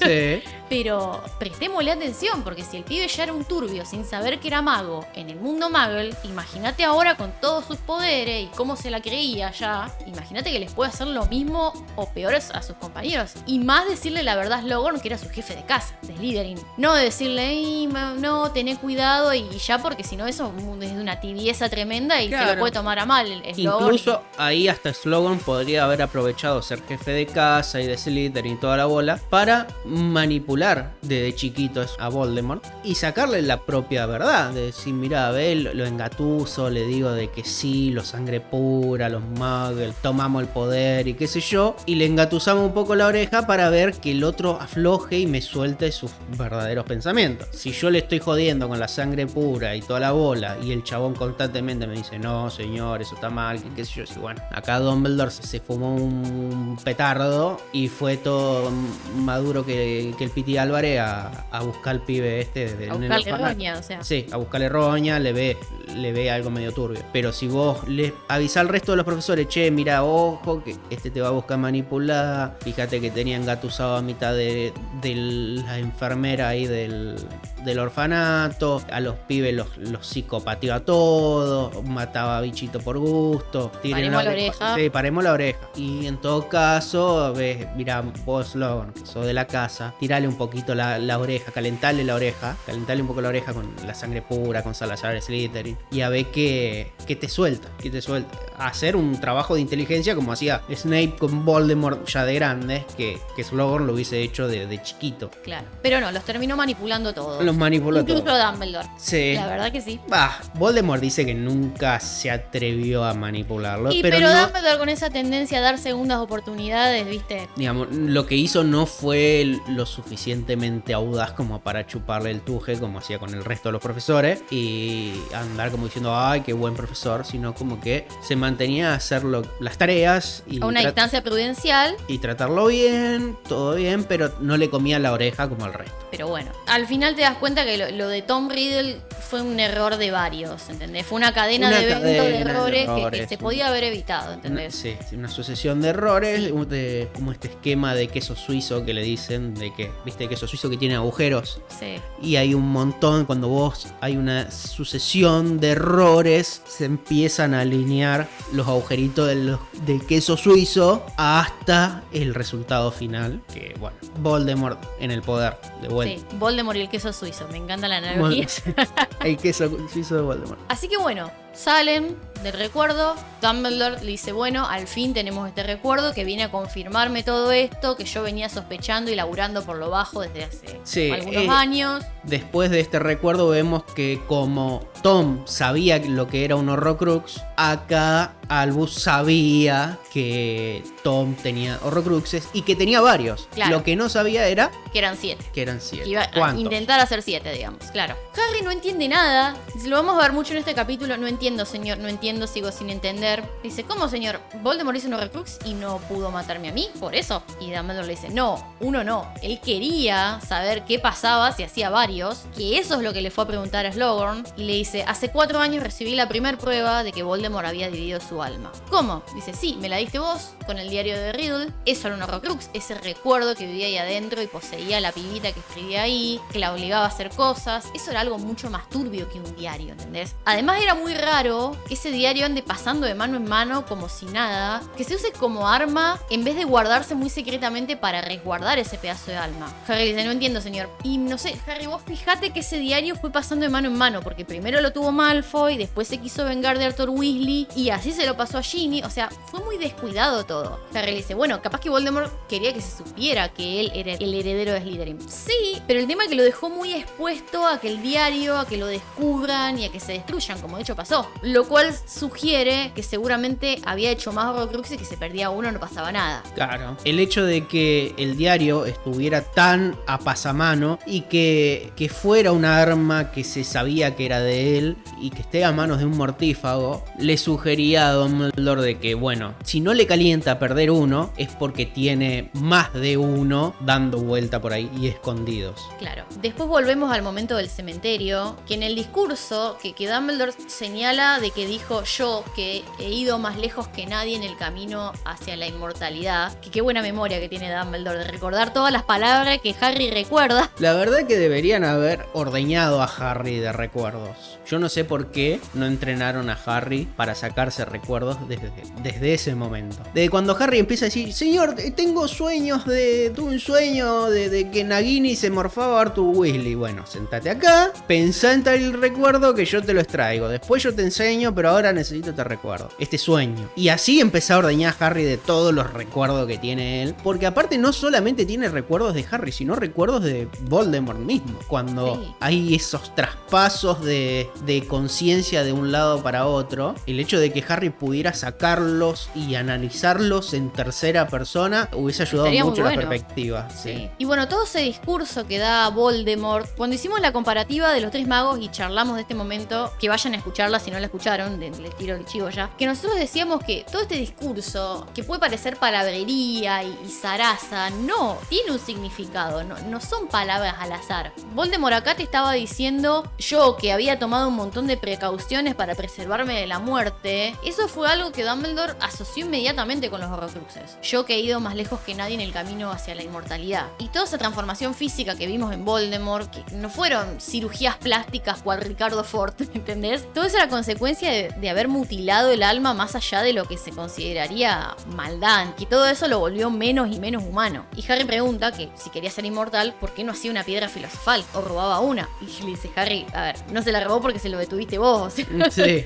Sí. pero prestémosle atención, porque si el pibe ya era un turbio sin saber que era mago en el mundo Muggle, imagínate ahora con todos sus poderes y cómo se la creía ya, imagínate que les puede hacer lo mismo o peor a sus compañeros. Y más decirle la verdad a Slogan, que era su jefe de casa, de Slytherin. No decirle, "Ey, ma- no, tené cuidado y ya, porque si no eso es una tibieza tremenda y Claro. lo puede tomar a mal Slogan. Incluso ahí hasta Slogan podría haber aprovechado ser jefe de casa y de Slytherin y toda la bola para manipular desde chiquitos a Voldemort y sacarle la propia verdad. De decir, mira, ve, lo, lo engatuso, le digo de que sí, los sangre pura, los muggles, tomamos el poder y qué sé yo. Y le engatusamos un poco la oreja para ver que el otro afloje y me suelte sus verdaderos pensamientos. Si yo le estoy jodiendo con la sangre pura y toda la bola y el chabón constantemente me dice, no, señor, eso está mal, que qué sé yo. Y bueno, acá Dumbledore se, fumó un petardo y fue todo maduro que, que el Piti Álvarez a, a buscar al pibe este. de- A buscarle roña, o sea. Sí, a buscarle roña, le ve, le ve algo medio turbio. Pero si vos le avisás al resto de los profesores, che, mira, ojo, que este te va a buscar manipular. Fíjate que tenía engatusado a mitad de, de la enfermera ahí del, del orfanato. A los pibes los, los psicopateó a todos. Mataba bichito por gusto. Paremos la oreja. Sí, paremos la oreja. Y en todo caso, ves, mira, vos, Logan, que sos de la casa, tirale un poquito la, la oreja, calentarle la oreja, calentarle un poco la oreja con la sangre pura, con Salazar Slytherin, y a ver que, que te suelta, que te suelta. Hacer un trabajo de inteligencia como hacía Snape con Voldemort ya de grande, que, que Slughorn lo hubiese hecho de, de chiquito. Claro. Pero no, los terminó manipulando todos. Los manipuló Incluso todo. Dumbledore. Sí. La verdad que sí. Bah, Voldemort dice que nunca se atrevió a manipularlo, Y pero, pero, no, Dumbledore con esa tendencia a dar segundas oportunidades, ¿viste? digamos, lo que hizo no fue lo suficientemente audaz como para chuparle el tuje como hacía con el resto de los profesores y andar como diciendo, ay, qué buen profesor, sino como que se mantenía a hacer lo- las tareas y, A una distancia prudencial, y tratarlo bien, todo bien, pero no le comía la oreja como al resto. pero bueno. Al final te das cuenta que lo, lo de Tom Riddle fue un error de varios, ¿entendés? Fue una cadena Una de de errores, que- se podía haber evitado, Una, ¿entendés? sí, sí, una sucesión de errores, Sí. un- de- como este esquema de queso suizo que le dicen, de que, viste, queso suizo que tiene agujeros. Sí. Y hay un montón, cuando vos hay una sucesión de errores, se empiezan a alinear los agujeritos del, del queso suizo hasta el resultado final, que bueno, Voldemort en el poder, de vuelta. Sí, Voldemort y el queso suizo, me encanta la analogía. el queso suizo de Voldemort. Así que bueno, salen del recuerdo. Dumbledore le dice, bueno, al fin tenemos este recuerdo que viene a confirmarme todo esto que yo venía sospechando y laburando por lo bajo desde hace Sí, algunos eh, años. Después de este recuerdo vemos que como Tom sabía lo que era un Horrocrux, acá Albus sabía que Tom tenía Horrocruxes y que tenía varios. Claro. Lo que no sabía era Que eran siete. que eran siete. Que iba a ¿Cuántos? intentar hacer siete, digamos. Claro. Harry no entiende nada. Lo vamos a ver mucho en este capítulo. No entiendo, señor. No entiendo, sigo sin entender. Dice, ¿cómo, señor? Voldemort hizo un Horcrux y no pudo matarme a mí. Por eso. Y Dumbledore le dice, no, uno no. Él quería saber qué pasaba si hacía varios. Que eso es lo que le fue a preguntar a Slughorn. Y le dice, hace cuatro años recibí la primera prueba de que Voldemort había dividido su alma. ¿Cómo? Dice, sí, me la diste vos con el diario de Riddle. Eso era un Horcrux. Ese recuerdo que vivía ahí adentro y poseía la pibita que escribía ahí, que la obligaba a hacer cosas. Eso era algo mucho más turbio que un diario, ¿entendés? Además era muy raro ese diario ande pasando de mano en mano como si nada, que se use como arma en vez de guardarse muy secretamente para resguardar ese pedazo de alma. Harry dice, no entiendo, señor. Y no sé, Harry, vos fijate que ese diario fue pasando de mano en mano, porque primero lo tuvo Malfoy, después se quiso vengar de Arthur Weasley, y así se lo pasó a Ginny. O sea, fue muy descuidado todo. Harry dice, bueno, capaz que Voldemort quería que se supiera que él era el heredero de Slytherin. Sí, pero el tema es que lo dejó muy expuesto a que el diario, a que lo descubran y a que se destruyan, como de hecho pasó. Lo cual sugiere que seguramente había hecho más Horcruxes y que se perdía uno no pasaba nada. Claro. El hecho de que el diario estuviera tan a pasamano y que, que fuera un arma que se sabía que era de él y que esté a manos de un mortífago, le sugería a Dumbledore de que, bueno, si no le calienta perder uno, es porque tiene más de uno dando vuelta por ahí y escondidos. Claro. Después volvemos al momento del cementerio, que en el discurso que, que Dumbledore señala de que dijo yo que he ido más lejos que nadie en el camino hacia la inmortalidad, que qué buena memoria que tiene Dumbledore de recordar todas las palabras que Harry recuerda. La verdad que deberían haber ordeñado a Harry de recuerdos. Yo no sé por qué no entrenaron a Harry para sacarse recuerdos desde, desde ese momento. Desde cuando Harry empieza a decir, señor, tengo sueños de... Tuve un sueño de, de que Nagini se morfaba a Arthur Weasley. Bueno, sentate acá, pensá en tal recuerdo que yo te lo extraigo. Después yo te enseño, pero ahora necesito este recuerdo. Este sueño. Y así empezó a ordeñar a Harry de todos los recuerdos que tiene él. Porque aparte no solamente tiene recuerdos de Harry, sino recuerdos de Voldemort mismo. Cuando Sí. hay esos traspasos de, de conciencia de un lado para otro, el hecho de que Harry pudiera sacarlos y analizarlos en tercera persona hubiese ayudado Estaría mucho bueno. la perspectiva. Sí. Y bueno, todo ese discurso que da Voldemort, cuando hicimos la comparativa de los tres magos y charlamos de este momento, que vayan a escucharla si no la escucharon, de- les tiro el chivo ya, que nosotros decíamos que todo este discurso, que puede parecer palabrería y, y zaraza, no, tiene un significado, no, no son palabras al azar. Voldemort acá te estaba diciendo, yo que había tomado un montón de precauciones para preservarme de la muerte, eso fue algo que Dumbledore asoció inmediatamente con los Horrocruxes. Yo que he ido más lejos que nadie en el camino hacia la inmortalidad. Y toda esa transformación física que vimos en Voldemort, que no fueron cirugías plásticas cual Ricardo Ford, ¿entendés? Todo eso era consecuencia de, de haber mutilado el alma más allá de lo que se consideraría maldad, que todo eso lo volvió menos y menos humano. Y Harry pregunta que si quería ser inmortal, ¿por qué no hacía una piedra filosofal o robaba una? Y le dice Harry, a ver, no se la robó porque se lo detuviste vos. Sí.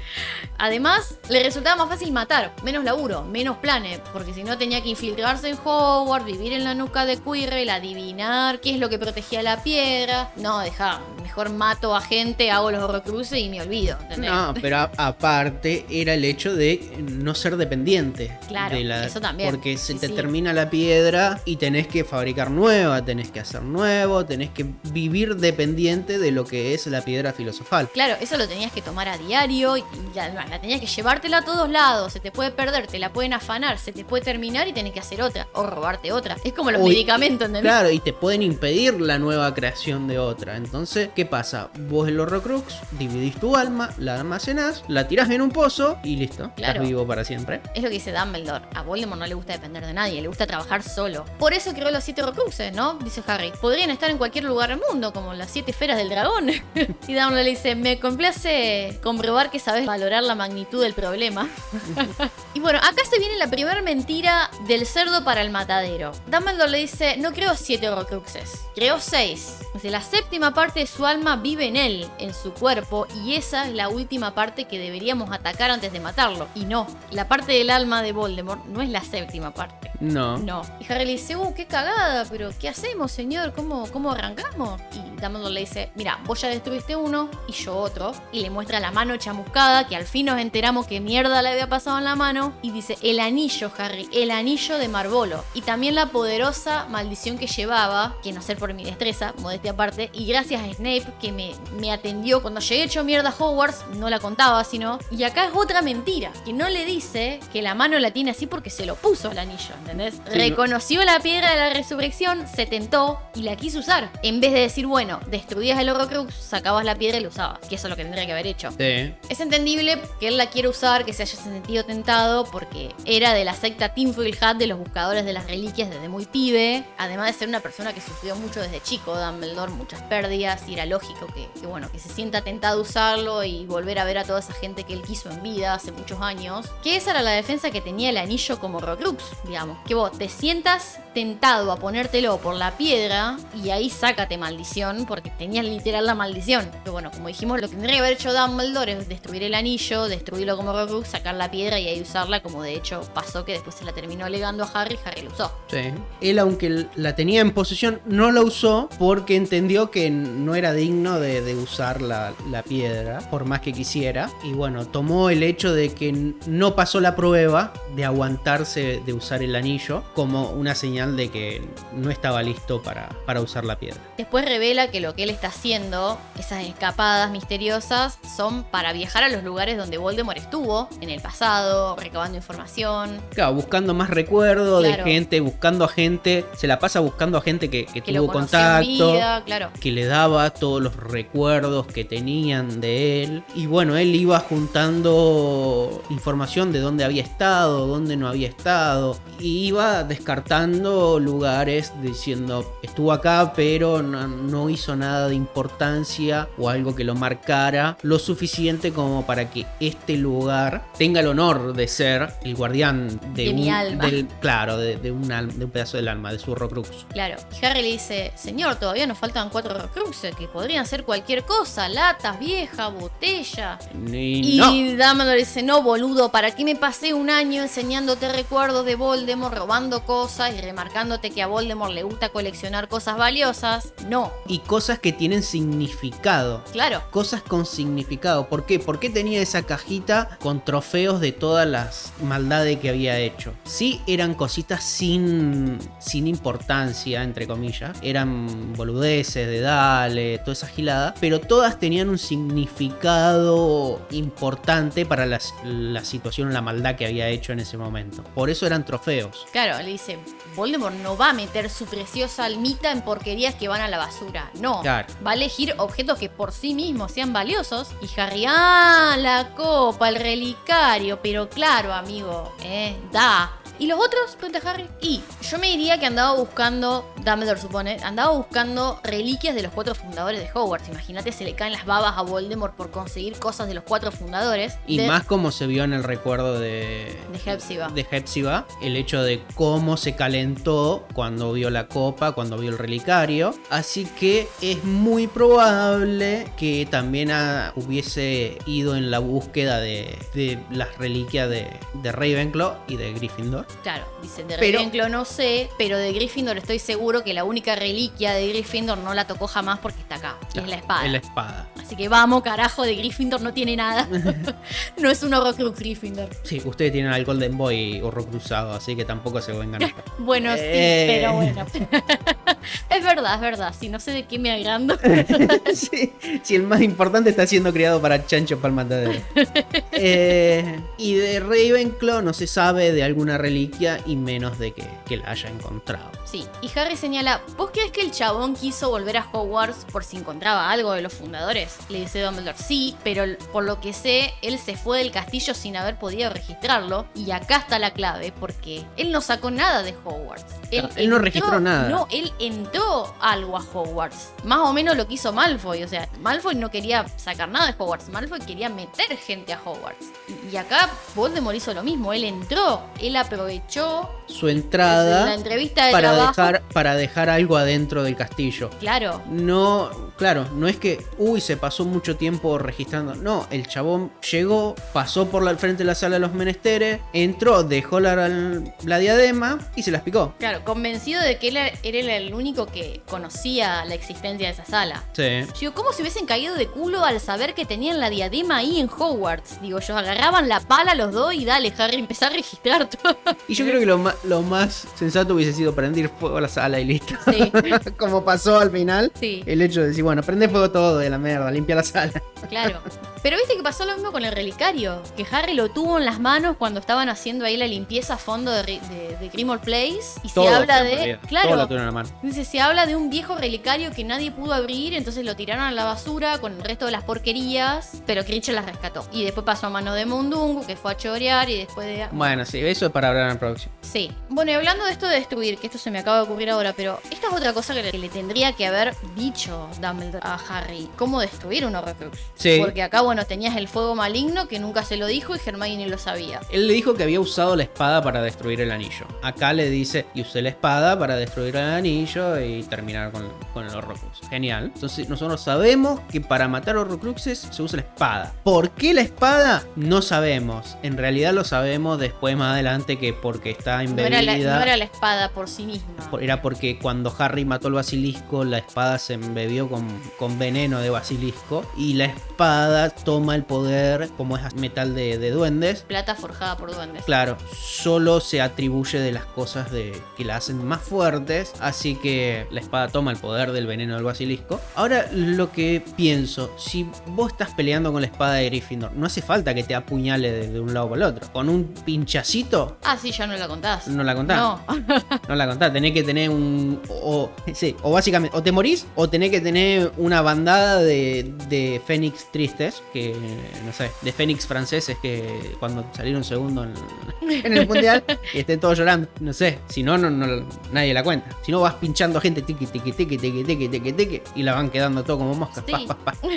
Además, le resultaba más fácil matar, menos laburo, menos planes, porque si no tenía que infiltrarse en Hogwarts, vivir en la nuca de Quirrell, adivinar qué es lo que protegía la piedra. No, deja, mejor mato a gente, hago los horrocruces y me olvido. ¿entendés? No, pero a- era el hecho de no ser dependiente. Claro, de la- eso también. Porque se Sí, te sí. termina la piedra y tenés que fabricar nueva, tenés que hacer nuevo, tenés que vivir dependiente de lo que es la piedra filosofal. Claro, eso lo tenías que tomar a diario y la, la tenías que llevártela a todos lados. Se te puede perder, te la pueden afanar, se te puede terminar y tenés que hacer otra o robarte otra. Es como los Uy, medicamentos, ¿entendés? Claro, y te pueden impedir la nueva creación de otra. Entonces, ¿qué pasa? Vos el Horrocrux dividís tu alma, la almacenás, la tirás en un pozo y listo. Claro. Estás vivo para siempre. Es lo que dice Dumbledore. A Voldemort no le gusta depender de nadie, le gusta trabajar solo. Por eso creó los siete Horcruxes, ¿no? Dice Harry. Podrían estar en cualquier lugar del mundo, como las siete esferas del dragón. y Dumbledore le dice, me complace comprobar que sabes valorar la magnitud del problema. y bueno, acá se viene la primera mentira del cerdo para el matadero. Dumbledore le dice, no creo siete Horcruxes, creo seis. Dice, la séptima parte de su alma vive en él, en su cuerpo, y esa es la última parte que deberíamos atacar antes de matarlo. Y no, la parte del alma de Voldemort no es la séptima parte. No. No. Y Harry le dice, uh, qué cagada, pero ¿qué hacemos, señor? ¿Cómo, cómo arrancamos? Y Dumbledore le dice, mira, vos ya destruiste uno y yo otro. Y le muestra la mano chamuscada, que al fin nos enteramos que mierda le había pasado en la mano. Y dice, el anillo, Harry, el anillo de Marvolo. Y también la poderosa maldición que llevaba, que no ser por mi destreza, modestia aparte. Y gracias a Snape, que me, me atendió cuando llegué hecho mierda a Hogwarts, no la contaba, sino... Y acá es otra mentira, que no le dice que la mano la tiene así porque se lo puso el anillo, ¿entendés? no. Reconoció la piedra de la resurrección, se tentó y la quiso usar. En vez de decir, bueno, destruías el Horrocrux, sacabas la piedra y la usabas. Que eso es lo que tendría que haber hecho. Sí. Es entendible que él la quiera usar, que se haya sentido tentado, porque era de la secta Tinfoil Hat de los buscadores de las reliquias desde muy pibe. Además de ser una persona que sufrió mucho desde chico, Dumbledore, muchas pérdidas, y era lógico que, que, bueno, que se sienta tentado a usarlo y volver a ver a toda esa gente que él quiso en vida hace muchos años. Que esa era la defensa que tenía el anillo como Horcrux, digamos. Que vos te sientas tentado a ponértelo por la piedra y ahí sácate maldición, porque tenías literal la maldición. Que bueno, como dijimos, lo que tendría que haber hecho Dumbledore es destruir el anillo, destruirlo como Horcrux, sacar la piedra y ahí usarla, como de hecho pasó que después se la terminó legando a Harry y Harry la usó. Sí. Él, aunque la tenía en posesión, no la usó porque entendió que no era digno de, de usar la, la piedra, por más que quisiera. Y bueno, tomó el hecho de que no pasó la prueba de aguantarse de usar el anillo como una señal de que no estaba listo para, para usar la piedra. Después revela que lo que él está haciendo, esas escapadas misteriosas, son para viajar a los lugares donde Voldemort estuvo en el pasado, recabando información. Claro, buscando más recuerdos Claro. de gente, buscando a gente. Se la pasa buscando a gente que, que Que lo tuvo contacto. vida, claro. que le daba todos los recuerdos que tenían de él. Y bueno, él iba juntando información de dónde había estado, dónde no había estado. Y iba descartando lugares diciendo, estuvo acá, pero no, no hizo nada de importancia o algo que lo marcara lo suficiente como para que este lugar tenga el honor de ser el guardián de, De un, mi alma. del- claro, de, de un al- de un pedazo del alma, de su Horrocrux. Claro. Y Harry le dice, señor, todavía nos faltan cuatro Horcruxes, que podrían ser cualquier cosa, latas, vieja, botella. Y Y no. Dumbledore dice, no, boludo, ¿para qué me pasé un año enseñándote recuerdos de Voldemort, robando cosas y remarcándote que a Voldemort le gusta coleccionar cosas valiosas? No, y cosas que tienen significado. claro. Cosas con significado. ¿Por qué? ¿Por qué tenía esa cajita con trofeos de todas las maldades que había hecho. Sí eran cositas sin, sin importancia, entre comillas. Eran boludeces de Dale, toda esa gilada. Pero todas tenían un significado importante para la, la situación, la maldad que había hecho en ese momento. Por eso eran trofeos. Claro, le dice, Voldemort no va a meter su preciosa almita en porquerías que van a la basura. No. Claro. Va a elegir objetos que por sí mismos sean valiosos. Y Harry, ah, la copa, el relicario. Pero claro, amigo, eh, da. ¿Y los otros? Pregunta Harry. Y yo me diría que andaba buscando, Dumbledore supone, andaba buscando reliquias de los cuatro fundadores de Hogwarts. Imagínate, se le caen las babas a Voldemort por conseguir cosas de los cuatro fundadores. Y de, más como se vio en el recuerdo de, De Hepzibah. de Hepzibah, el hecho de cómo se calentó cuando vio la copa, cuando vio el relicario. Así que es muy probable que también hubiese ido en la búsqueda de, de las reliquias de, de Ravenclaw y de Gryffindor. Claro, dice, de Pero- Ravenclaw no sé, pero de Gryffindor estoy seguro que la única reliquia de Gryffindor no la tocó jamás porque está acá. y es la espada. Es la espada. Así que vamos, carajo, de Gryffindor no tiene nada. no es un Horrocrux Gryffindor. Sí, ustedes tienen al Golden Boy cruzado, así que tampoco se vengan. Bueno, Eh. sí, pero bueno. es verdad, es verdad. Si no sé de qué me agrando. sí, sí, el más importante está siendo criado para chancho para el matadero. Eh, y de Ravenclaw no se sabe de alguna reliquia y menos de que, que la haya encontrado. Sí, y Harry señala, ¿vos crees que el chabón quiso volver a Hogwarts por si encontraba algo de los fundadores? Le dice Dumbledore, sí, pero por lo que sé, él se fue del castillo sin haber podido registrarlo. Y acá está la clave, porque él no sacó nada de Hogwarts. Claro, él no registró nada. No, él entró algo a Hogwarts. Más o menos lo que hizo Malfoy. O sea, Malfoy no quería sacar nada de Hogwarts. Malfoy quería meter gente a Hogwarts. Y, y acá Voldemort hizo lo mismo. Él entró, él aprovechó Su entrada la entrevista de para dejar, para dejar algo adentro del castillo. Claro, No, claro, no es que, uy, se pasó mucho tiempo registrando. No, el chabón llegó, pasó por la, frente de la sala de los menesteres, entró, dejó la, la diadema y se las picó. claro, convencido de que él era era el único que conocía la existencia de esa sala. Sí. Digo, ¿cómo se hubiesen caído de culo al saber que tenían la diadema ahí en Hogwarts? Digo, yo agarraban la pala los dos y dale, Harry, empezar a registrar todo. Y yo creo que lo más, lo más sensato hubiese sido prender fuego a la sala y listo. Sí. Como pasó al final. Sí, El hecho de decir, bueno, prende fuego todo de la mierda, limpia la sala. claro. Pero viste que pasó lo mismo con el relicario, que Harry lo tuvo en las manos cuando estaban haciendo ahí la limpieza a fondo de, de, de Grimmauld Place y Todo, se habla de... realidad. Todo Claro, lo en la mano. Dice, se habla de un viejo relicario que nadie pudo abrir, entonces lo tiraron a la basura con el resto de las porquerías, pero Critcher las rescató. Y después pasó a mano de Mundungu, que fue a chorear, y después de... Bueno, sí, eso es para hablar en la producción. Sí. Bueno, y hablando de esto de destruir, que esto se me acaba de ocurrir ahora, pero esta es otra cosa que le, que le tendría que haber dicho Dumbledore a Harry. ¿Cómo destruir un Horcrux? Sí. Porque acá, bueno, tenías el fuego maligno que nunca se lo dijo y Hermione lo sabía. Él le dijo que había usado la espada para destruir el anillo. Acá le dice, y usé la espada para destruir el anillo y terminar con, con el Horrocrux. Genial. Entonces nosotros sabemos que para matar Horrocruxes se usa la espada. ¿Por qué la espada? No sabemos. En realidad lo sabemos después más adelante que porque está No era, la, embebida. no era la espada por sí misma. Era porque cuando Harry mató al basilisco, la espada se embebió con, con veneno de basilisco. Y la espada toma el poder, como es metal de, de duendes. Plata forjada por duendes. Claro, solo se atribuye de las cosas de, que la hacen más fuertes. Así que la espada toma el poder del veneno del basilisco. Ahora, lo que pienso, si vos estás peleando con la espada de Gryffindor, no hace falta que te apuñale de, de un lado para el otro. Con un pinchacito. Ah, sí, ya no la contás. No la contás. No. No la contás, tenés que tener un. O, sí, o básicamente, o te morís, o tenés que tener una bandada de, de Fénix tristes, que no sé, de Fénix franceses que cuando salieron segundo en, en el mundial y estén todos llorando. No sé, si no, no, no- nadie la cuenta. Si no, vas pinchando gente tiqui, tiqui, tiqui, tiqui, tiqui, tiqui, tiqui, y la van quedando todo como moscas. Sí. pa, pa, pa.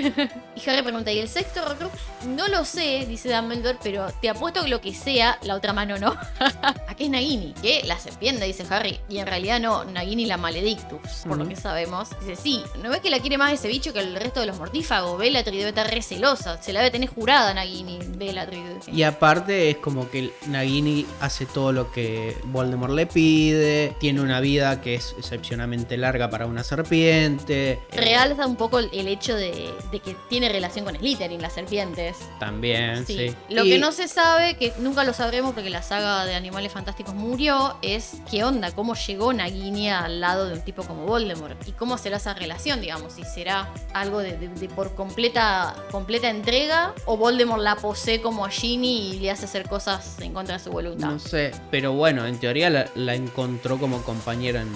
Y Harry pregunta, ¿y el sexto Horcrux? No lo sé, dice Dumbledore, pero te apuesto que lo que sea, la otra mano no. Aquí es Nagini, que la serpiente, dice Harry. Y en realidad no, Nagini la Maledictus, por lo Ujú. que sabemos. Dice, sí, ¿no ves que la quiere más ese bicho que el resto de los mortífagos? Bellatrix debe estar re celosa. Se la debe tener jurada Nagini, Bellatrix. Y aparte es como que Nagini hace todo lo que Voldemort le pide, tiene una vida que es medianamente larga para una serpiente. Realza un poco el, el hecho de, de que tiene relación con Slytherin, las serpientes. También, sí. Sí. Lo Y- que no se sabe, que nunca lo sabremos porque la saga de Animales Fantásticos murió, es qué onda, cómo llegó Nagini al lado de un tipo como Voldemort y cómo será esa relación, digamos, si será algo de, de- de por completa, completa entrega o Voldemort la posee como a Ginny y le hace hacer cosas en contra de su voluntad. No sé, pero bueno, en teoría la, la encontró como compañera en,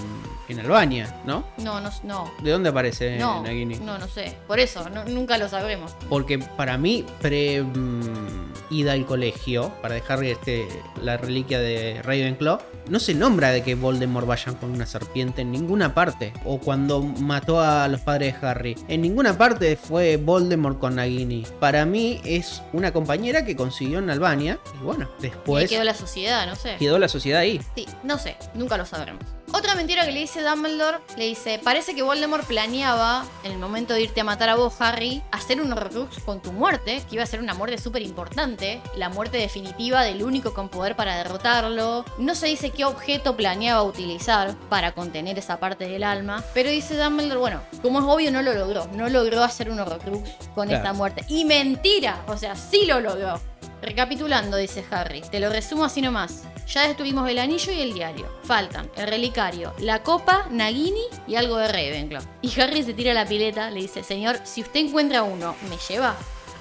en Albania, ¿no? No, no, no. ¿De dónde aparece No, Nagini? no, no sé. Por eso, no- nunca lo sabremos. Porque para mí, pre mm, ida al colegio, para dejar este, la reliquia de Ravenclaw, no se nombra de que Voldemort vaya con una serpiente en ninguna parte. O cuando mató a los padres de Harry. En ninguna parte fue Voldemort con Nagini. Para mí es una compañera que consiguió en Albania. Y bueno, Y después quedó la sociedad, no sé. quedó la sociedad ahí. Sí, no sé, nunca lo sabremos. Otra mentira que le dice Dumbledore, le dice, parece que Voldemort planeaba, en el momento de irte a matar a vos, Harry, hacer un Horcrux con tu muerte, que iba a ser una muerte súper importante, la muerte definitiva del único con poder para derrotarlo. No se dice qué objeto planeaba utilizar para contener esa parte del alma, pero dice Dumbledore, bueno, como es obvio no lo logró, no logró hacer un Horcrux con Claro. esta muerte. Y mentira, o sea, sí lo logró. Recapitulando, dice Harry, te lo resumo así nomás. Ya destruimos el anillo y el diario. Faltan el relicario, la copa, Nagini y algo de Ravenclaw. Y Harry se tira la pileta, le dice, señor, si usted encuentra uno, ¿me lleva?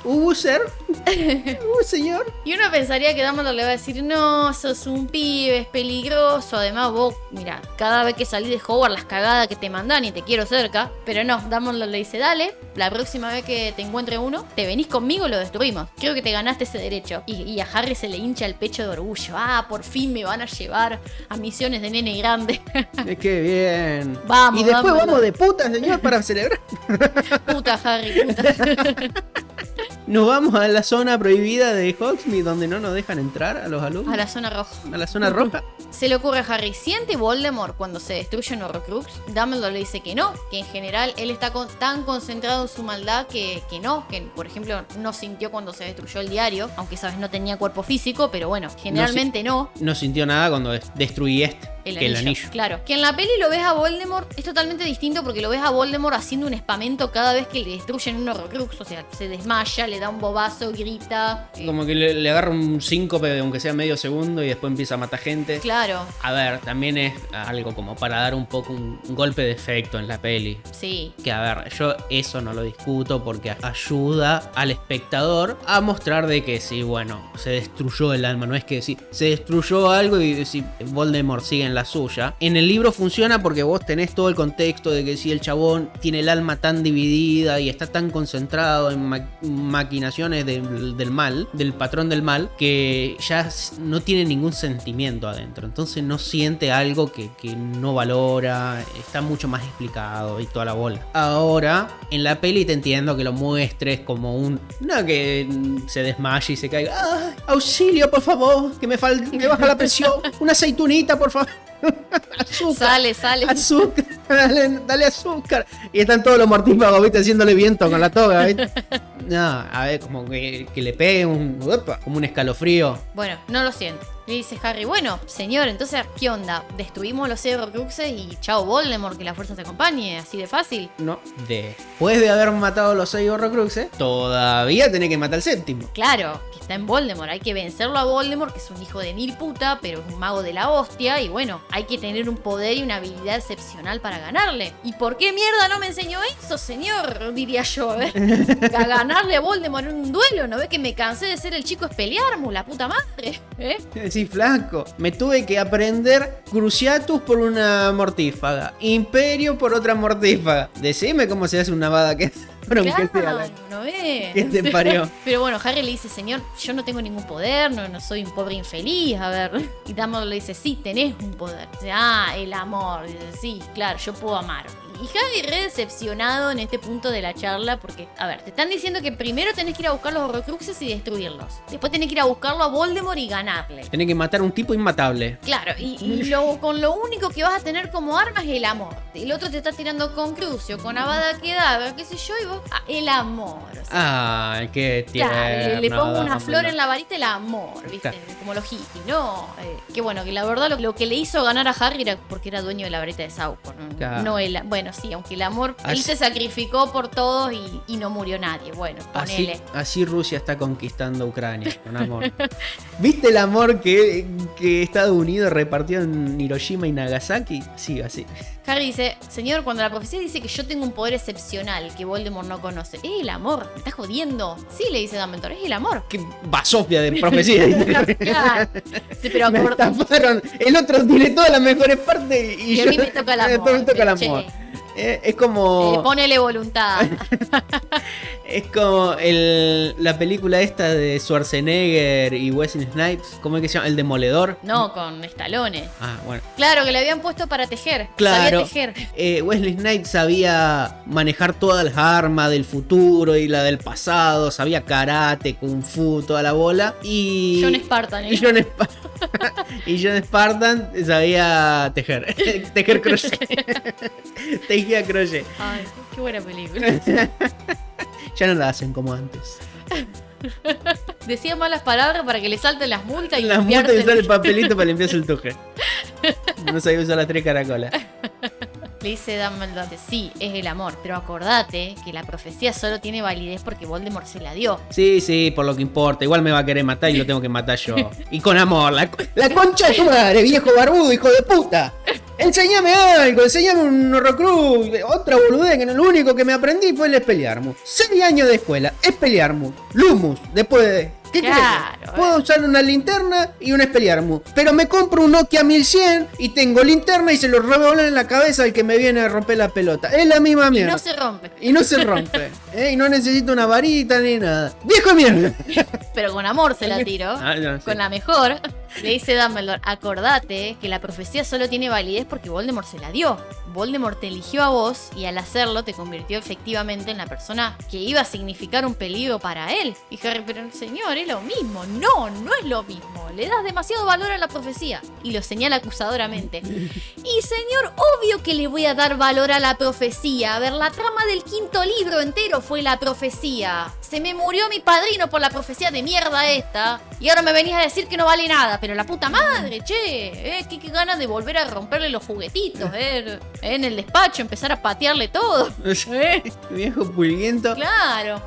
¿User? ¿Uh, señor? Y uno pensaría que Dumbledore le va a decir, no, sos un pibe, es peligroso. Además, vos, mira, cada vez que salís de Hogwarts, las cagadas que te mandan y te quiero cerca. Pero no, Dumbledore le dice, dale, la próxima vez que te encuentre uno, te venís conmigo y lo destruimos. Creo que te ganaste ese derecho. Y, y a Harry se le hincha el pecho de orgullo. Ah, por fin me van a llevar a misiones de nene grande. ¡Qué bien! Vamos, Y después Dumbledore. vamos de puta, señor, para celebrar. puta, Harry, puta. Nos vamos a la zona prohibida de Hogsmeade donde no nos dejan entrar a los alumnos. A la zona roja. A la zona roja. Se le ocurre a Harry, ¿siente Voldemort cuando se destruye un Horcrux? Dumbledore le dice que no, que en general él está con- tan concentrado en su maldad que, que no, que por ejemplo no sintió cuando se destruyó el diario, aunque esa vez no tenía cuerpo físico, pero bueno, generalmente no. No sintió nada cuando des- destruí este. El anillo, el anillo. Claro. Que en la peli lo ves a Voldemort, es totalmente distinto porque lo ves a Voldemort haciendo un espamento cada vez que le destruyen un Horcrux. O sea, se desmaya, le da un bobazo, grita. eh, Como que le, le agarra un síncope, aunque sea medio segundo, y después empieza a matar gente. Claro, A ver, también es algo como para dar un poco un, un golpe de efecto en la peli. sí. Que a ver, yo eso no lo discuto porque ayuda al espectador a mostrar de que sí, bueno, se destruyó el alma. No es que sí, se destruyó algo y si Voldemort sigue en la suya. En el libro funciona porque vos tenés todo el contexto de que si el chabón tiene el alma tan dividida y está tan concentrado en ma- maquinaciones del, del mal, del patrón del mal, que ya no tiene ningún sentimiento adentro. Entonces no siente algo que, que no valora, está mucho más explicado y toda la bola. Ahora, en la peli te entiendo que lo muestres como un... No que se desmaye y se caiga. ¡Ay, auxilio, por favor! Que me, fal- me baja la presión. Una aceitunita, por favor. Azúcar. Sale, sale. Azúcar, dale, dale azúcar. Y están todos los mortífagos, viste, haciéndole viento con la toga, viste. No, a ver, como que, que le pegue un. como un escalofrío. Bueno, no lo siento. Le dice Harry, bueno, señor, entonces, ¿qué onda? Destruimos los seis Horcruxes y chao Voldemort, que la fuerza te acompañe, así de fácil. No, después de haber matado los seis horrocruxes, todavía tenés que matar al séptimo. Claro, que está en Voldemort, hay que vencerlo a Voldemort, que es un hijo de mil puta, pero es un mago de la hostia, y bueno, hay que tener un poder y una habilidad excepcional para ganarle. ¿Y por qué mierda no me enseñó eso, señor? Diría yo, a ver. A ganarle a Voldemort en un duelo, ¿no ve que me cansé de ser el chico Espelearmus, la puta madre? ¿Eh? Sí, flaco. Me tuve que aprender Cruciatus por una mortífaga. Imperio por otra mortífaga. Decime cómo se hace una vada que. Sea Claro, la- ¿no ves? ¿Qué te parió? Pero bueno, Harry le dice, señor, yo no tengo ningún poder, no, no soy un pobre infeliz, a ver. Y Dumbledore le dice, sí, tenés un poder. Dice, ah, el amor. Dice, sí, claro, yo puedo amar. Y Harry re decepcionado en este punto de la charla porque, a ver, te están diciendo que primero tenés que ir a buscar los Horrocruxes y destruirlos. Después tenés que ir a buscarlo a Voldemort y ganarle. Tenés que matar a un tipo inmatable. Claro, y, y lo, con lo único que vas a tener como arma es el amor. El otro te está tirando con Crucio, con Avada Kedavra, qué sé yo, y vos, el amor. o sea, Ay, qué tierno. Claro, le, pongo una flor en la varita el amor, ¿viste? Como los hippies, ¿no? Eh, que bueno, que la verdad lo, lo que le hizo ganar a Harry era porque era dueño de la varita de Sauco, ¿no? Claro. No él. Bueno, sí, aunque el amor, él Así- se sacrificó por todos y, y no murió nadie. Bueno, Así, ponele. así Rusia está conquistando Ucrania, con amor. ¿Viste el amor que, que Estados Unidos repartió en Hiroshima y Nagasaki? Sí, así. Harry dice, señor, cuando la profecía dice que yo tengo un poder excepcional que Voldemort no conoce, es el amor, me estás jodiendo. Sí, le dice Dumbledore, es el amor. Qué basofia de profecía. Claro. Sí, pero me estafaron. El otro tiene todas las mejores partes y, Y a yo mí me toca el amor, me toca el che. Eh, es eh, como ponele voluntad. es como el, la película esta de Schwarzenegger y Wesley Snipes, ¿cómo es que se llama? El demoledor. No, con estalones. Ah, bueno. Claro, que le habían puesto para tejer. Claro. Sabía tejer. Eh, Wesley Snipes sabía manejar todas las armas del futuro y la del pasado, sabía karate, kung fu, toda la bola. Y John Spartan. y ¿eh? John, Spa- y John Spartan sabía tejer, tejer crochet. Tejía crochet. Ay, qué buena película. Ya no la hacen como antes. Decía malas palabras para que le salten las multas y Las multas y usar el papelito para limpiarse el tuje. No sabía usar las tres caracolas. Le dice Dumbledore, sí, es el amor, pero acordate que la profecía solo tiene validez porque Voldemort se la dio. Sí, sí, por lo que importa. Igual me va a querer matar y lo tengo que matar yo. Y con amor. La, la concha de tu madre, viejo barbudo, hijo de puta. Enseñame algo, enseñame un horrocruz. Otra boludez que lo único que me aprendí fue el Expelliarmus. Seis años de escuela, Expelliarmus. Lumus, después de... ¿Qué Claro, crees? Puedo usar una linterna y un Expelliarmus. Pero me compro un Nokia 1100 y tengo linterna y se lo revolan en la cabeza al que me viene a romper la pelota. Es la misma Y mierda. no se rompe. Y no se rompe. ¿eh? Y no necesito una varita ni nada. ¡Viejo mierda! Pero con amor se la tiró. Ah, no, sí. Con la mejor. Le dice Dumbledore, acordate que la profecía solo tiene validez porque Voldemort se la dio. Voldemort te eligió a vos y al hacerlo te convirtió efectivamente en la persona que iba a significar un peligro para él. Y Harry, pero señor, es lo mismo. No, no es lo mismo. Le das demasiado valor a la profecía. Y lo señala acusadoramente. Y señor, obvio que le voy a dar valor a la profecía. A ver, la trama del quinto libro entero fue la profecía. Se me murió mi padrino por la profecía de mierda esta. Y ahora me venís a decir que no vale nada. Pero la puta madre, che. Eh, qué, qué ganas de volver a romperle los juguetitos, eh. En el despacho, empezar a patearle todo. Eh, Viejo pulguiento. claro.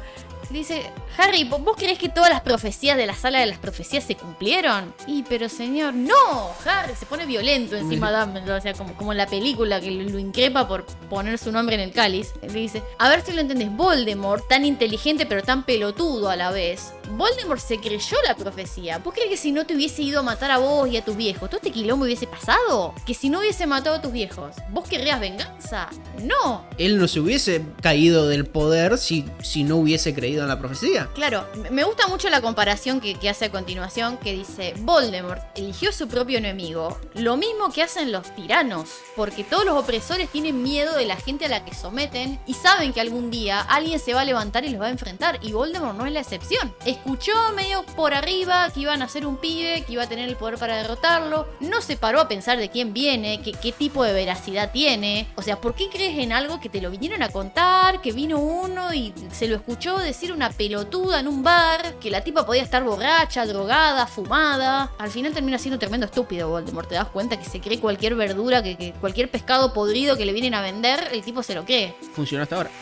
Dice, Harry, ¿vo- ¿vos creés que todas las profecías de la sala de las profecías se cumplieron? Y, pero señor, no, Harry se pone violento encima de Dumbledore, o sea, como, como en la película que lo, lo increpa por poner su nombre en el cáliz. Le dice, a ver si lo entendés, Voldemort, tan inteligente pero tan pelotudo a la vez. Voldemort se creyó la profecía. ¿Vos crees que si no te hubiese ido a matar a vos y a tus viejos, todo este quilombo hubiese pasado? Que si no hubiese matado a tus viejos, ¿vos querrías venganza? No, Él no se hubiese caído del poder si, si no hubiese creído en la profecía. Claro, me- gusta mucho la comparación que, que hace a continuación, que dice, Voldemort eligió su propio enemigo, lo mismo que hacen los tiranos, porque todos los opresores tienen miedo de la gente a la que someten y saben que algún día alguien se va a levantar y los va a enfrentar, y Voldemort no es la excepción. Escuchó medio por arriba que iban a ser un pibe, que iba a tener el poder para derrotarlo, no se paró a pensar de quién viene, que- qué tipo de veracidad tiene, o sea, ¿por qué crees en algo que te lo vinieron a contar, que vino uno y se lo escuchó decir una pelotuda en un bar, que la tipa podía estar borracha, drogada, fumada. Al final termina siendo tremendo estúpido Voldemort. Te das cuenta que se cree cualquier verdura, que, que cualquier pescado podrido que le vienen a vender, el tipo se lo cree. Funcionó hasta ahora.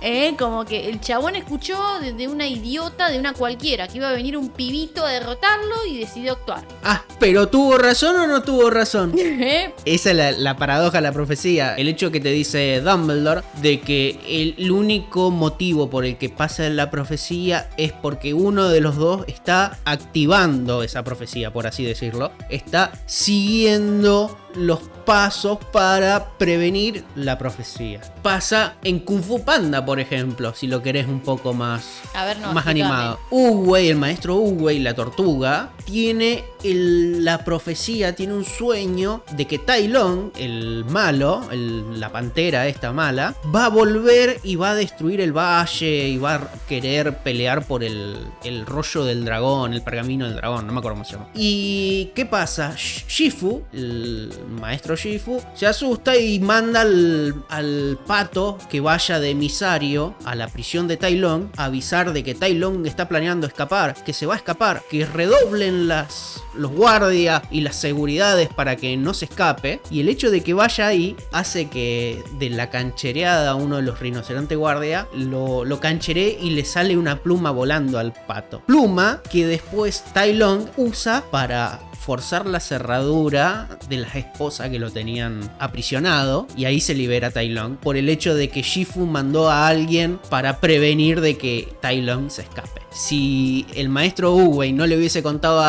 Eh, Como que el chabón escuchó de, de una idiota, de una cualquiera, que iba a venir un pibito a derrotarlo y decidió actuar. ah, pero ¿tuvo razón o no tuvo razón? ¿Eh? Esa es la, la paradoja de la profecía. El hecho que te dice Dumbledore de que el único motivo por el que pasa la profecía es porque uno de los dos está activando esa profecía, por así decirlo. Está siguiendo los pasos para prevenir la profecía. Pasa en Kung Fu Panda, por ejemplo, si lo querés un poco más, A ver, no, más animado. Uwei, el maestro Uwei, la tortuga, tiene el- la profecía, tiene un sueño de que Tai Lung, el malo, el- la pantera esta mala, va a volver y va a destruir el valle y va a querer pelear por el, el rollo del dragón, el pergamino del dragón, no me acuerdo cómo se llama. ¿Y qué pasa? Sh- Shifu, el maestro Shifu, se asusta y manda al, al pato que vaya de emisario a la prisión de Tai Lung a avisar de que Tai Lung está planeando escapar, que se va a escapar, que redoblen las, los guardias y las seguridades para que no se escape. Y el hecho de que vaya ahí hace que de la canchereada uno de los rinocerontes guardia lo, lo y le sale una pluma volando al pato. Pluma que después Tai Lung usa para forzar la cerradura de las esposas que lo tenían aprisionado y ahí se libera Tai por el hecho de que Shifu mandó a alguien para prevenir de que Tai se escape. Si el maestro Uwei no le hubiese contado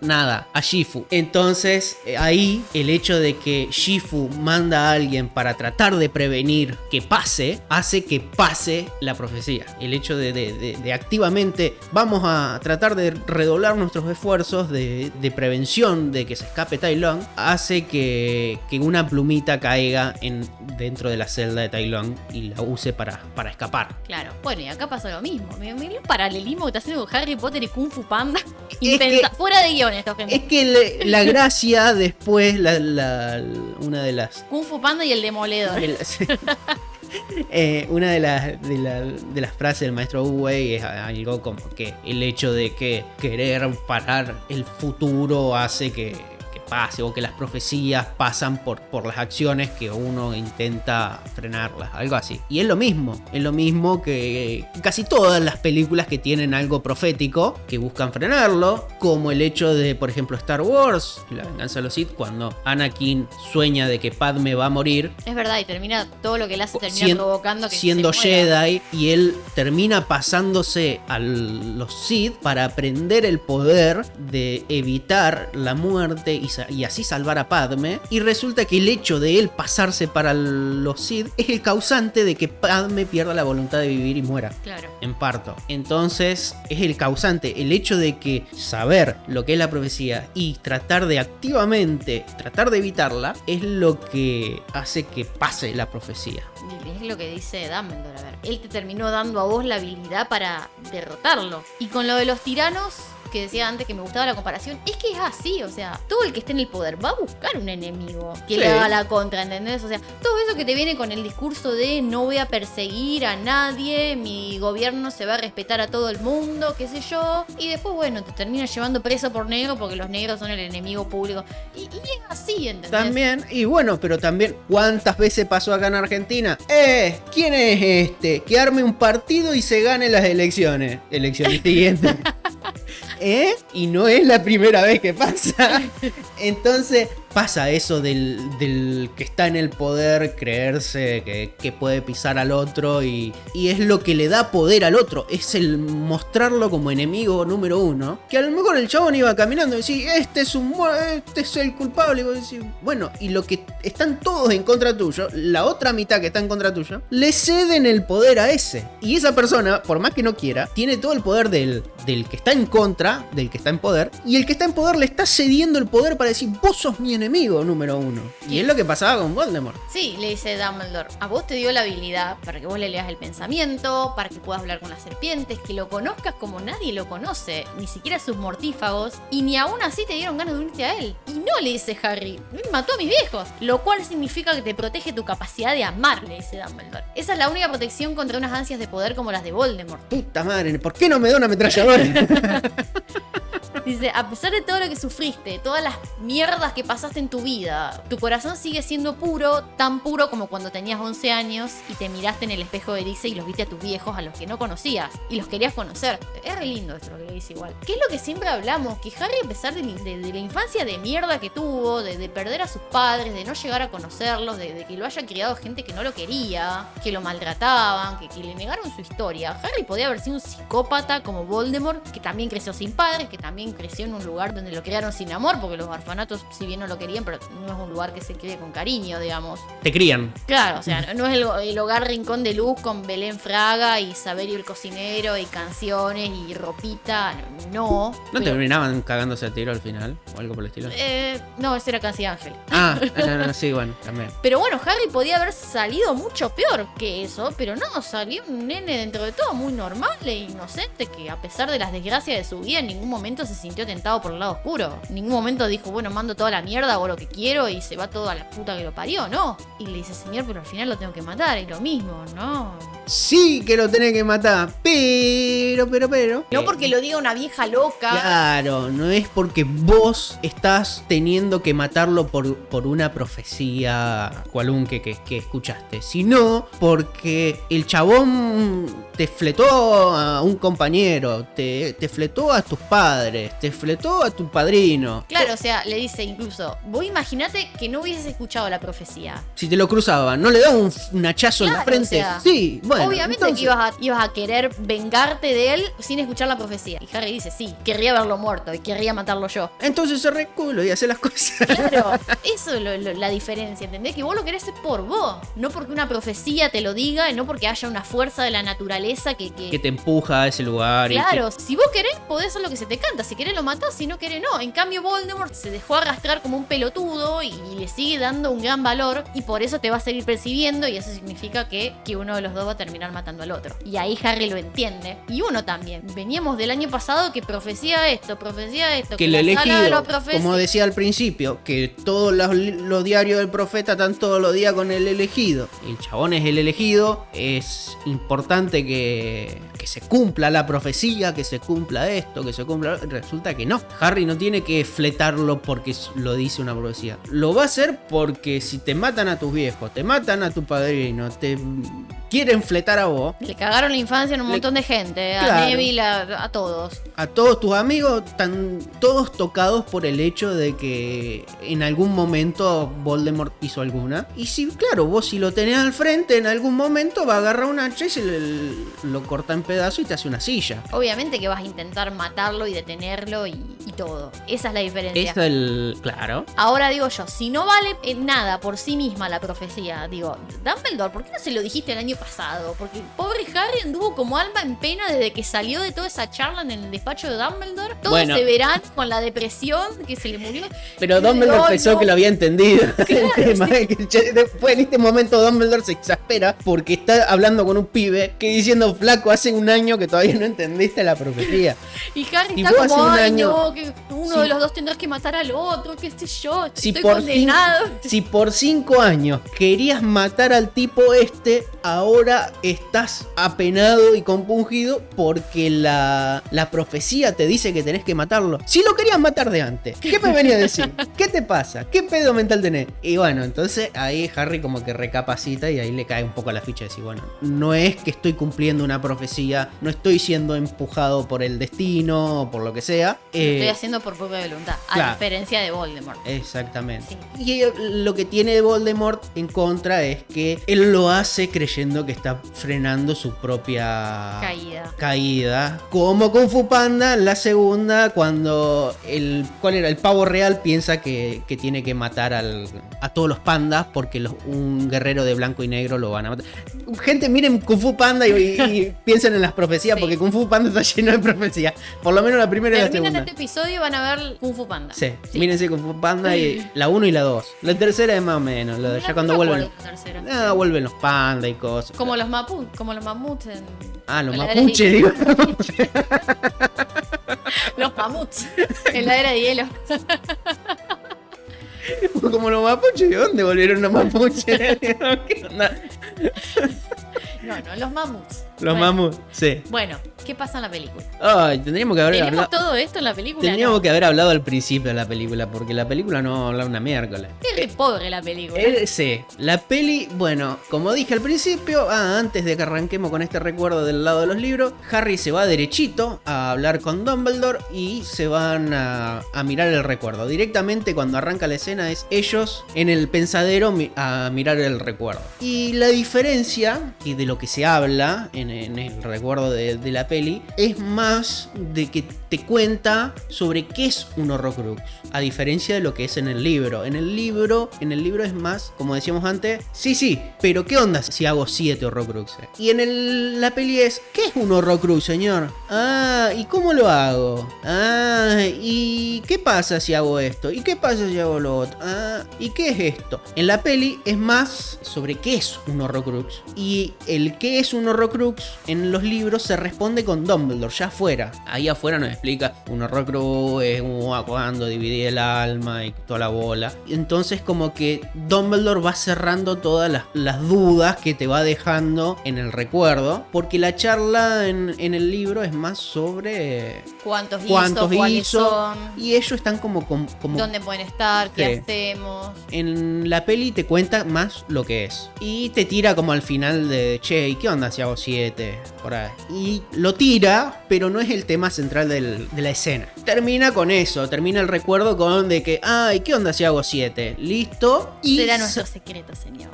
nada a Shifu, entonces eh, ahí el hecho de que Shifu manda a alguien para tratar de prevenir que pase, hace que pase la profecía. El hecho de, de- activamente vamos a tratar de redoblar nuestros esfuerzos de, prevención de que se escape Tai hace que, que una plumita caiga en, dentro de la celda de Tai y la use para, para escapar. Claro. Bueno, y acá pasa lo mismo. Me, me un paralelismo haciendo con Harry Potter y Kung Fu Panda. Impensa- que- Fuera de guion esto, gente. Es que le- la gracia después, la- la- una de las Kung Fu Panda y el demoledor. El- sí. Eh, una de las, de, la- de las frases del maestro Uwei es algo como que el hecho de que querer parar el futuro hace que pase o que las profecías pasan por, por las acciones que uno intenta frenarlas, algo así. Y es lo mismo, es lo mismo que casi todas las películas que tienen algo profético que buscan frenarlo, como el hecho de, por ejemplo, Star Wars, La venganza de los Sith, cuando Anakin sueña de que Padme va a morir Es verdad, y termina todo lo que él hace termina Sien- provocando que siendo se. Jedi y él termina pasándose a los Sith para aprender el poder de evitar la muerte y, y así salvar a Padme y resulta que el hecho de él pasarse para los Sith es el causante de que Padme pierda la voluntad de vivir y muera Claro. en parto. Entonces es el causante, el hecho de que saber lo que es la profecía y tratar de activamente, tratar de evitarla, es lo que hace que pase la profecía. Es lo que dice Dumbledore. A ver, él te terminó dando a vos la habilidad para derrotarlo. Y con lo de los tiranos, que decía antes que me gustaba la comparación, es que es así. O sea, todo el que esté en el poder va a buscar un enemigo que le Sí. haga la contra, ¿entendés? O sea, todo eso que te viene con el discurso de no voy a perseguir a nadie, mi gobierno se va a respetar a todo el mundo, qué sé yo. Y después, bueno, te termina llevando preso por negro porque los negros son el enemigo público. Y, y es así, ¿entendés? También, y bueno, pero también, ¿cuántas veces pasó acá en Argentina? Eh, ¿quién es este? Que arme un partido y se gane las elecciones. Elecciones siguientes. ¿Eh? Y no es la primera vez que pasa. Entonces pasa eso del, del que está en el poder creerse que, que puede pisar al otro y, y es lo que le da poder al otro. Es el mostrarlo como enemigo número uno. Que a lo mejor el chabón iba caminando y decía, este es un este es el culpable. Y vos decís, bueno, y lo que están todos en contra tuyo, la otra mitad que está en contra tuyo, le ceden el poder a ese. Y esa persona, por más que no quiera, tiene todo el poder del, del que está en contra, del que está en poder, y el que está en poder le está cediendo el poder para decir, vos sos mi enemigo número uno. Y es lo que pasaba con Voldemort. Sí, le dice Dumbledore, a vos te dio la habilidad para que vos le leas el pensamiento, para que puedas hablar con las serpientes, que lo conozcas como nadie lo conoce, ni siquiera sus mortífagos, y ni aún así te dieron ganas de unirte a él. Y no le dice Harry, "Me mató a mis viejos, lo cual significa que te protege tu capacidad de amar, le dice Dumbledore. Esa es la única protección contra unas ansias de poder como las de Voldemort. Puta madre, ¿por qué no me da una ametralladora? Dice, a pesar de todo lo que sufriste, todas las mierdas que pasaste en tu vida, tu corazón sigue siendo puro, tan puro como cuando tenías 11 años y te miraste en el espejo de Erice y los viste a tus viejos, a los que no conocías y los querías conocer. Es re lindo esto lo que le dice igual. ¿Qué es lo que siempre hablamos? Que Harry, a pesar de, la infancia de mierda que tuvo, de, de perder a sus padres, de no llegar a conocerlos, de, que lo haya criado gente que no lo quería, que lo maltrataban, que, que le negaron su historia, Harry podía haber sido un psicópata como Voldemort, que también creció sin padres, que también creció en un lugar donde lo criaron sin amor, porque los orfanatos, si bien no lo querían, pero no es un lugar que se críe con cariño, digamos. Te crían. Claro, o sea, no es el, el hogar rincón de luz con Belén Fraga y Saberio el cocinero y canciones y ropita, no. ¿No pero- terminaban cagándose a tiro al final? O algo por el estilo. Eh, no, ese era casi Ángel. Ah, no, no, sí, bueno, también. Pero bueno, Harry podía haber salido mucho peor que eso, pero no, salió un nene dentro de todo muy normal e inocente que a pesar de las desgracias de su vida en ningún momento se sintió tentado por el lado oscuro. En ningún momento dijo, bueno, mando toda la mierda, hago lo que quiero y se va todo a la puta que lo parió, no. Y le dice, señor, pero al final lo tengo que matar, y lo mismo, no. Sí que lo tenés que matar, pero, pero, pero. No porque lo diga una vieja loca. Claro, no es porque vos estás teniendo que matarlo por, por una profecía cualunque que, que escuchaste, sino porque el chabón te fletó a un compañero, te, te fletó a tus padres, te fletó a tu padrino. Claro, o sea, le dice incluso, vos imaginate que no hubieses escuchado la profecía. Si te lo cruzaba, ¿no le da un, un hachazo en la frente? o sea, sí, bueno. Obviamente entonces- que ibas a, ibas a querer vengarte de él sin escuchar la profecía. Y Harry dice, sí, querría verlo muerto y querría matarlo yo. Entonces se reculo y hace las cosas. Claro, eso es lo- lo- la diferencia, ¿entendés? Que vos lo querés hacer por vos, no porque una profecía te lo diga, y no porque haya una fuerza de la naturaleza que... que- que te empuja a ese lugar. y Claro, si vos querés, podés hacer lo que se te canta. Si querés, lo matás. Si no querés, no. En cambio, Voldemort se dejó arrastrar como un pelotudo y, y le sigue dando un gran valor. Y por eso te va a seguir percibiendo. Y eso significa que, que uno de los dos va a terminar matando al otro. Y ahí Harry lo entiende. Y uno también. Veníamos del año pasado que profecía esto, profecía esto. que sala de elegido, los profeci- como decía al principio, que todos los, los diarios del profeta están todos los días con el elegido. El chabón es el elegido, es importante que, que se cumpla la profecía, que se cumpla esto, que se cumpla... Resulta que no. Harry no tiene que fletarlo porque lo dice una profecía. Lo va a hacer porque si te matan a tus viejos, te matan a tu padrino, te quieren fletar a vos, Le cagaron la infancia en un Le- montón de gente. A Claro. Neville, a, a todos. a todos tus amigos están todos tocados por el hecho de que en algún momento Voldemort hizo alguna. Y si, claro, vos si lo tenés al frente, en algún momento va a agarrar un hacha y se le- lo corta en pedazos y te hace una silla. Obviamente que vas a intentar matarlo y detenerlo y, y todo. Esa es la diferencia. Es el. Claro. Ahora digo yo, si no vale nada por sí misma la profecía, digo, Dumbledore, ¿por qué no se lo dijiste el año pasado? Porque el pobre Harry anduvo como alma en pena desde que salió de toda esa charla en el despacho de Dumbledore. Todo Bueno. ese verano con la depresión que se le murió. Pero Dumbledore "Ay, pensó no". que lo había entendido. Claro, que después en este momento Dumbledore se exaspera porque está hablando con un pibe que diciendo flaco hace un año que todavía no entendiste la profecía. Y Harry está como, un ay año- no, que uno de los dos tendrás que matar al otro, qué sé yo, Si estoy por, condenado. cin- si por cinco años querías matar al tipo este, ahora estás apenado y compungido porque la, la profecía te dice que tenés que matarlo. Si lo querías matar de antes, ¿qué me venía a decir? ¿Qué te pasa? ¿Qué pedo mental tenés? Y bueno, entonces ahí Harry como que recapacita y ahí le cae un poco la ficha de decir, bueno, no es que estoy cumpliendo una profecía, no estoy siendo empujado por el destino o por lo que sea. Lo estoy eh, haciendo por propia voluntad, a claro. diferencia de Voldemort. Exactamente. Sí. Y lo que tiene Voldemort en contra es que él lo hace creyendo que está frenando su propia Caída. caída. Como Kung Fu Panda, la segunda, cuando el. ¿Cuál era? El pavo real piensa que, que tiene que matar al- a todos los pandas porque los- un guerrero de blanco y negro lo van a matar. Gente, miren Kung Fu Panda y, y piensen en las profecías Sí. porque Kung Fu Panda está lleno de profecías. Por lo menos la primera y la Terminan segunda. este episodio y van a ver Kung Fu Panda. Sí, mírense Kung Fu Panda y la 1 y la 2. La tercera es más o menos, la ya cuando vuelven. la tercera. Ah, vuelven los pandas y cosas. Como los mapu, como los mamuts en. Ah, los mapuches, digo. Los mamuts en la era de hielo. Como los mapuches, ¿de dónde volvieron los mapuches? ¿Qué onda? No, no, los mamuts. Los Bueno, mamuts, sí. Bueno, ¿qué pasa en la película? Ay, tendríamos que haber ¿Tenemos hablado. todo esto en la película? Tendríamos No. que haber hablado al principio de la película, porque la película no habla una miércoles. Es re pobre la película. Eh, sí, la peli, bueno, como dije al principio, ah, antes de que arranquemos con este recuerdo del lado de los libros, Harry se va derechito a hablar con Dumbledore y se van a, a mirar el recuerdo. Directamente cuando arranca la escena es ellos en el pensadero a mirar el recuerdo. Y la diferencia, y de lo que se habla en, en el recuerdo de, la peli, es más de que te cuenta sobre qué es un Horrocrux, a diferencia de lo que es en el libro. En el libro, en el libro es más, como decíamos antes, sí, sí, pero ¿qué onda si hago siete Horrocruxes? Y en la peli es, ¿qué es un Horrocrux, señor? Ah, ¿y cómo lo hago? Ah, ¿y qué pasa si hago esto? ¿Y qué pasa si hago lo otro? Ah, ¿y qué es esto? En la peli es más sobre qué es un Horrocrux. Y el qué es un Horrocrux en los libros se responde con Dumbledore, ya afuera. Ahí afuera nos explica un Horrocrux es un cuando divide el alma y toda la bola. Entonces como que Dumbledore va cerrando todas las, las dudas que te va dejando en el recuerdo. Porque la charla en, en el libro es más sobre ¿Cuántos, cuántos hizo? ¿Cuáles hizo. son? Y ellos están como... como, como- ¿Dónde pueden estar? ¿Qué hacemos? en la peli te cuenta más lo que es. Y te tira como al final de, che, ¿y qué onda si hago 7? Por ahí. Y lo tira, pero no es el tema central del- de la escena. Termina con eso, termina el recuerdo con de que, ay, ¿qué onda si hago 7? Listo. Y Será nuestro secreto, señor.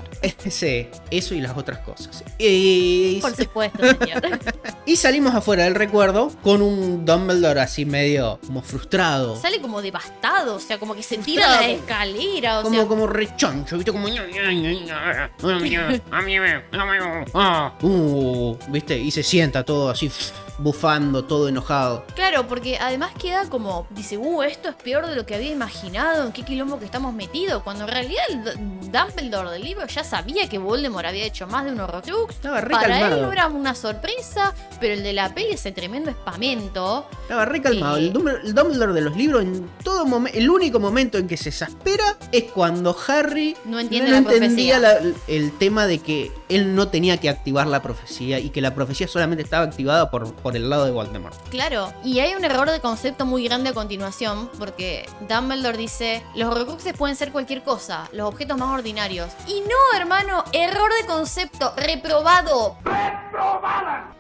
Sí, eso y las otras cosas. Y, Por supuesto, señor. y salimos afuera del recuerdo con un Dumbledore así medio como frustrado. Sale como devastado, o sea, como que se tira a la escalera, o Como, sea, como rechoncho, ¿viste? Como. Uh, ¿viste? Y se sienta todo así, bufando, todo enojado. Claro, porque además queda como, dice, uh, esto es peor de lo que había imaginado, en qué quilombo que estamos metidos, cuando en realidad el Dumbledore del libro ya sabía que Voldemort había hecho más de un Horrocrux. Estaba re Para él no era una sorpresa, pero el de la peli ese tremendo espamento. Estaba re calmado. Y- El, Dumbledore, el de los libros, en todo momento, el único momento en que se exaspera es cuando Harry No entiende no la entendía la- el tema de que él no tenía que activar la profecía y que la profecía solamente estaba activada por, por el lado de Voldemort. Claro, y hay un error de concepto muy grande a continuación, porque Dumbledore dice, los Horcruxes pueden ser cualquier cosa, los objetos más ordinarios. Y no, hermano, error de concepto, reprobado.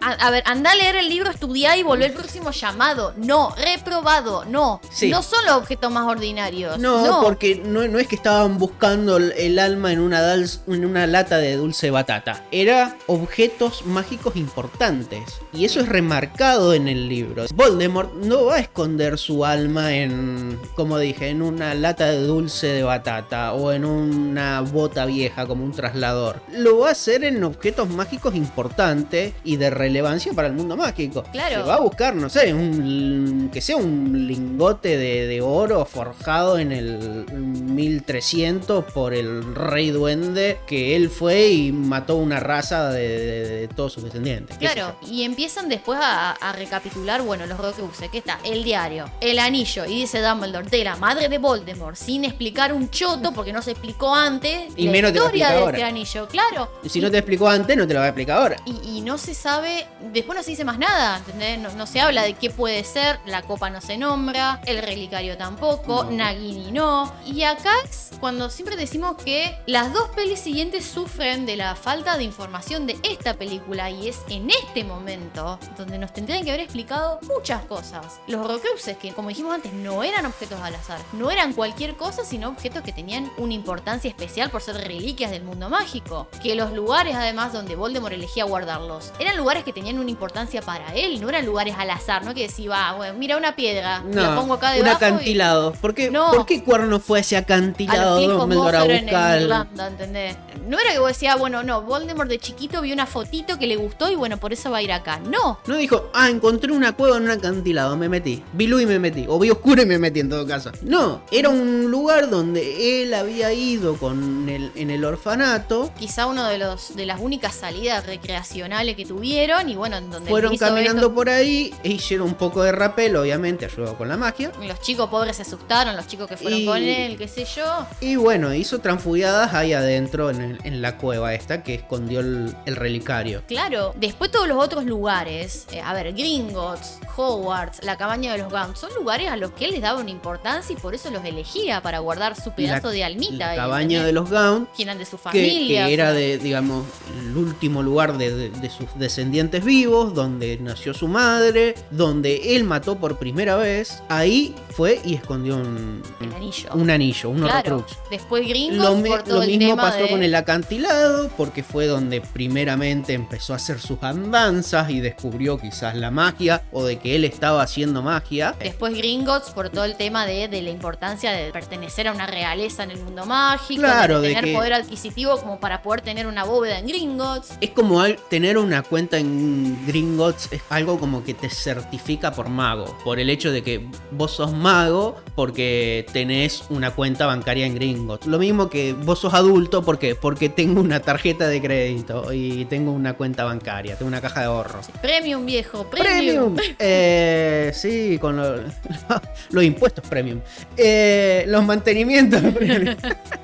A, a ver, anda a leer el libro, estudiá y volver el próximo llamado. No, reprobado, no. Sí. No son los objetos más ordinarios. No, porque no, no es que estaban buscando el, el alma en una, dals- en una lata de dulce batata. Era objetos mágicos importantes. Y eso es remarcado en el libro. Voldemort no va a esconder su alma en, como dije, en una lata de dulce de batata o en una bota vieja como un traslador. Lo va a hacer en objetos mágicos importantes y de relevancia para el mundo mágico. Claro. Se va a buscar, no sé, un, que sea un lingote de, de oro forjado en el 1300 por el rey duende que él fue y mató una raza de, de- de todos sus Claro, y empiezan después a, a recapitular, bueno, los Horcruxes, que está el diario, el anillo, y dice Dumbledore, de la madre de Voldemort, sin explicar un choto, porque no se explicó antes Y la menos te historia de explicar este ahora. anillo, claro. Y Si no te explicó antes, no te lo va a explicar ahora. Y, y no se sabe, después no se dice más nada, ¿entendés? No, no se habla de qué puede ser, la copa no se nombra, el relicario tampoco, No. Nagini no. Y acá es cuando siempre decimos que las dos pelis siguientes sufren de la falta de información de esta película y es en este momento donde nos tendrían que haber explicado muchas cosas. Los Horcruxes, que como dijimos antes, no eran objetos al azar, no eran cualquier cosa, sino objetos que tenían una importancia especial por ser reliquias del mundo mágico. Que los lugares, además, donde Voldemort elegía guardarlos, eran lugares que tenían una importancia para él, no eran lugares al azar, no que decía, va, bueno, mira una piedra, la pongo acá un debajo. y- acantilado. ¿Por qué, No. ¿Por qué Cuerno fue ese a acantilado los Dumbledore a buscar? en Irlanda, ¿entendés? No era que vos decías, bueno, no, Voldemort de chiquito vio una fotito que le gustó y bueno, por eso va a ir acá. No, No dijo, ah, encontré una cueva en un acantilado, me metí. Vi luz y me metí. O vi oscuro y me metí en todo caso. No, era un lugar donde él había ido con el, en el orfanato. quizá uno de los de las únicas salidas recreacionales que tuvieron y bueno, en donde Fueron caminando esto- por ahí e hicieron un poco de rapel, obviamente, ayudado con la magia. los chicos pobres se asustaron, los chicos que fueron Y- con él, qué sé yo. Y bueno, hizo transfugiadas ahí adentro en, el- en la cueva esta que escondió el, el relicario. Claro, después todos los otros lugares, eh, a ver, Gringotts, Hogwarts, la cabaña de los Gaunt, son lugares a los que él les daba una importancia y por eso los elegía para guardar su pedazo La- de almita. La ahí, cabaña de los Gaunt que eran de su familia. que era de, digamos, el último lugar de, de- de sus descendientes vivos, donde nació su madre, donde él mató por primera vez. Ahí fue y escondió un, El anillo. un anillo, un Claro. Después Gringos Lo, mi- por todo lo el mismo tema pasó de- con el acantilado, porque fue donde primeramente empezó a hacer sus andanzas y descubrió quizás la magia o de que él estaba haciendo magia. Después Gringotts por todo el tema de, de la importancia de pertenecer a una realeza en el mundo mágico, Claro, de de tener que- poder adquisitivo como para poder tener una bóveda en Gringotts. Es como al- tener una cuenta en Gringotts, es algo como que te certifica por mago, por el hecho de que vos sos mago porque tenés una cuenta bancaria en Gringotts. Lo mismo que vos sos adulto porque porque tengo una tarjeta de crédito y tengo una cuenta bancaria, tengo una caja de ahorros. Premium viejo, premium. Premium. Eh, sí, con lo- los impuestos premium. Eh, los mantenimientos premium.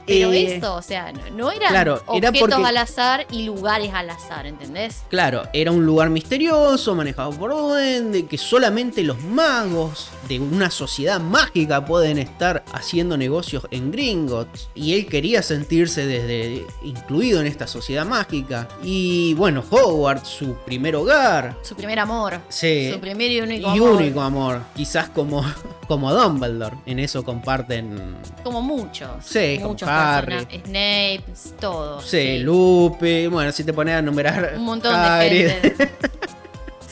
Pero Eh, esto, o sea, no, eran claro, era objetos porque- al azar y lugares al azar, ¿entendés? Claro, era un lugar misterioso, manejado por duende, que solamente los magos de una sociedad mágica pueden estar haciendo negocios en Gringotts. Y él quería sentirse desde incluido en esta sociedad mágica. Y bueno, Howard, su primer hogar. Su primer amor. Sí. Su primer y único y amor. único amor. Quizás como, como Dumbledore. En eso comparten. Como muchos. Sí, muchos Harry. Snape, todo. Sí, Lupe. Bueno, si te pones a numerar. Un montón de gente.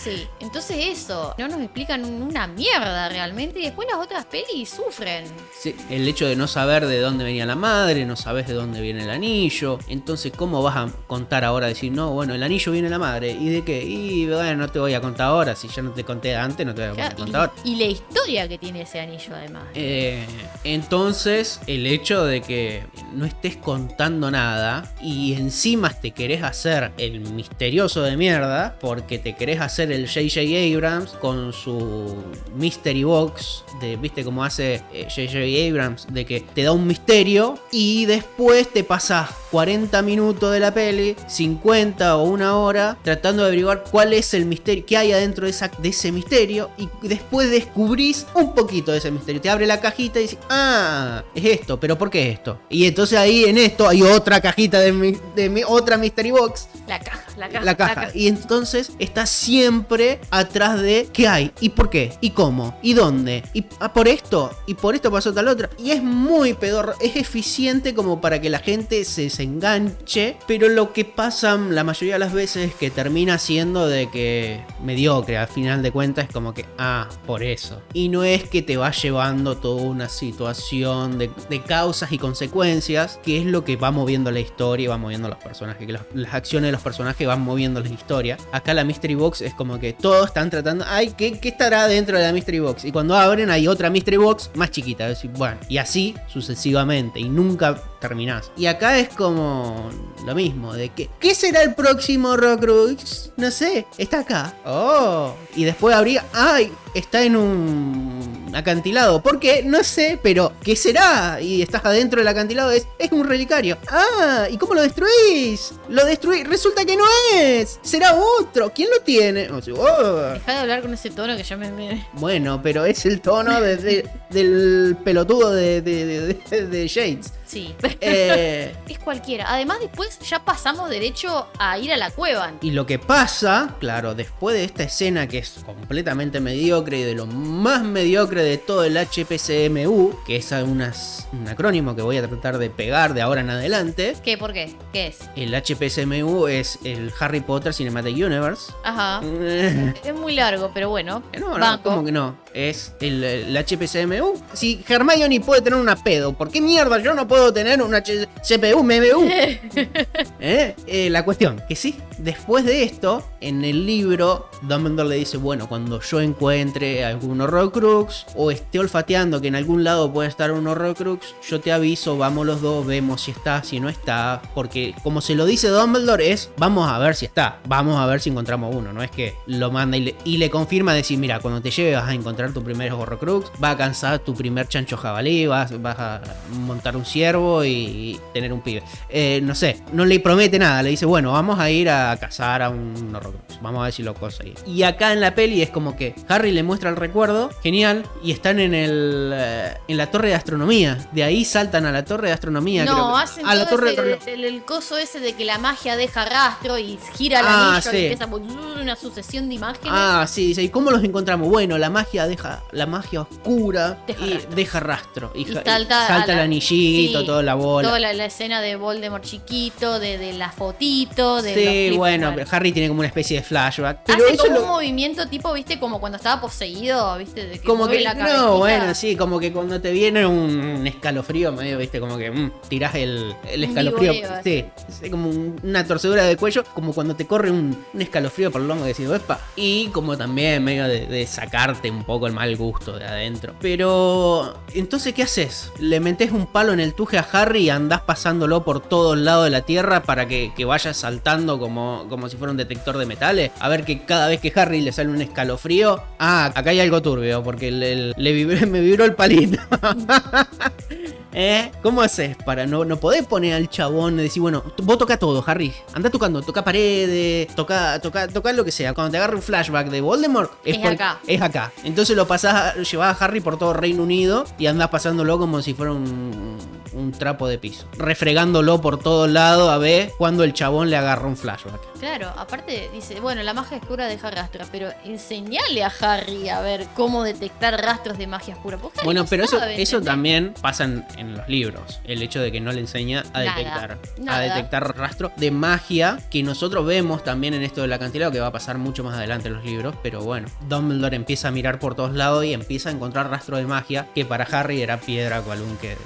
Sí, entonces eso, no nos explican una mierda realmente y después las otras pelis sufren. Sí, el hecho de no saber de dónde venía la madre, no sabes de dónde viene el anillo. Entonces, ¿cómo vas a contar ahora? Decir, no, bueno, el anillo viene de la madre. ¿Y de qué? Y bueno, no te voy a contar ahora. Si ya no te conté antes, no te voy a Claro, contar ahora. y, y la historia que tiene ese anillo además. Eh, entonces, el hecho de que no estés contando nada y encima te querés hacer el misterioso de mierda, porque te querés hacer el J.J. Abrams con su Mystery Box, de, viste cómo hace eh, J.J. Abrams, de que te da un misterio y después te pasas 40 minutos de la peli, 50 o una hora, tratando de averiguar cuál es el misterio, qué hay adentro de, esa- de ese misterio y después descubrís un poquito de ese misterio. Te abre la cajita y dices, ah, es esto, pero ¿por qué esto? Y entonces ahí en esto hay otra cajita de, mi- de mi- otra Mystery Box La caja, la caja. la caja. Y entonces está siempre atrás de qué hay, y por qué, y cómo, y dónde, y ah, por esto, y por esto pasó tal otra. Y es muy pedorro, es eficiente como para que la gente se, se enganche, pero lo que pasa la mayoría de las veces es que termina siendo de que mediocre, al final de cuentas es como que, ah, por eso. Y no es que te va llevando toda una situación de, causas y consecuencias, que es lo que va moviendo la historia y va moviendo los personajes, que las acciones de los personajes van moviendo la historia. Acá la Mystery Box es como que todos están tratando, ay, ¿qué, qué estará dentro de la Mystery Box? Y cuando abren hay otra Mystery Box más chiquita, decir, bueno, y así sucesivamente, y nunca terminás. Y acá es como lo mismo, de que, ¿qué será el próximo Rockruix? No sé, está acá. Oh, y después habría, ay, está en un acantilado. ¿Por qué? No sé, pero ¿qué será? Y estás adentro del acantilado, es, es un relicario. Ah, ¿y cómo lo destruís? Lo destruís, resulta que no es. Será otro. ¿Quién lo tiene? O sea, oh. Deja de hablar con ese tono que ya me... Bueno, pero es el tono de- de- del pelotudo de- de- de Shades. Sí. Eh, Es cualquiera. Además, después ya pasamos derecho a ir a la cueva. Y lo que pasa, claro, después de esta escena que es completamente mediocre y de lo más mediocre de todo el HPCMU, que es unas- un acrónimo que voy a tratar de pegar de ahora en adelante, ¿Qué? ¿Por qué? ¿Qué es? el HPCMU es el Harry Potter Cinematic Universe. Ajá. Eh, Es muy largo, pero bueno. No, no, banco. ¿cómo que no? Es el, el HPCMU. Si Hermione puede tener una pedo, ¿por qué mierda yo no puedo tener una CPU, MBU? ¿Eh? Eh, la cuestión, que sí, después de esto, en el libro, Dumbledore le dice, bueno, cuando yo encuentre algún Horrocrux o esté olfateando que en algún lado puede estar un Horrocrux, yo te aviso, vamos los dos, vemos si está, si no está, porque como se lo dice Dumbledore es, vamos a ver si está, vamos a ver si encontramos uno, no es que lo manda y le, y le confirma decir, mira, cuando te lleve vas a encontrar tu primer Horrocrux, va a cansar tu primer chancho jabalí, vas, vas a montar un ciervo y tener un pibe. Eh, no sé, no le promete nada, le dice, bueno, vamos a ir a, cazar a un Horrocrux. Vamos a ver si lo conseguí. Y acá en la peli es como que Harry le muestra el recuerdo, genial, y están en el eh, en la torre de astronomía. De ahí saltan a la torre de astronomía. creo No, que- hacen a la todo torre ese- de el, el coso ese de que la magia deja rastro y gira el Ah, anillo sí. y empieza por- una sucesión de imágenes. Ah, sí, dice, ¿y cómo los encontramos? Bueno, la magia deja, la magia oscura Deja y rastros. deja rastro. Y, salta, a el la- anillito, sí, toda la bola. Toda la, la escena de Voldemort chiquito, de, de la fotito, de Sí, bueno, pero Harry tiene como una especie de flashback. Pero Hace como lo- un movimiento tipo, viste, como cuando estaba poseído, viste, de que como que, la cabecita. no, bueno, sí, como que cuando te viene un escalofrío, medio, viste, como que mm, tirás el, escalofrío. Sí, es como un- una torcedura de cuello, como cuando te corre un, un escalofrío por el lomo y decís, "Epa". Y como también medio de, de sacarte un poco el mal gusto de adentro. Pero, entonces, ¿qué haces? Le metes un palo en el a Harry y andás pasándolo por todos lados de la tierra para que, vaya saltando como, como si fuera un detector de metales. A ver que cada vez que Harry le sale un escalofrío, ah, acá hay algo turbio, porque le, le vibró- me vibró el palito. ¿Eh? ¿Cómo haces para no, no poder poner al chabón y decir, bueno, vos toca todo, Harry? Anda tocando, toca paredes, toca, toca, toca lo que sea. Cuando te agarre un flashback de Voldemort, Es por- acá. Es acá. Entonces lo pasás, llevás a Harry por todo Reino Unido y andás pasándolo como si fuera un, un trapo de piso. Refregándolo por todos lados a ver cuando el chabón le agarra un flashback. Claro, aparte dice, bueno, la magia oscura deja rastro, pero enseñale a Harry a ver cómo detectar rastros de magia oscura. Bueno, no pero eso, sabe, eso también pasa en, en los libros. El hecho de que no le enseña a Nada, detectar. A detectar rastro de magia que nosotros vemos también en esto del acantilado, que va a pasar mucho más adelante en los libros. Pero bueno, Dumbledore empieza a mirar por todos lados y empieza a encontrar rastro de magia que para Harry era piedra cualún que.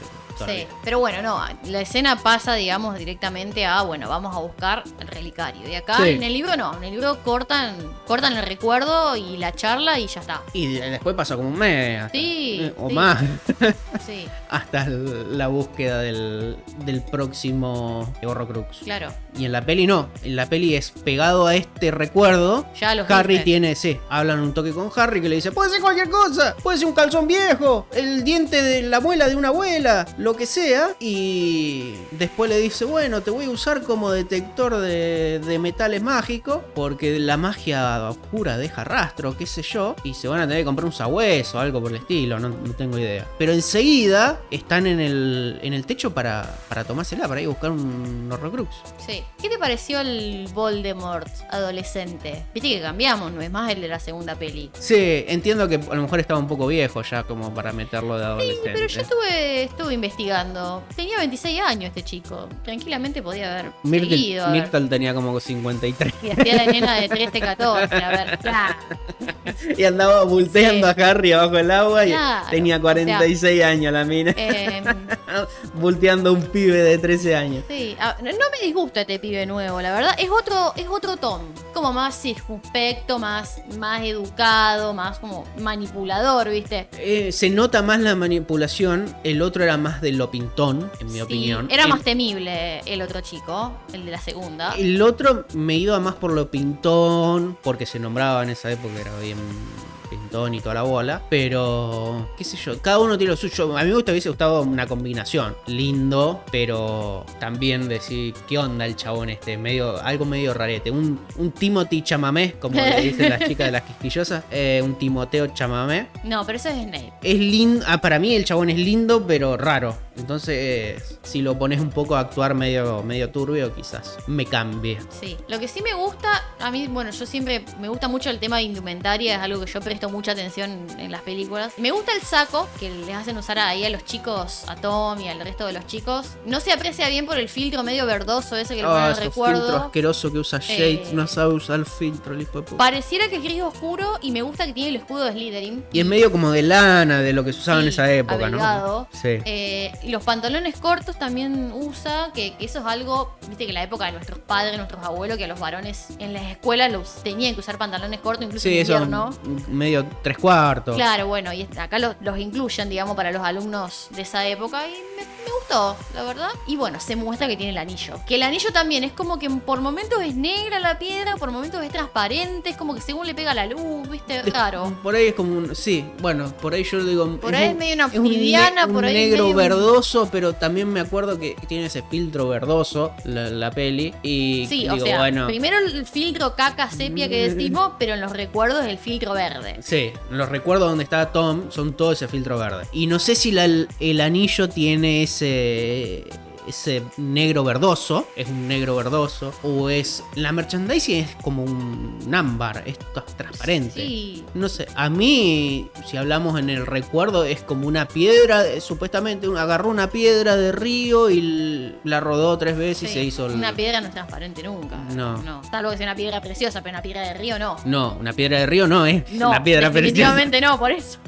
Sí, pero bueno, no, la escena pasa, digamos, directamente a, bueno, vamos a buscar el relicario. Y acá Sí. en el libro no, en el libro cortan, cortan el recuerdo y la charla y ya está. Y de- después pasa como un mes. hasta- Sí, O sí. más. Sí, hasta la búsqueda del, del próximo Horrocrux. claro. Y en la peli no. En la peli es pegado a este recuerdo. Ya los Harry tiene, sí, hablan un toque con Harry que le dice, puede ser cualquier cosa, puede ser un calzón viejo, el diente de la abuela de una abuela, lo que sea. Y después le dice, bueno, te voy a usar como detector de, de metales mágicos, porque la magia oscura deja rastro, qué sé yo, y se van a tener que comprar un sabueso o algo por el estilo, no, no tengo idea. Pero enseguida están en el, en el techo para, para tomársela, para ir a buscar un Horrocrux. Sí. ¿Qué te pareció el Voldemort adolescente? Viste que cambiamos, no es más el de la segunda peli. Sí, entiendo que a lo mejor estaba un poco viejo ya como para meterlo de adolescente. Pero yo estuve, estuve investigando. Tenía 26 años este chico. Tranquilamente podía haber Myrtle, seguido. a ver. Myrtle tenía como 53 Y hacía la nena de 13, 14. A ver, claro. y andaba volteando Sí. a Harry abajo el agua y Claro, tenía o sea, 46 años la mina. Eh, volteando a un pibe de 13 años. sí, no no me disgusta este pibe nuevo, la verdad. Es otro, es otro Tom. Como más circunspecto, más, más educado, más como manipulador, ¿viste? Eh, se nota más la manipulación, el otro era más de lo pintón, en mi Sí, opinión. Era el, más temible el otro chico, el de la segunda. el otro me iba más por lo pintón, porque se nombraba en esa época, era bien pintón y toda la bola. Pero, qué sé yo, cada uno tiene lo suyo. A mí me gusta, hubiese gustado una combinación. Lindo, pero también decir, ¿qué onda el chabón este? Medio, algo medio rarete. Un, un Timothy chamamé, como le dicen las chicas de las quisquillosas. Eh, un Timoteo chamamé. No, pero eso es Snape. Es lindo, ah, para mí el chabón es lindo, pero raro. Entonces, si lo pones un poco a actuar medio, medio turbio, quizás me cambie. Sí, lo que sí me gusta, a mí, bueno, yo siempre me gusta mucho el tema de indumentaria, es algo que yo presto mucha atención en las películas. Me gusta el saco que les hacen usar ahí a los chicos, a Tom y al resto de los chicos. No se aprecia bien por el filtro medio verdoso ese que le ponen Ah, ese recuerdo. filtro asqueroso que usa Shades, Eh, no sabe usar el filtro, el hijo de puta. Pareciera que es gris oscuro y me gusta que tiene el escudo de Slytherin. Y es medio como de lana, de lo que se usaba en esa época, abrigado. ¿no? Sí. Eh, y los pantalones cortos también usa, que, que eso es algo, viste que en la época de nuestros padres, nuestros abuelos, que a los varones en las escuelas los tenían que usar pantalones cortos, incluso Sí, en eso invierno. medio tres cuartos. Claro, bueno, y acá los, los incluyen, digamos, para los alumnos de esa época y me, me gustó, la verdad. Y bueno, se muestra que tiene el anillo. Que el anillo también es como que por momentos es negra la piedra, por momentos es transparente, es como que según le pega la luz, ¿viste? Raro. Por ahí es como un. Sí, bueno, por ahí yo digo. Por ahí es medio una es obsidiana, por ahí es negro medio un- verdoso, pero también me acuerdo que tiene ese filtro verdoso, la, la peli. Y Sí, digo, o sea, bueno. Primero el filtro caca sepia que decimos, pero en los recuerdos el filtro verde. Sí, los recuerdos donde está Tom son todo ese filtro verde. Y no sé si la- el anillo tiene ese ese negro verdoso, es un negro verdoso, o es la merchandising es como un ámbar, esto es transparente. Sí. No sé, a mí, si hablamos en el recuerdo, es como una piedra, eh, supuestamente agarró una piedra de río y la rodó tres veces y se hizo el... Una piedra no es transparente nunca. No. No. Salvo que sea una piedra preciosa, pero una piedra de río no. No, una piedra de río no es No, una piedra preciosa. definitivamente no, por eso.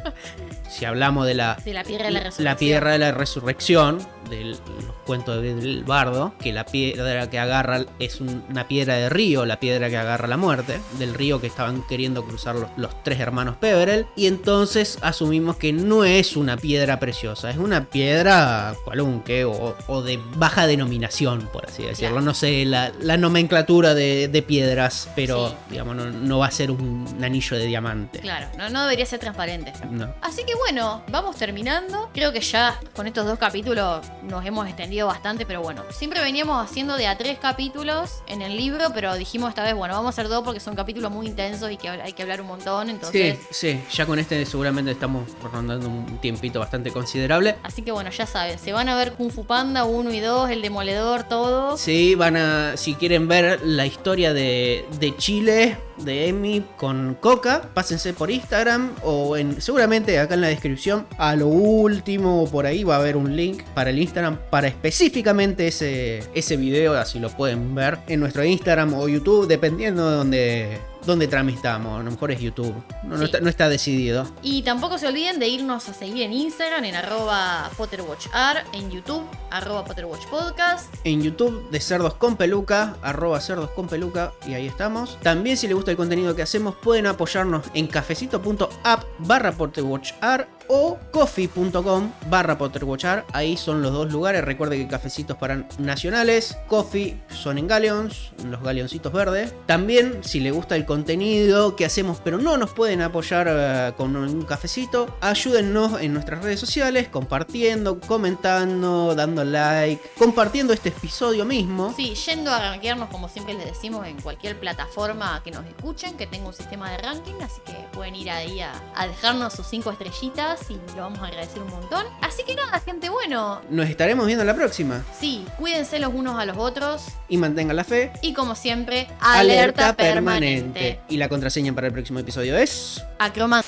Si hablamos de la piedra de la piedra de la resurrección, de los cuentos del bardo, que la piedra que agarra es un- una piedra de río, la piedra que agarra la muerte, del río que estaban queriendo cruzar los, los tres hermanos Peverell, y entonces asumimos que no es una piedra preciosa, es una piedra cualunque o, o de baja denominación, por así decirlo. Claro. No sé la, la nomenclatura de, de piedras, pero Sí. digamos, no, no va a ser un, anillo de diamante. Claro, no, no debería ser transparente. No. Así que bueno, vamos terminando. Creo que ya con estos dos capítulos nos hemos extendido bastante, pero bueno, siempre veníamos haciendo de a tres capítulos en el libro, pero dijimos esta vez, bueno, vamos a hacer dos porque son capítulos muy intensos y que hay que hablar un montón, entonces... Sí, sí, ya con este seguramente estamos rondando un tiempito bastante considerable. Así que bueno, ya saben, se van a ver Kung Fu Panda 1 y 2, El Demoledor, todo. Sí, van a, si quieren ver la historia de, de Chile, de Emi con Coca, pásense por Instagram o en, seguramente acá en la descripción, a lo último, por ahí va a haber un link para el Instagram, para específicamente ese, ese video, así lo pueden ver en nuestro Instagram o YouTube, dependiendo de donde, donde tramitamos. A lo mejor es YouTube, no, está, no está decidido. Y tampoco se olviden de irnos a seguir en Instagram, en arroba PotterWatchR, en YouTube, arroba PotterWatchPodcast. en YouTube de Cerdos con Peluca, arroba Cerdos con Peluca, y ahí estamos. También si les gusta el contenido que hacemos, pueden apoyarnos en cafecito.app barra PotterWatchR o coffee.com barra PotterWatchR. Ahí son los dos lugares. Recuerde que cafecitos para nacionales, coffee son en Galleons, los galleoncitos verdes. También si les gusta el contenido que hacemos, pero no nos pueden apoyar eh, con un cafecito, ayúdennos en nuestras redes sociales, compartiendo, comentando, dando like, compartiendo este episodio mismo. Sí, yendo a rankearnos como siempre les decimos en cualquier plataforma que nos escuchen, que tenga un sistema de ranking, así que pueden ir ahí a, a dejarnos sus cinco estrellitas y lo vamos a agradecer un montón. Así que nada, gente, bueno, Nos estaremos viendo la próxima. sí, cuídense los unos a los otros Y mantengan la fe. y como siempre, alerta, permanente. Y la contraseña para el próximo episodio es... Acroman.